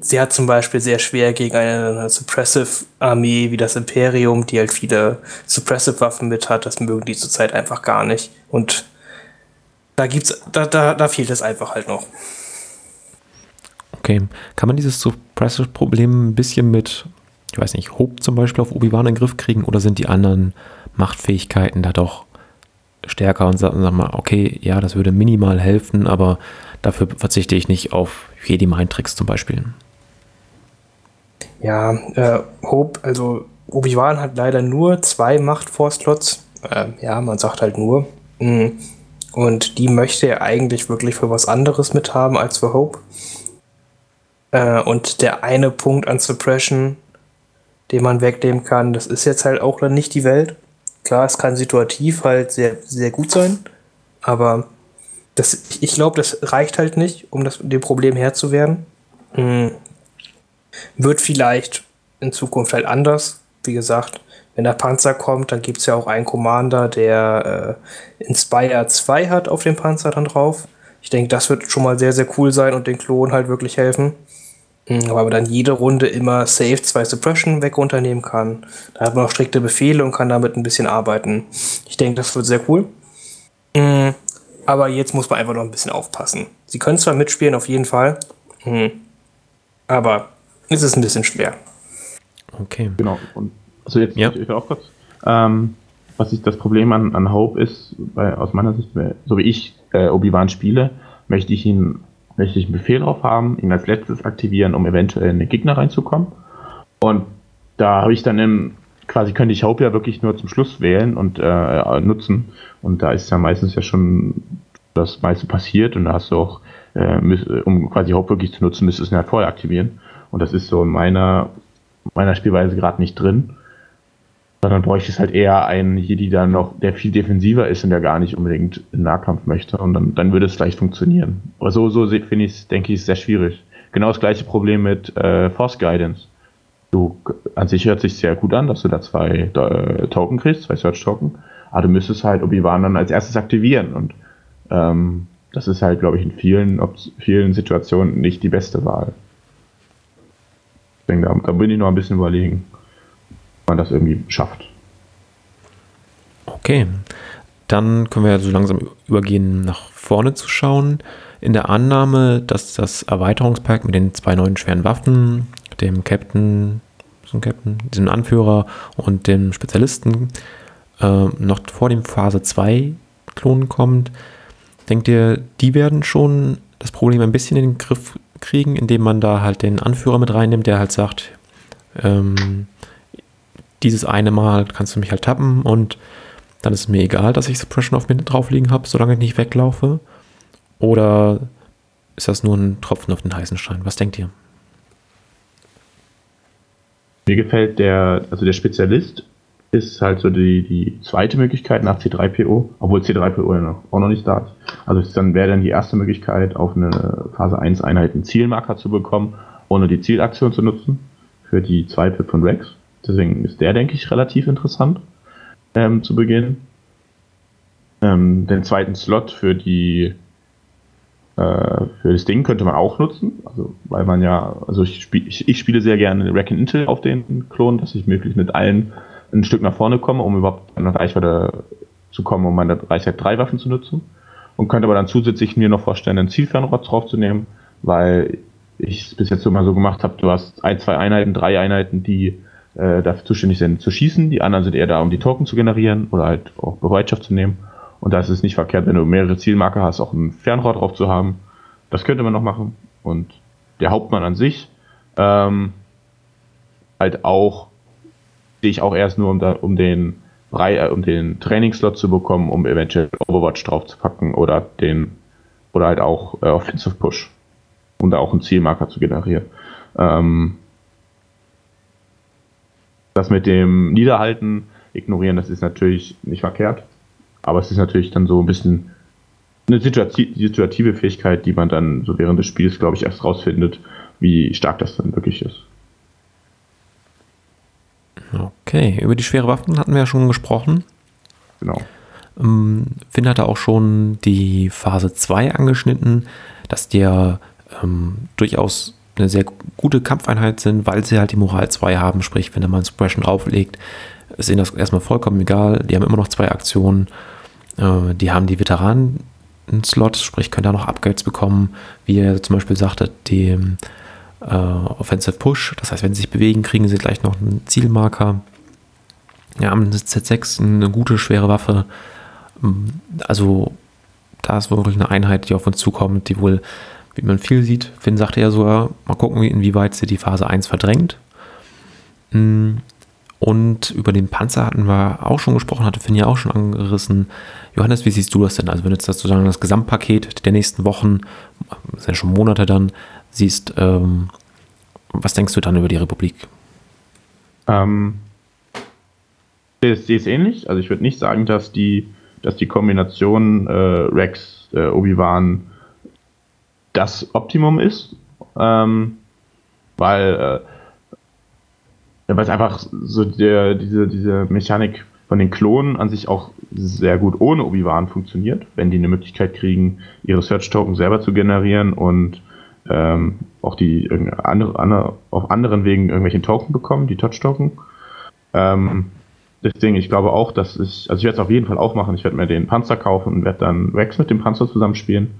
sie hat zum Beispiel sehr schwer gegen eine Suppressive-Armee wie das Imperium, die halt viele Suppressive-Waffen mit hat. Das mögen die zurzeit einfach gar nicht. Und da gibt's, da, da, da fehlt es einfach halt noch.
Okay. Kann man dieses Suppressive-Problem ein bisschen mit, ich weiß nicht, Hope zum Beispiel auf Obi-Wan in den Griff kriegen oder sind die anderen Machtfähigkeiten da doch stärker und sagen sag mal, okay, ja, das würde minimal helfen, aber dafür verzichte ich nicht auf Jedi Mind Tricks zum Beispiel.
Ja, äh, Hope, also Obi-Wan hat leider nur zwei Macht-Force-Slots. Äh, ja, man sagt halt nur. Mm. Und die möchte er eigentlich wirklich für was anderes mithaben als für Hope. Äh, und der eine Punkt an Suppression, den man wegnehmen kann, das ist jetzt halt auch dann nicht die Welt. Klar, es kann situativ halt sehr, sehr gut sein, aber das, ich glaube, das reicht halt nicht, um das, dem Problem Herr zu werden. Hm. Wird vielleicht in Zukunft halt anders. Wie gesagt, wenn der Panzer kommt, dann gibt es ja auch einen Commander, der äh, Inspire 2 hat auf dem Panzer dann drauf. Ich denke, das wird schon mal sehr, sehr cool sein und den Klonen halt wirklich helfen. Hm, aber dann jede Runde immer Save 2 Suppression weg runternehmen kann. Da hat man auch strikte Befehle und kann damit ein bisschen arbeiten. Ich denke, das wird sehr cool. Hm, aber jetzt muss man einfach noch ein bisschen aufpassen. Sie können zwar mitspielen, auf jeden Fall. Hm, aber es ist ein bisschen schwer.
Okay. Genau. Und also jetzt ja. ich auch kurz. Ähm, was ich das Problem an, an Hope ist, weil aus meiner Sicht, so wie ich äh, Obi-Wan spiele, möchte ich ihn, möchte ich einen Befehl drauf haben, ihn als letztes aktivieren, um eventuell in den Gegner reinzukommen. Und da habe ich dann im, quasi könnte ich Hope ja wirklich nur zum Schluss wählen und äh, nutzen. Und da ist ja meistens ja schon das meiste passiert und da hast du auch, äh, um quasi Hope wirklich zu nutzen, müsstest du ihn halt vorher aktivieren. Und das ist so in meiner, meiner Spielweise gerade nicht drin. Sondern bräuchte es halt eher einen Jedi, der noch, der viel defensiver ist und der gar nicht unbedingt in Nahkampf möchte. Und dann, dann würde es vielleicht funktionieren. Aber so, so finde ich es, denke ich, sehr schwierig. Genau das gleiche Problem mit äh, Force Guidance. Du, an sich hört sich sehr gut an, dass du da zwei äh, Token kriegst, zwei Search-Token. Aber du müsstest halt Obi-Wan dann als erstes aktivieren. Und ähm, das ist halt, glaube ich, in vielen, vielen Situationen nicht die beste Wahl. Denke, da, da bin ich noch ein bisschen überlegen man das irgendwie schafft.
Okay, dann können wir so langsam übergehen, nach vorne zu schauen. In der Annahme, dass das Erweiterungspack mit den zwei neuen schweren Waffen, dem Captain, ein Captain, diesem Anführer und dem Spezialisten äh, noch vor dem Phase 2 Klonen kommt, denkt ihr, die werden schon das Problem ein bisschen in den Griff kriegen, indem man da halt den Anführer mit reinnimmt, der halt sagt, ähm, dieses eine Mal kannst du mich halt tappen und dann ist es mir egal, dass ich Suppression auf mir drauf liegen habe, solange ich nicht weglaufe. Oder ist das nur ein Tropfen auf den heißen Stein? Was denkt ihr?
Mir gefällt der, also der Spezialist ist halt so die, die zweite Möglichkeit nach C3PO, obwohl C3PO auch noch nicht da ist. Also dann wäre dann die erste Möglichkeit, auf eine Phase 1 Einheit einen Zielmarker zu bekommen, ohne die Zielaktion zu nutzen, für die Zweifel von Rex. Deswegen ist der, denke ich, relativ interessant ähm, zu Beginn. Ähm, den zweiten Slot für die äh, für das Ding könnte man auch nutzen, also weil man ja, also ich, spiel, ich, ich spiele sehr gerne Rack Intel auf den Klon, dass ich möglichst mit allen ein Stück nach vorne komme, um überhaupt an Reichweite zu kommen, um meine Reichweite drei Waffen zu nutzen. Und könnte aber dann zusätzlich mir noch vorstellen, einen Zielfernrohr draufzunehmen, weil ich es bis jetzt immer so gemacht habe, du hast ein, zwei Einheiten, drei Einheiten, die äh, dafür zuständig sind zu schießen. Die anderen sind eher da, um die Token zu generieren oder halt auch Bereitschaft zu nehmen. Und da ist es nicht verkehrt, wenn du mehrere Zielmarker hast, auch ein Fernrohr drauf zu haben. Das könnte man noch machen. Und der Hauptmann an sich, ähm, halt auch, sehe ich auch erst nur, um, da, um den äh, um den Trainingslot zu bekommen, um eventuell Overwatch drauf zu packen oder den oder halt auch äh, Offensive Push, um da auch einen Zielmarker zu generieren. Ähm, das mit dem Niederhalten, ignorieren, das ist natürlich nicht verkehrt. Aber es ist natürlich dann so ein bisschen eine situative Fähigkeit, die man dann so während des Spiels, glaube ich, erst rausfindet, wie stark das dann wirklich ist.
Okay, über die schwere Waffen hatten wir ja schon gesprochen.
Genau.
Ähm, Finn hatte auch schon die Phase 2 angeschnitten, dass der ähm, durchaus eine sehr gute Kampfeinheit sind, weil sie halt die Moral 2 haben, sprich, wenn er mal ein Suppression auflegt, ist ihnen das erstmal vollkommen egal. Die haben immer noch zwei Aktionen. Äh, die haben die Veteranen-Slots, sprich, können da noch Upgrades bekommen, wie er zum Beispiel sagte, dem äh, Offensive Push. Das heißt, wenn sie sich bewegen, kriegen sie gleich noch einen Zielmarker. Ja, haben eine Z6, eine gute, schwere Waffe. Also, da ist wirklich eine Einheit, die auf uns zukommt, die wohl wie man viel sieht. Finn sagte ja sogar, mal gucken, inwieweit sie die Phase 1 verdrängt. Mm, und über den Panzer hatten wir auch schon gesprochen, hatte Finn ja auch schon angerissen. Johannes, wie siehst du das denn? Also wenn du jetzt sozusagen das Gesamtpaket der nächsten Wochen, sind ja schon Monate dann, siehst, ähm, was denkst du dann über die Republik?
Ähm, sehe es ähnlich. Also ich würde nicht sagen, dass die, dass die Kombination äh, Rex, äh, Obi-Wan das Optimum ist. Ähm, weil, äh, es einfach so der, diese, diese Mechanik von den Klonen an sich auch sehr gut ohne Obi-Wan funktioniert, wenn die eine Möglichkeit kriegen, ihre Search-Token selber zu generieren und ähm, auch die andere, andere, auf anderen Wegen irgendwelche Token bekommen, die Touch-Token. Ähm, deswegen, ich glaube auch, dass ich, also ich werde es auf jeden Fall auch machen. Ich werde mir den Panzer kaufen und werde dann Rex mit dem Panzer zusammenspielen.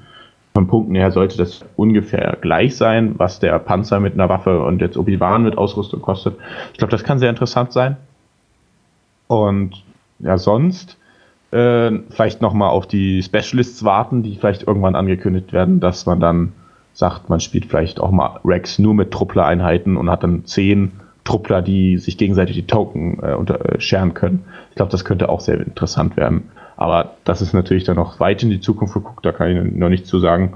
Von Punkten her sollte das ungefähr gleich sein, was der Panzer mit einer Waffe und jetzt Obi-Wan mit Ausrüstung kostet. Ich glaube, das kann sehr interessant sein. Und ja, sonst äh, vielleicht nochmal auf die Specialists warten, die vielleicht irgendwann angekündigt werden, dass man dann sagt, man spielt vielleicht auch mal Rex nur mit Truppler-Einheiten und hat dann zehn Truppler, die sich gegenseitig die Token äh, unter, äh, scheren können. Ich glaube, das könnte auch sehr interessant werden. Aber das ist natürlich dann noch weit in die Zukunft geguckt, da kann ich noch nicht zu sagen,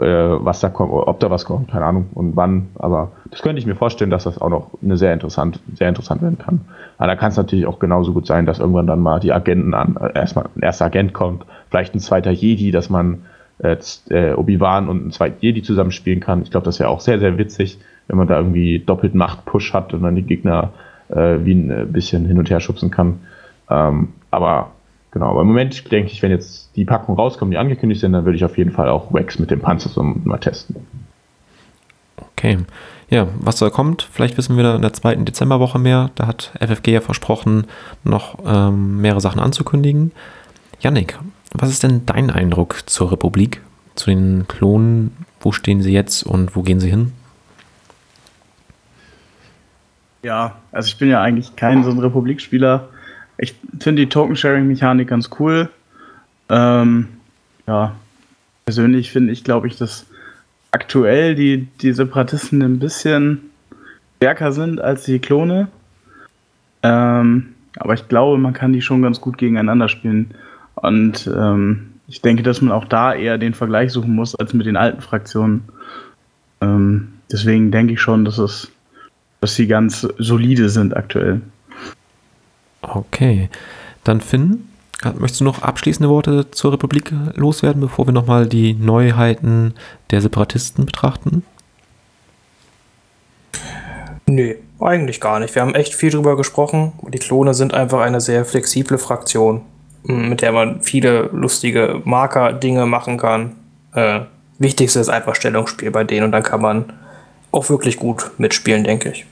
äh, was da kommt, ob da was kommt, keine Ahnung und wann. Aber das könnte ich mir vorstellen, dass das auch noch eine sehr interessant, sehr interessant werden kann. Aber da kann es natürlich auch genauso gut sein, dass irgendwann dann mal die Agenten an, äh, erstmal ein erster Agent kommt, vielleicht ein zweiter Jedi, dass man äh, Obi-Wan und ein zweiter Jedi zusammenspielen kann. Ich glaube, das wäre auch sehr, sehr witzig, wenn man da irgendwie doppelt Macht-Push hat und dann die Gegner äh, wie ein äh, bisschen hin und her schubsen kann. Ähm, aber genau, aber im Moment denke ich, wenn jetzt die Packungen rauskommen, die angekündigt sind, dann würde ich auf jeden Fall auch Wax mit dem Panzer so mal testen.
Okay. Ja, was da kommt, vielleicht wissen wir da in der zweiten Dezemberwoche mehr. Da hat FFG ja versprochen, noch ähm, mehrere Sachen anzukündigen. Yannick, was ist denn dein Eindruck zur Republik, zu den Klonen? Wo stehen sie jetzt und wo gehen sie hin?
Ja, also ich bin ja eigentlich kein so ein Republikspieler. Ich finde die Token-Sharing-Mechanik ganz cool. Ähm, ja, persönlich finde ich, glaube ich, dass aktuell die, die Separatisten ein bisschen stärker sind als die Klone. Ähm, aber ich glaube, man kann die schon ganz gut gegeneinander spielen. Und ähm, ich denke, dass man auch da eher den Vergleich suchen muss als mit den alten Fraktionen. Ähm, deswegen denke ich schon, dass es, dass sie ganz solide sind aktuell.
Okay. Dann Finn, möchtest du noch abschließende Worte zur Republik loswerden, bevor wir nochmal die Neuheiten der Separatisten betrachten?
Nee, eigentlich gar nicht. Wir haben echt viel drüber gesprochen. Die Klone sind einfach eine sehr flexible Fraktion mit der man viele lustige Marker-Dinge machen kann. Äh, wichtigste ist einfach Stellungsspiel bei denen und dann kann man auch wirklich gut mitspielen, denke ich.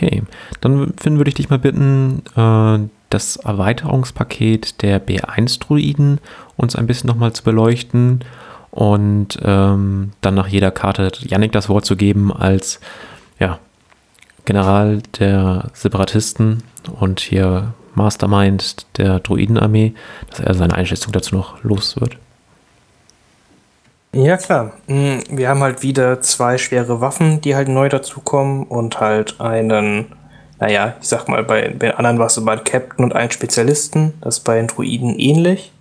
Okay, dann Finn, würde ich dich mal bitten, äh, das Erweiterungspaket der B1-Druiden uns ein bisschen nochmal zu beleuchten und ähm, dann nach jeder Karte Yannick das Wort zu geben als ja, General der Separatisten und hier Mastermind der Druidenarmee, dass er seine Einschätzung dazu noch los wird.
Ja, klar. Mm, wir haben halt wieder zwei schwere Waffen, die halt neu dazukommen und halt einen, naja, ich sag mal, bei den anderen war es so bei Captain und einen Spezialisten. Das ist bei den Druiden ähnlich.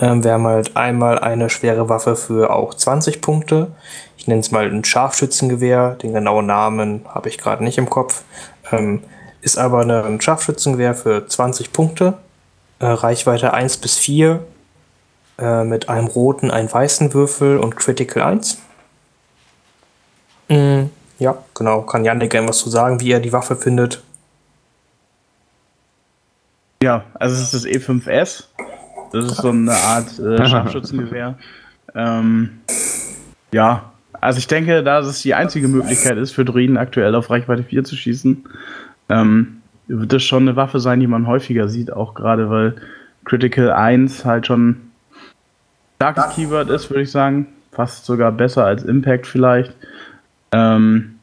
Ähm, wir haben halt einmal eine schwere Waffe für auch 20 Punkte. Ich nenne es mal ein Scharfschützengewehr. Den genauen Namen habe ich gerade nicht im Kopf. Ähm, ist aber ein Scharfschützengewehr für 20 Punkte, äh, Reichweite 1 bis 4, äh, mit einem roten, einem weißen Würfel und Critical 1. Mm, ja, genau. Kann Janik gerne was zu sagen, wie er die Waffe findet?
Ja, also es ist das E5S. Das ist so eine Art äh, <laughs> Scharfschützengewehr. ähm, ja, also ich denke, da es die einzige Möglichkeit ist, für Druiden aktuell auf Reichweite 4 zu schießen, ähm, wird das schon eine Waffe sein, die man häufiger sieht, auch gerade weil Critical 1 halt schon starkes Keyword ist, würde ich sagen. Fast sogar besser als Impact vielleicht. Ähm,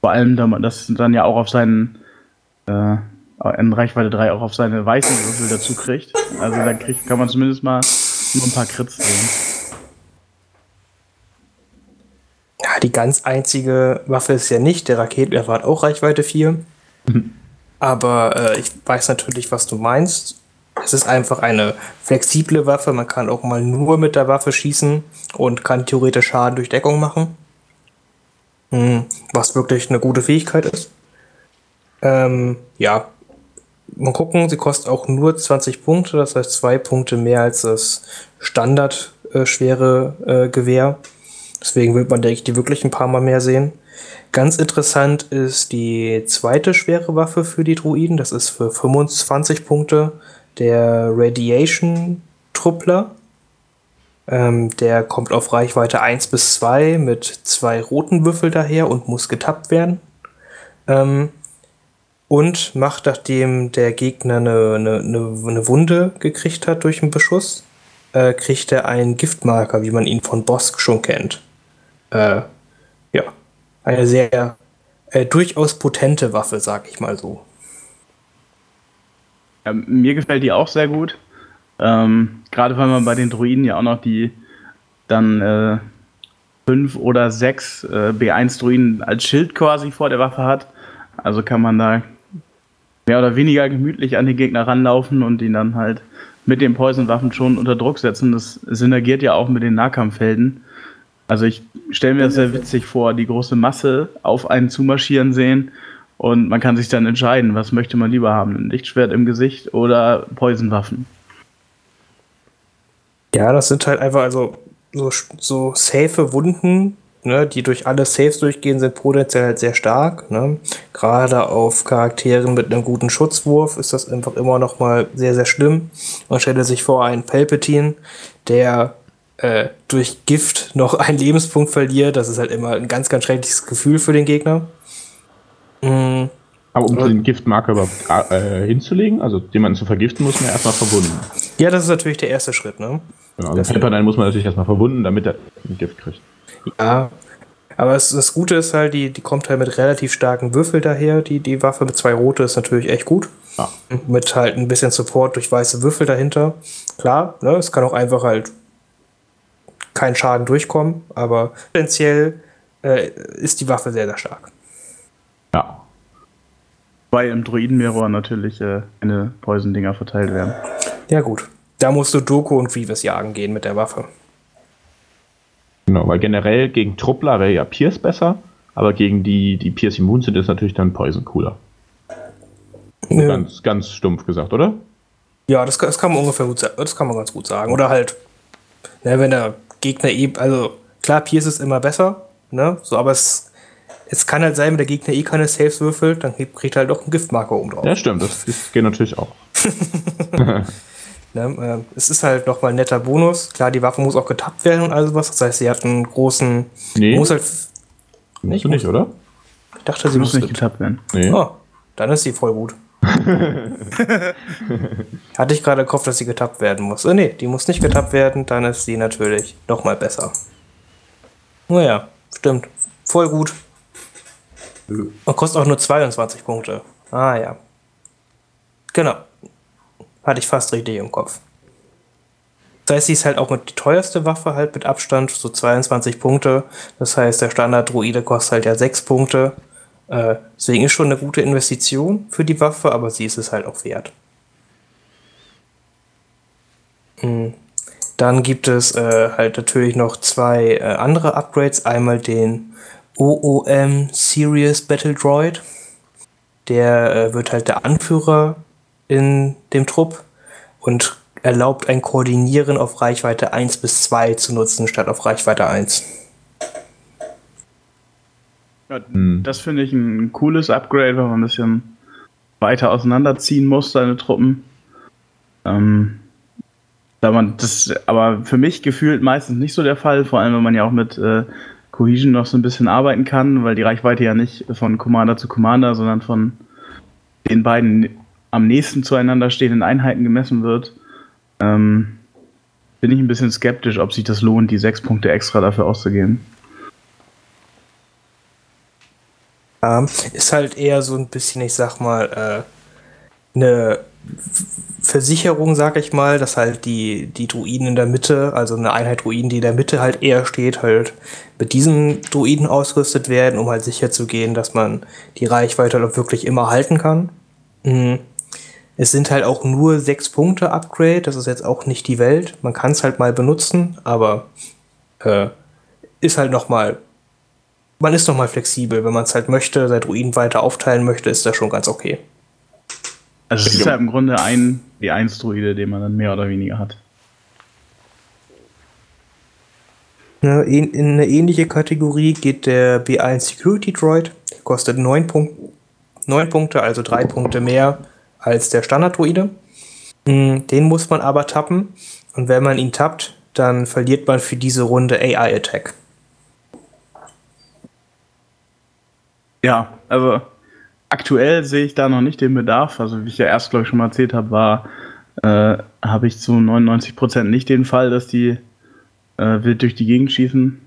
vor allem, da man das dann ja auch auf seinen äh, in Reichweite 3 auch auf seine weißen Würfel dazu kriegt. Also da kriegt, kann man zumindest mal nur ein paar Crits sehen.
Ja, die ganz einzige Waffe ist ja nicht. Der Raketenwerfer hat auch Reichweite 4. Aber äh, ich weiß natürlich, was du meinst. Es ist einfach eine flexible Waffe. Man kann auch mal nur mit der Waffe schießen und kann theoretisch Schaden durch Deckung machen. Hm, was wirklich eine gute Fähigkeit ist. Ähm, ja, mal gucken, sie kostet auch nur 20 Punkte, das heißt zwei Punkte mehr als das Standard äh, schwere äh, Gewehr. Deswegen wird man, denke ich, die wirklich ein paar Mal mehr sehen. Ganz interessant ist die zweite schwere Waffe für die Druiden. Das ist für 25 Punkte der Radiation Truppler. Ähm, der kommt auf Reichweite 1 bis 2 mit zwei roten Würfel daher und muss getappt werden. Ähm, und macht, nachdem der Gegner eine, eine, eine Wunde gekriegt hat durch einen Beschuss, äh, kriegt er einen Giftmarker, wie man ihn von Bosk schon kennt. Äh, ja, eine sehr äh, durchaus potente Waffe, sag ich mal so.
Ja, mir gefällt die auch sehr gut. Ähm, Gerade weil man bei den Druiden ja auch noch die dann äh, fünf oder sechs äh, B1-Druiden als Schild quasi vor der Waffe hat. Also kann man da mehr oder weniger gemütlich an den Gegner ranlaufen und ihn dann halt mit den Poison-Waffen schon unter Druck setzen. Das synergiert ja auch mit den Nahkampfhelden. Also ich stelle mir das sehr witzig vor, die große Masse auf einen zumarschieren sehen und man kann sich dann entscheiden, was möchte man lieber haben, ein Lichtschwert im Gesicht oder Poisonwaffen.
Ja, das sind halt einfach also so, so safe Wunden, ne, die durch alle Saves durchgehen, sind potenziell halt sehr stark. Ne? Gerade auf Charakteren mit einem guten Schutzwurf ist das einfach immer noch mal sehr, sehr schlimm. Man stelle sich vor, einen Palpatine, der äh, durch Gift noch einen Lebenspunkt verliert. Das ist halt immer ein ganz, ganz schreckliches Gefühl für den Gegner.
Mhm. Aber um den Giftmarker überhaupt äh, hinzulegen, also jemanden zu vergiften, muss man ja erstmal verwunden.
Ja, das ist natürlich der erste Schritt, ne?
Genau, also Pepperdine muss man natürlich erstmal verwunden, damit er ein Gift kriegt.
Ja, aber es, das Gute ist halt, die, die kommt halt mit relativ starken Würfel daher. Die, die Waffe mit zwei rote ist natürlich echt gut. Ja. Mit halt ein bisschen Support durch weiße Würfel dahinter. Klar, ne, es kann auch einfach halt kein Schaden durchkommen, aber potenziell äh, ist die Waffe sehr, sehr stark.
Ja. Weil im Druidenmirror natürlich äh, eine Poison-Dinger verteilt werden.
Ja, gut. Da musst du Doku und Grievous jagen gehen mit der Waffe.
Genau, weil generell gegen Truppler wäre ja Pierce besser, aber gegen die, die Pierce immun sind, ist natürlich dann Poison cooler. Ja. Ganz, ganz stumpf gesagt, oder?
Ja, das, das kann man ungefähr gut sagen. Das kann man ganz gut sagen. Oder halt, ne, wenn der Gegner eben, also klar, Pierce ist immer besser, ne? So, aber es, es kann halt sein, wenn der Gegner eh keine Saves würfelt, dann kriegt er halt auch einen Giftmarker oben drauf.
Ja, stimmt, das, das geht natürlich auch. <laughs>
Ne? Äh, es ist halt nochmal ein netter Bonus. Klar, die Waffe muss auch getappt werden und all sowas. Das heißt, sie hat einen großen.
Nee.
Muss halt.
Nicht, nicht, oder?
Ich dachte, sie, muss nicht getappt werden. Nee. Oh, dann ist sie voll gut. <laughs> Hatte ich gerade gehofft, dass sie getappt werden muss. Äh, nee, die muss nicht getappt werden, dann ist sie natürlich nochmal besser. Naja, stimmt. Voll gut. Und kostet auch nur 22 Punkte. Ah ja. Genau. Hatte ich fast richtig im Kopf. Das heißt, sie ist halt auch mit die teuerste Waffe halt mit Abstand, so 22 Punkte. Das heißt, der Standard-Druide kostet halt ja 6 Punkte. Äh, deswegen ist schon eine gute Investition für die Waffe, aber sie ist es halt auch wert. Mhm. Dann gibt es äh, halt natürlich noch zwei äh, andere Upgrades. Einmal den OOM Serious Battle Droid. Der äh, wird halt der Anführer in dem Trupp und erlaubt ein Koordinieren auf Reichweite 1 bis 2 zu nutzen, statt auf Reichweite 1.
Ja, hm. Das finde ich ein cooles Upgrade, wenn man ein bisschen weiter auseinanderziehen muss, seine Truppen. Ähm, da man das aber für mich gefühlt meistens nicht so der Fall, vor allem wenn man ja auch mit äh, Cohesion noch so ein bisschen arbeiten kann, weil die Reichweite ja nicht von Commander zu Commander, sondern von den beiden am nächsten zueinander stehenden Einheiten gemessen wird, ähm, bin ich ein bisschen skeptisch, ob sich das lohnt, die sechs Punkte extra dafür auszugeben.
Ja, ist halt eher so ein bisschen, ich sag mal, äh, eine Versicherung, sag ich mal, dass halt die, die Druiden in der Mitte, also eine Einheit Druiden, die in der Mitte halt eher steht, halt mit diesen Druiden ausgerüstet werden, um halt sicher zu gehen, dass man die Reichweite halt auch wirklich immer halten kann. Mhm. Es sind halt auch nur 6 Punkte Upgrade, das ist jetzt auch nicht die Welt. Man kann es halt mal benutzen, aber äh, ist halt nochmal man ist nochmal flexibel. Wenn man es halt möchte, sein Druiden weiter aufteilen möchte, ist das schon ganz okay.
Also es ist ja im Grunde ein B1-Druide, den man dann mehr oder weniger hat.
In eine ähnliche Kategorie geht der B1 Security Droid. Kostet 9, Punkt, 9 Punkte, also 3 Punkte mehr als der Standard-Druide. Hm, den muss man aber tappen. Und wenn man ihn tappt, dann verliert man für diese Runde AI-Attack.
Ja, also aktuell sehe ich da noch nicht den Bedarf. Also wie ich ja erst, glaube ich, schon mal erzählt habe, war, äh, habe ich zu 99% nicht den Fall, dass die äh, wild durch die Gegend schießen.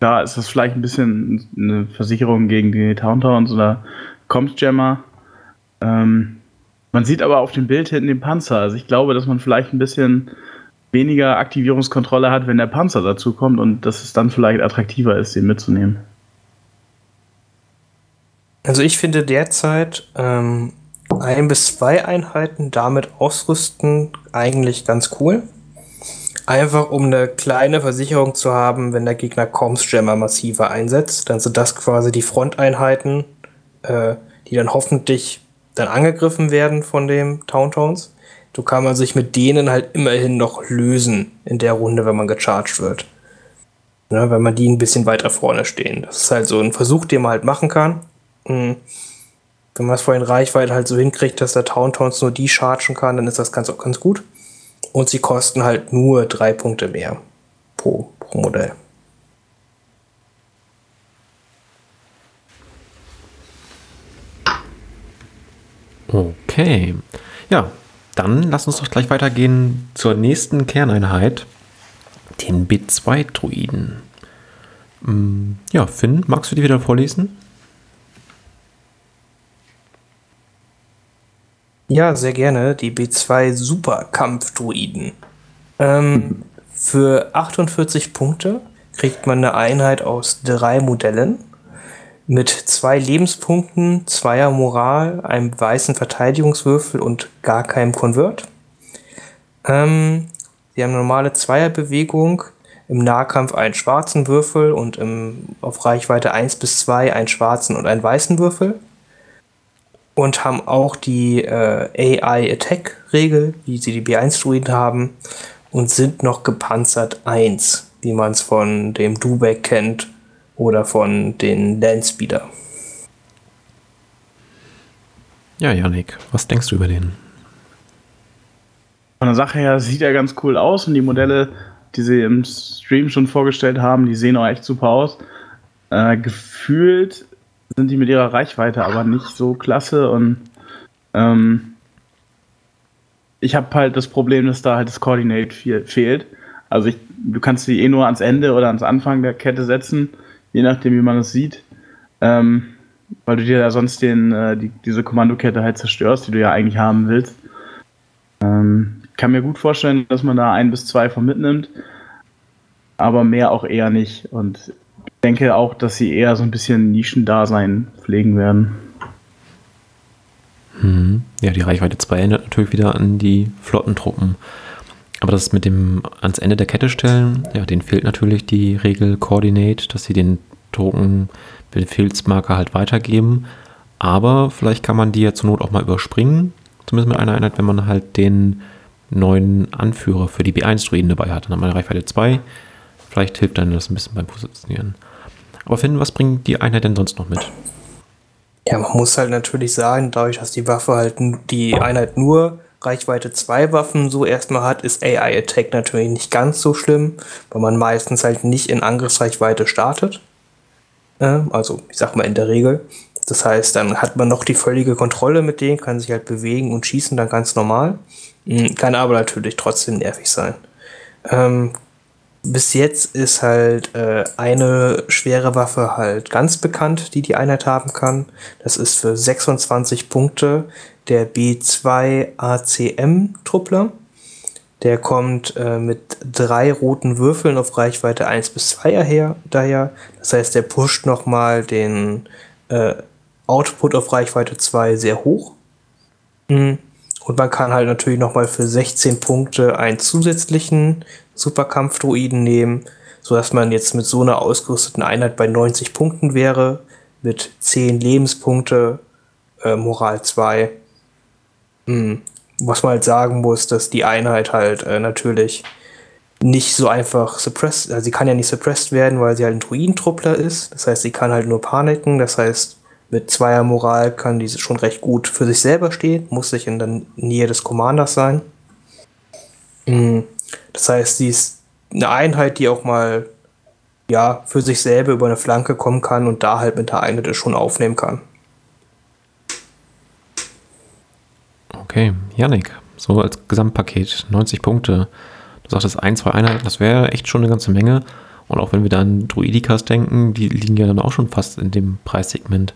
Da ist das vielleicht ein bisschen eine Versicherung gegen die Towntowns oder Comsjammer. Ähm, man sieht aber auf dem Bild hinten den Panzer. Also ich glaube, dass man vielleicht ein bisschen weniger Aktivierungskontrolle hat, wenn der Panzer dazu kommt und dass es dann vielleicht attraktiver ist, den mitzunehmen.
Also ich finde derzeit ähm, ein bis zwei Einheiten damit ausrüsten eigentlich ganz cool. Einfach um eine kleine Versicherung zu haben, wenn der Gegner Comms-Jammer massiver einsetzt, dann sind das quasi die Fronteinheiten, äh, die dann hoffentlich dann angegriffen werden von dem Towntowns. Du kann man sich mit denen halt immerhin noch lösen in der Runde, wenn man gecharged wird. Ne, wenn man die ein bisschen weiter vorne stehen. Das ist halt so ein Versuch, den man halt machen kann. Mhm. Wenn man es vorhin Reichweite halt so hinkriegt, dass der Towntowns nur die chargen kann, dann ist das ganz, ganz gut. Und sie kosten halt nur drei Punkte mehr pro, pro Modell.
Okay. Ja, dann lass uns doch gleich weitergehen zur nächsten Kerneinheit, den B2-Druiden. Mm, ja, Finn, magst du die wieder vorlesen?
Ja, sehr gerne. Die B2 Superkampf-Druiden. Ähm, für 48 Punkte kriegt man eine Einheit aus drei Modellen mit zwei Lebenspunkten, zweier Moral, einem weißen Verteidigungswürfel und gar keinem Konvert. Ähm, sie haben eine normale Zweierbewegung, im Nahkampf einen schwarzen Würfel und im, auf Reichweite 1 bis 2 einen schwarzen und einen weißen Würfel und haben auch die äh, AI Attack Regel, wie sie die B1 Druiden haben und sind noch gepanzert 1, wie man es von dem Dubeck kennt oder von den Landspeeder.
Ja, Janik, was denkst du über den?
Von der Sache her sieht er ganz cool aus und die Modelle, die sie im Stream schon vorgestellt haben, die sehen auch echt super aus. Äh, gefühlt sind die mit ihrer Reichweite aber nicht so klasse und ähm, ich habe halt das Problem, dass da halt das Coordinate fehlt. Also ich, du kannst sie eh nur ans Ende oder ans Anfang der Kette setzen, je nachdem wie man es sieht. Ähm, weil du dir ja sonst den, äh, die, diese Kommandokette halt zerstörst, die du ja eigentlich haben willst. Ähm, kann mir gut vorstellen, dass man da ein bis zwei von mitnimmt, aber mehr auch eher nicht. Und denke auch, dass sie eher so ein bisschen Nischendasein pflegen werden.
Hm. Ja, die Reichweite 2 erinnert natürlich wieder an die Flottentruppen. Aber das mit dem ans Ende der Kette stellen, ja, denen fehlt natürlich die Regel Coordinate, dass sie den Token Befehlsmarker halt weitergeben. Aber vielleicht kann man die ja zur Not auch mal überspringen. Zumindest mit einer Einheit, wenn man halt den neuen Anführer für die B1-Druiden dabei hat. Dann hat man eine Reichweite 2. Vielleicht hilft dann das ein bisschen beim Positionieren. Finn, was bringt die Einheit denn sonst noch mit?
Ja, man muss halt natürlich sagen, dadurch, dass die Waffe halt die Einheit nur Reichweite 2 Waffen so erstmal hat, ist AI Attack natürlich nicht ganz so schlimm, weil man meistens halt nicht in Angriffsreichweite startet. Also, ich sag mal in der Regel. Das heißt, dann hat man noch die völlige Kontrolle mit denen, kann sich halt bewegen und schießen dann ganz normal. Hm, kann aber natürlich trotzdem nervig sein. Ähm, bis jetzt ist halt äh, eine schwere Waffe halt ganz bekannt, die die Einheit haben kann. Das ist für 26 Punkte der B2 ACM Truppler. Der kommt äh, mit drei roten Würfeln auf Reichweite 1 bis 2 her, daher. Das heißt, der pusht nochmal den äh, Output auf Reichweite 2 sehr hoch. Mhm. Und man kann halt natürlich nochmal für 16 Punkte einen zusätzlichen Superkampfdruiden nehmen. sodass man jetzt mit so einer ausgerüsteten Einheit bei 90 Punkten wäre, mit 10 Lebenspunkte, äh, Moral 2. Hm. Was man halt sagen muss, dass die Einheit halt äh, natürlich nicht so einfach suppressed, also sie kann ja nicht suppressed werden, weil sie halt ein Druidentruppler ist. Das heißt, sie kann halt nur paniken. Das heißt, mit zweier Moral kann diese schon recht gut für sich selber stehen, muss sich in der Nähe des Commanders sein. Hm. Das heißt, sie ist eine Einheit, die auch mal ja, für sich selber über eine Flanke kommen kann und da halt mit der Einheit schon aufnehmen kann.
Okay, Yannick, so als Gesamtpaket, 90 Punkte. Du sagtest ein, zwei Einheiten, das wäre echt schon eine ganze Menge. Und auch wenn wir da an Druidikas denken, die liegen ja dann auch schon fast in dem Preissegment.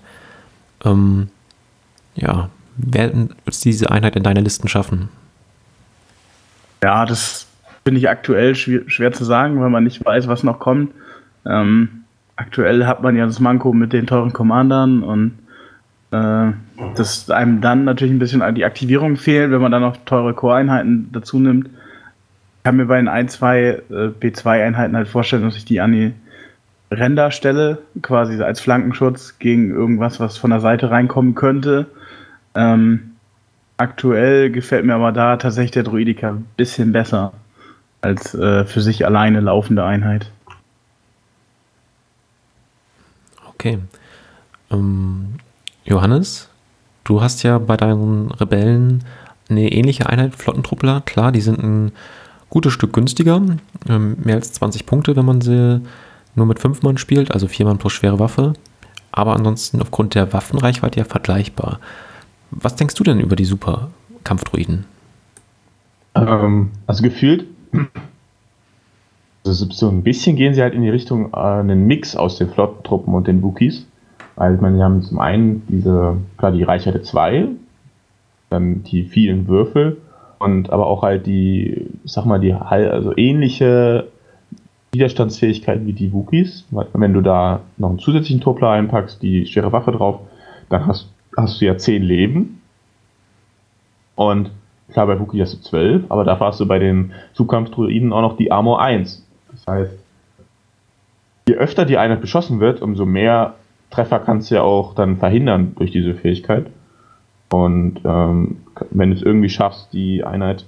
Ähm, ja, werden wird diese Einheit in deiner Listen schaffen?
Ja, das finde ich aktuell schwer, schwer, zu sagen, weil man nicht weiß, was noch kommt. Ähm, aktuell hat man ja das Manko mit den teuren Commandern und äh, dass einem dann natürlich ein bisschen die Aktivierung fehlt, wenn man dann noch teure Core-Einheiten dazu nimmt. Ich kann mir bei den 1, 2 äh, B2-Einheiten halt vorstellen, dass ich die an die Ränder stelle, quasi als Flankenschutz gegen irgendwas, was von der Seite reinkommen könnte. Ähm, aktuell gefällt mir aber da tatsächlich der Druidika ein bisschen besser als äh, für sich alleine laufende Einheit.
Okay. Ähm, Johannes, du hast ja bei deinen Rebellen eine ähnliche Einheit, Flottentruppler. Klar, die sind ein gutes Stück günstiger, ähm, mehr als 20 Punkte, wenn man sie nur mit 5 Mann spielt, also 4 Mann plus schwere Waffe. Aber ansonsten aufgrund der Waffenreichweite ja vergleichbar. Was denkst du denn über die Super-Kampfdruiden?
Ähm, also gefühlt, also so ein bisschen gehen sie halt in die Richtung äh, einen Mix aus den Flottentruppen und den Wookies. Weil ich sie haben zum einen diese, klar, die Reichweite 2, dann die vielen Würfel und aber auch halt die, ich sag mal, die also ähnliche Widerstandsfähigkeit wie die Wookies. Wenn du da noch einen zusätzlichen Truppler einpackst, die schwere Waffe drauf, dann hast, hast du ja 10 Leben. Und klar, bei Wookie hast du 12, aber dafür hast du bei den Zugkampfdruiden auch noch die Armor 1. Das heißt, je öfter die Einheit beschossen wird, umso mehr Treffer kannst du ja auch dann verhindern durch diese Fähigkeit. Und ähm, wenn du es irgendwie schaffst, die Einheit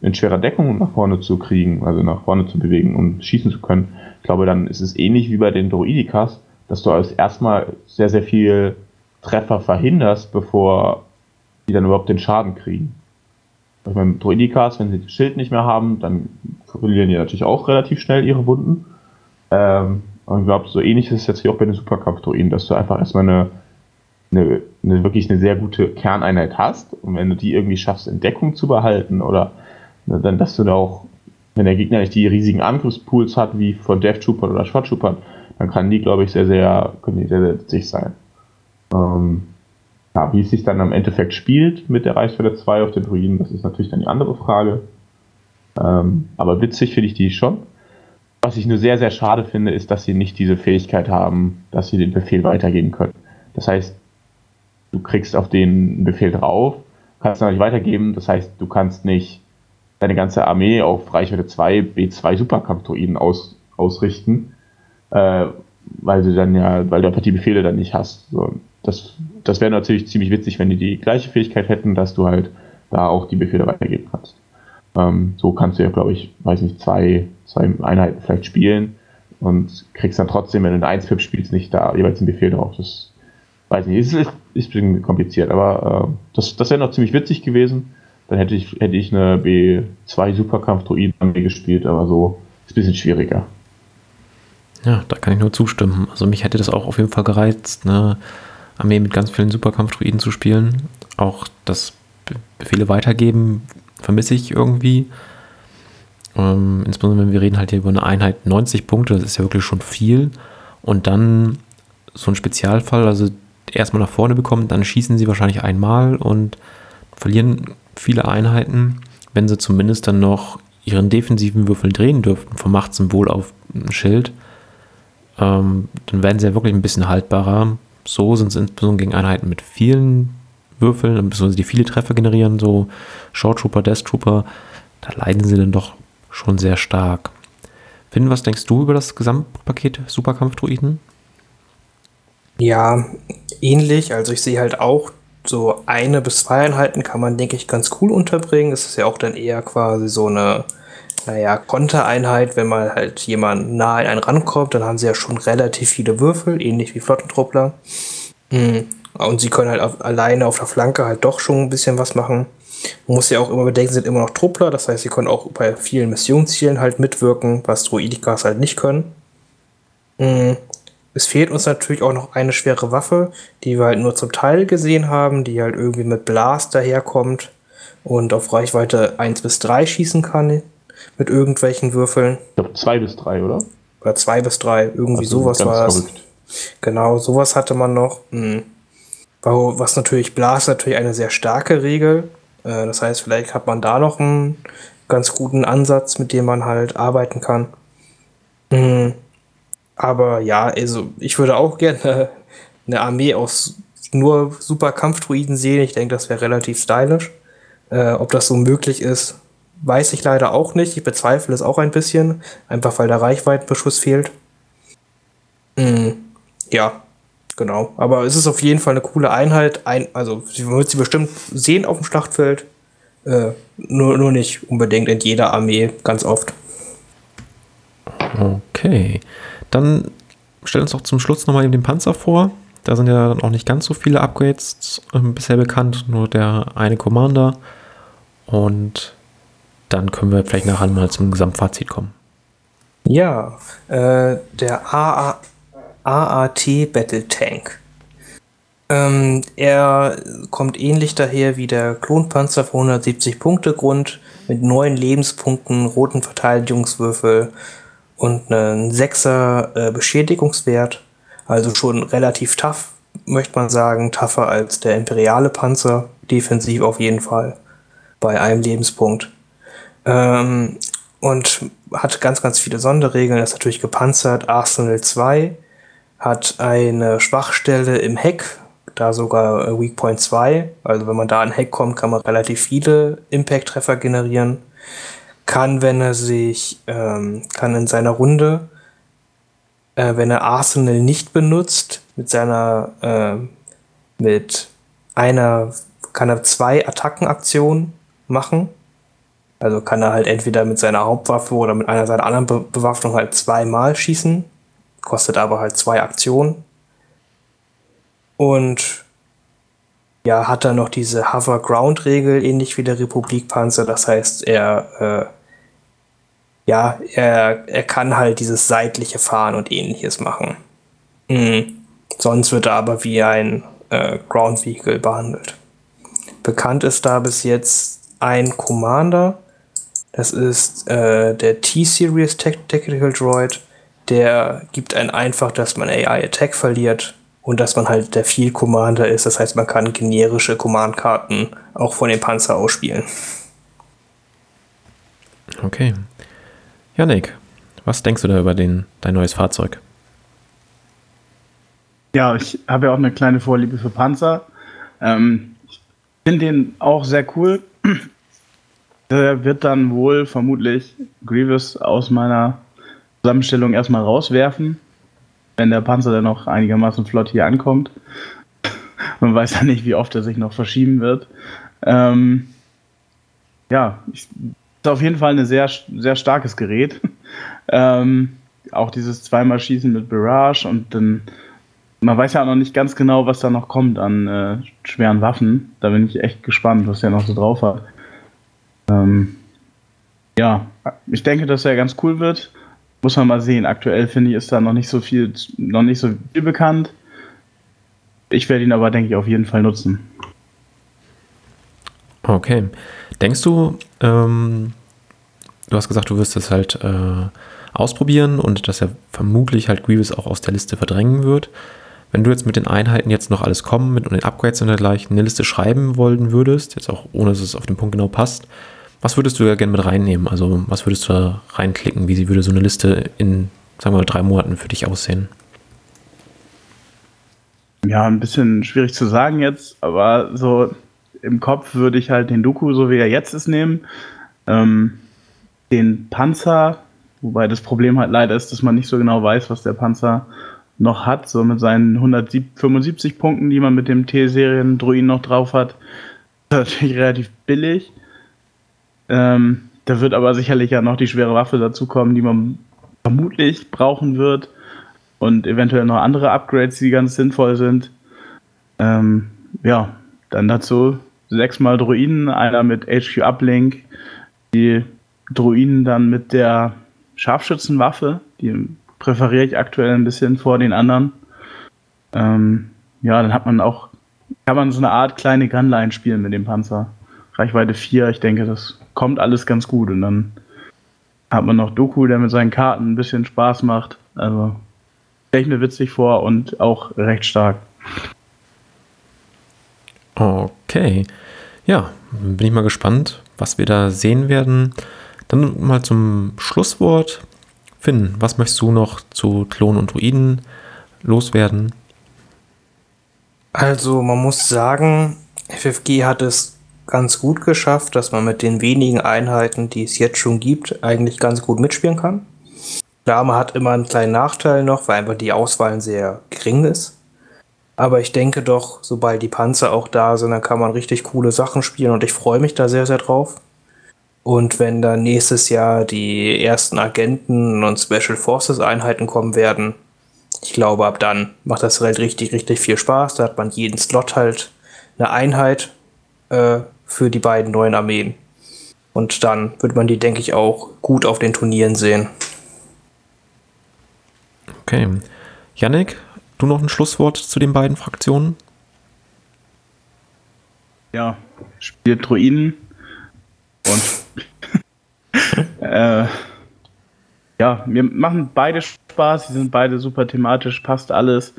in schwerer Deckung nach vorne zu kriegen, also nach vorne zu bewegen und schießen zu können, ich glaube, dann ist es ähnlich wie bei den Droidikas, dass du als erstmal sehr, sehr viel Treffer verhinderst, bevor die dann überhaupt den Schaden kriegen. Ich meine, Droidikas, wenn sie das Schild nicht mehr haben, dann verlieren die natürlich auch relativ schnell ihre Wunden. Ähm, und ich glaube, so ähnlich ist es jetzt hier auch bei den Superkampfdruiden, dass du einfach erstmal eine, eine, eine, wirklich eine sehr gute Kerneinheit hast. Und wenn du die irgendwie schaffst, in Deckung zu behalten oder ne, dann, dass du da auch, wenn der Gegner nicht die riesigen Angriffspools hat, wie von Death Troopern oder Shot Troopern, dann kann die, glaube ich, sehr, sehr, können die sehr, sehr witzig sein. Ähm, ja, wie es sich dann am Endeffekt spielt mit der Reichweite 2 auf den Druiden, das ist natürlich dann die andere Frage. Ähm, aber witzig finde ich die schon. Was ich nur sehr, sehr schade finde, ist, dass sie nicht diese Fähigkeit haben, dass sie den Befehl weitergeben können. Das heißt, du kriegst auf den Befehl drauf, kannst ihn nicht weitergeben. Das heißt, du kannst nicht deine ganze Armee auf Reichweite 2 B2 Superkampfdruiden aus, ausrichten, äh, weil du dann ja, weil du einfach die Befehle dann nicht hast. So, das das wäre natürlich ziemlich witzig, wenn die die gleiche Fähigkeit hätten, dass du halt da auch die Befehle weitergeben kannst. Ähm, so kannst du ja, glaube ich, weiß nicht, zwei, zwei Einheiten vielleicht spielen und kriegst dann trotzdem, wenn du eine 1-Pip spielst, nicht da jeweils einen Befehl drauf. Das weiß nicht, ist, ist, ist ein bisschen kompliziert, aber äh, das, das wäre noch ziemlich witzig gewesen. Dann hätte ich, hätte ich eine B2 Superkampf-Druiden gespielt, aber so ist ein bisschen schwieriger.
Ja, da kann ich nur zustimmen. Also mich hätte das auch auf jeden Fall gereizt, eine Armee mit ganz vielen Superkampf-Druiden zu spielen. Auch das Befehle weitergeben vermisse ich irgendwie. Ähm, insbesondere wenn wir reden halt hier über eine Einheit 90 Punkte, das ist ja wirklich schon viel. Und dann so ein Spezialfall, also erstmal nach vorne bekommen, dann schießen sie wahrscheinlich einmal und verlieren viele Einheiten, wenn sie zumindest dann noch ihren defensiven Würfel drehen dürften, vom Machtsymbol auf ein Schild. Ähm, dann werden sie ja wirklich ein bisschen haltbarer. So sind sie insbesondere gegen Einheiten mit vielen Würfeln, die viele Treffer generieren, so Short Trooper, Death Trooper, da leiden sie dann doch schon sehr stark. Finn, was denkst du über das Gesamtpaket Superkampfdruiden?
Ja, ähnlich. Also ich sehe halt auch, so eine bis zwei Einheiten kann man, denke ich, ganz cool unterbringen. Es ist ja auch dann eher quasi so eine, naja, Kontereinheit, wenn mal halt jemand nah in einen rankommt, dann haben sie ja schon relativ viele Würfel, ähnlich wie Flottentruppler. Mhm. Und sie können halt auf, alleine auf der Flanke halt doch schon ein bisschen was machen. Man muss ja auch immer bedenken, sie sind immer noch Truppler, das heißt, sie können auch bei vielen Missionszielen halt mitwirken, was Druidikas halt nicht können. Mhm. Es fehlt uns natürlich auch noch eine schwere Waffe, die wir halt nur zum Teil gesehen haben, die halt irgendwie mit Blast daherkommt und auf Reichweite 1 bis 3 schießen kann mit irgendwelchen Würfeln.
Ich glaube 2 bis 3, oder?
Oder 2 bis 3, irgendwie also sowas war das. Genau, sowas hatte man noch. Hm. Was natürlich Blast natürlich eine sehr starke Regel. Äh, das heißt, vielleicht hat man da noch einen ganz guten Ansatz, mit dem man halt arbeiten kann. Hm. Aber ja, also ich würde auch gerne <laughs> eine Armee aus nur super Kampfdruiden sehen. Ich denke, das wäre relativ stylisch. Äh, ob das so möglich ist, weiß ich leider auch nicht. Ich bezweifle es auch ein bisschen, einfach weil der Reichweitenbeschuss fehlt. Mm, ja, genau. Aber es ist auf jeden Fall eine coole Einheit. Ein, also, man wird sie bestimmt sehen auf dem Schlachtfeld. Äh, nur, nur nicht unbedingt in jeder Armee ganz oft.
Okay. Dann stell uns doch zum Schluss nochmal eben den Panzer vor. Da sind ja dann auch nicht ganz so viele Upgrades äh, bisher bekannt, nur der eine Commander. Und dann können wir vielleicht nachher mal zum Gesamtfazit kommen.
Ja, äh, der AA, AAT Battle Tank. Ähm, er kommt ähnlich daher wie der Klonpanzer für 170 Punkte Grund mit neun Lebenspunkten, roten Verteidigungswürfel und einen 6er äh, Beschädigungswert. Also schon relativ tough, möchte man sagen. Tougher als der imperiale Panzer. Defensiv auf jeden Fall. Bei einem Lebenspunkt. Ähm, und hat ganz, ganz viele Sonderregeln. Er ist natürlich gepanzert. Arsenal 2 hat eine Schwachstelle im Heck, da sogar äh, Weak Point 2. Also wenn man da an Heck kommt, kann man relativ viele Impact-Treffer generieren kann, wenn er sich, ähm, kann in seiner Runde, äh, wenn er Arsenal nicht benutzt, mit seiner, äh, mit einer, kann er zwei Attackenaktionen machen. Also kann er halt entweder mit seiner Hauptwaffe oder mit einer seiner anderen Be Bewaffnung halt zweimal schießen. Kostet aber halt zwei Aktionen. Und ja, hat er noch diese Hover-Ground-Regel, ähnlich wie der Republikpanzer. Das heißt, er äh, ja, er, er kann halt dieses seitliche Fahren und ähnliches machen. Mhm. Sonst wird er aber wie ein äh, Ground Vehicle behandelt. Bekannt ist da bis jetzt ein Commander. Das ist äh, der T-Series Tactical Droid. Der gibt einen einfach, dass man AI Attack verliert und dass man halt der Field Commander ist. Das heißt, man kann generische Command-Karten auch von dem Panzer ausspielen.
Okay. Janik, was denkst du da über den, dein neues Fahrzeug?
Ja, ich habe ja auch eine kleine Vorliebe für Panzer. Ähm, ich finde den auch sehr cool. Der wird dann wohl vermutlich Grievous aus meiner Zusammenstellung erstmal rauswerfen, wenn der Panzer dann noch einigermaßen flott hier ankommt. Man weiß ja nicht, wie oft er sich noch verschieben wird. Ähm, ja, ich ist auf jeden Fall ein sehr, sehr starkes Gerät. <laughs> ähm, auch dieses zweimal Schießen mit Barrage und dann, man weiß ja auch noch nicht ganz genau, was da noch kommt an äh, schweren Waffen. Da bin ich echt gespannt, was er noch so drauf hat. Ähm, ja, ich denke, dass er ganz cool wird. Muss man mal sehen. Aktuell finde ich, ist da noch nicht so viel, noch nicht so viel bekannt. Ich werde ihn aber, denke ich, auf jeden Fall nutzen.
Okay. Denkst du, ähm, du hast gesagt, du wirst es halt äh, ausprobieren und dass er vermutlich halt Grievous auch aus der Liste verdrängen wird. Wenn du jetzt mit den Einheiten jetzt noch alles kommen mit und den Upgrades und dergleichen eine Liste schreiben wollen würdest, jetzt auch ohne dass es auf den Punkt genau passt, was würdest du ja gerne mit reinnehmen? Also was würdest du da reinklicken? Wie würde so eine Liste in, sagen wir mal, drei Monaten für dich aussehen?
Ja, ein bisschen schwierig zu sagen jetzt, aber so im Kopf würde ich halt den Doku, so wie er jetzt ist, nehmen. Ähm, den Panzer Wobei das Problem halt leider ist, dass man nicht so genau weiß, was der Panzer noch hat. So mit seinen 175 Punkten, die man mit dem T-Serien-Druiden noch drauf hat, ist natürlich relativ billig. Ähm, da wird aber sicherlich ja noch die schwere Waffe dazu kommen, die man vermutlich brauchen wird. Und eventuell noch andere Upgrades, die ganz sinnvoll sind. Ähm, ja, dann dazu sechsmal Druiden, einer mit HQ Uplink, die Druiden dann mit der Scharfschützenwaffe, die präferiere ich aktuell ein bisschen vor den anderen. Ähm, ja, dann hat man auch, kann man so eine Art kleine Gunline spielen mit dem Panzer. Reichweite 4, ich denke, das kommt alles ganz gut. Und dann hat man noch Doku, der mit seinen Karten ein bisschen Spaß macht. Also stelle ich mir witzig vor und auch recht stark.
Okay. Ja, bin ich mal gespannt, was wir da sehen werden. Dann mal zum Schlusswort. Finn, was möchtest du noch zu Klonen und Druiden loswerden?
Also, man muss sagen, FFG hat es ganz gut geschafft, dass man mit den wenigen Einheiten, die es jetzt schon gibt, eigentlich ganz gut mitspielen kann. Klar, man hat immer einen kleinen Nachteil noch, weil einfach die Auswahl sehr gering ist. Aber ich denke doch, sobald die Panzer auch da sind, dann kann man richtig coole Sachen spielen und ich freue mich da sehr, sehr drauf. Und wenn dann nächstes Jahr die ersten Agenten und Special Forces Einheiten kommen werden, ich glaube, ab dann macht das halt richtig, richtig viel Spaß. Da hat man jeden Slot halt eine Einheit äh, für die beiden neuen Armeen. Und dann wird man die, denke ich, auch gut auf den Turnieren sehen.
Okay. Yannick, du noch ein Schlusswort zu den beiden Fraktionen?
Ja, spielt Druiden und <laughs> äh, ja, mir machen beide Spaß, sie sind beide super thematisch, passt alles.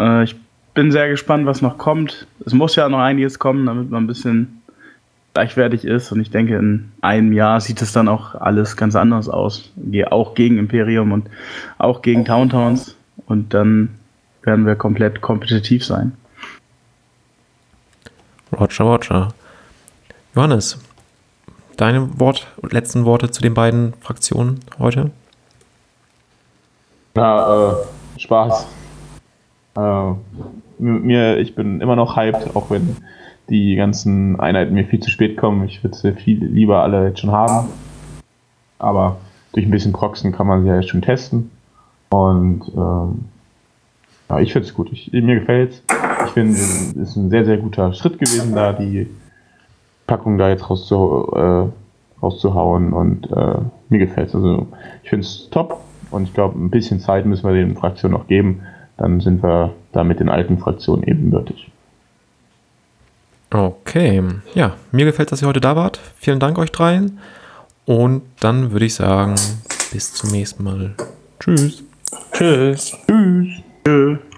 Äh, ich bin sehr gespannt, was noch kommt. Es muss ja noch einiges kommen, damit man ein bisschen gleichwertig ist. Und ich denke, in einem Jahr sieht es dann auch alles ganz anders aus. Auch gegen Imperium und auch gegen Towntowns. Und dann werden wir komplett kompetitiv sein.
Roger, Roger. Johannes, deine Wort, letzten Worte zu den beiden Fraktionen heute?
Na, äh, Spaß. Äh, mir, ich bin immer noch hyped, auch wenn die ganzen Einheiten mir viel zu spät kommen. Ich würde sie viel lieber alle jetzt schon haben. Aber durch ein bisschen Proxen kann man sie ja jetzt schon testen. Und ähm, ja, ich finde es gut. Ich, mir gefällt es. Ich finde, es ist ein sehr, sehr guter Schritt gewesen, da die Packung da jetzt rauszu, äh, rauszuhauen. Und äh, mir gefällt es. Also ich finde es top. Und ich glaube, ein bisschen Zeit müssen wir den Fraktionen noch geben. Dann sind wir da mit den alten Fraktionen ebenbürtig.
Okay, ja, mir gefällt, dass ihr heute da wart. Vielen Dank euch dreien. Und dann würde ich sagen, bis zum nächsten Mal. Tschüss.
Tschüss.
Tschüss. Tschüss.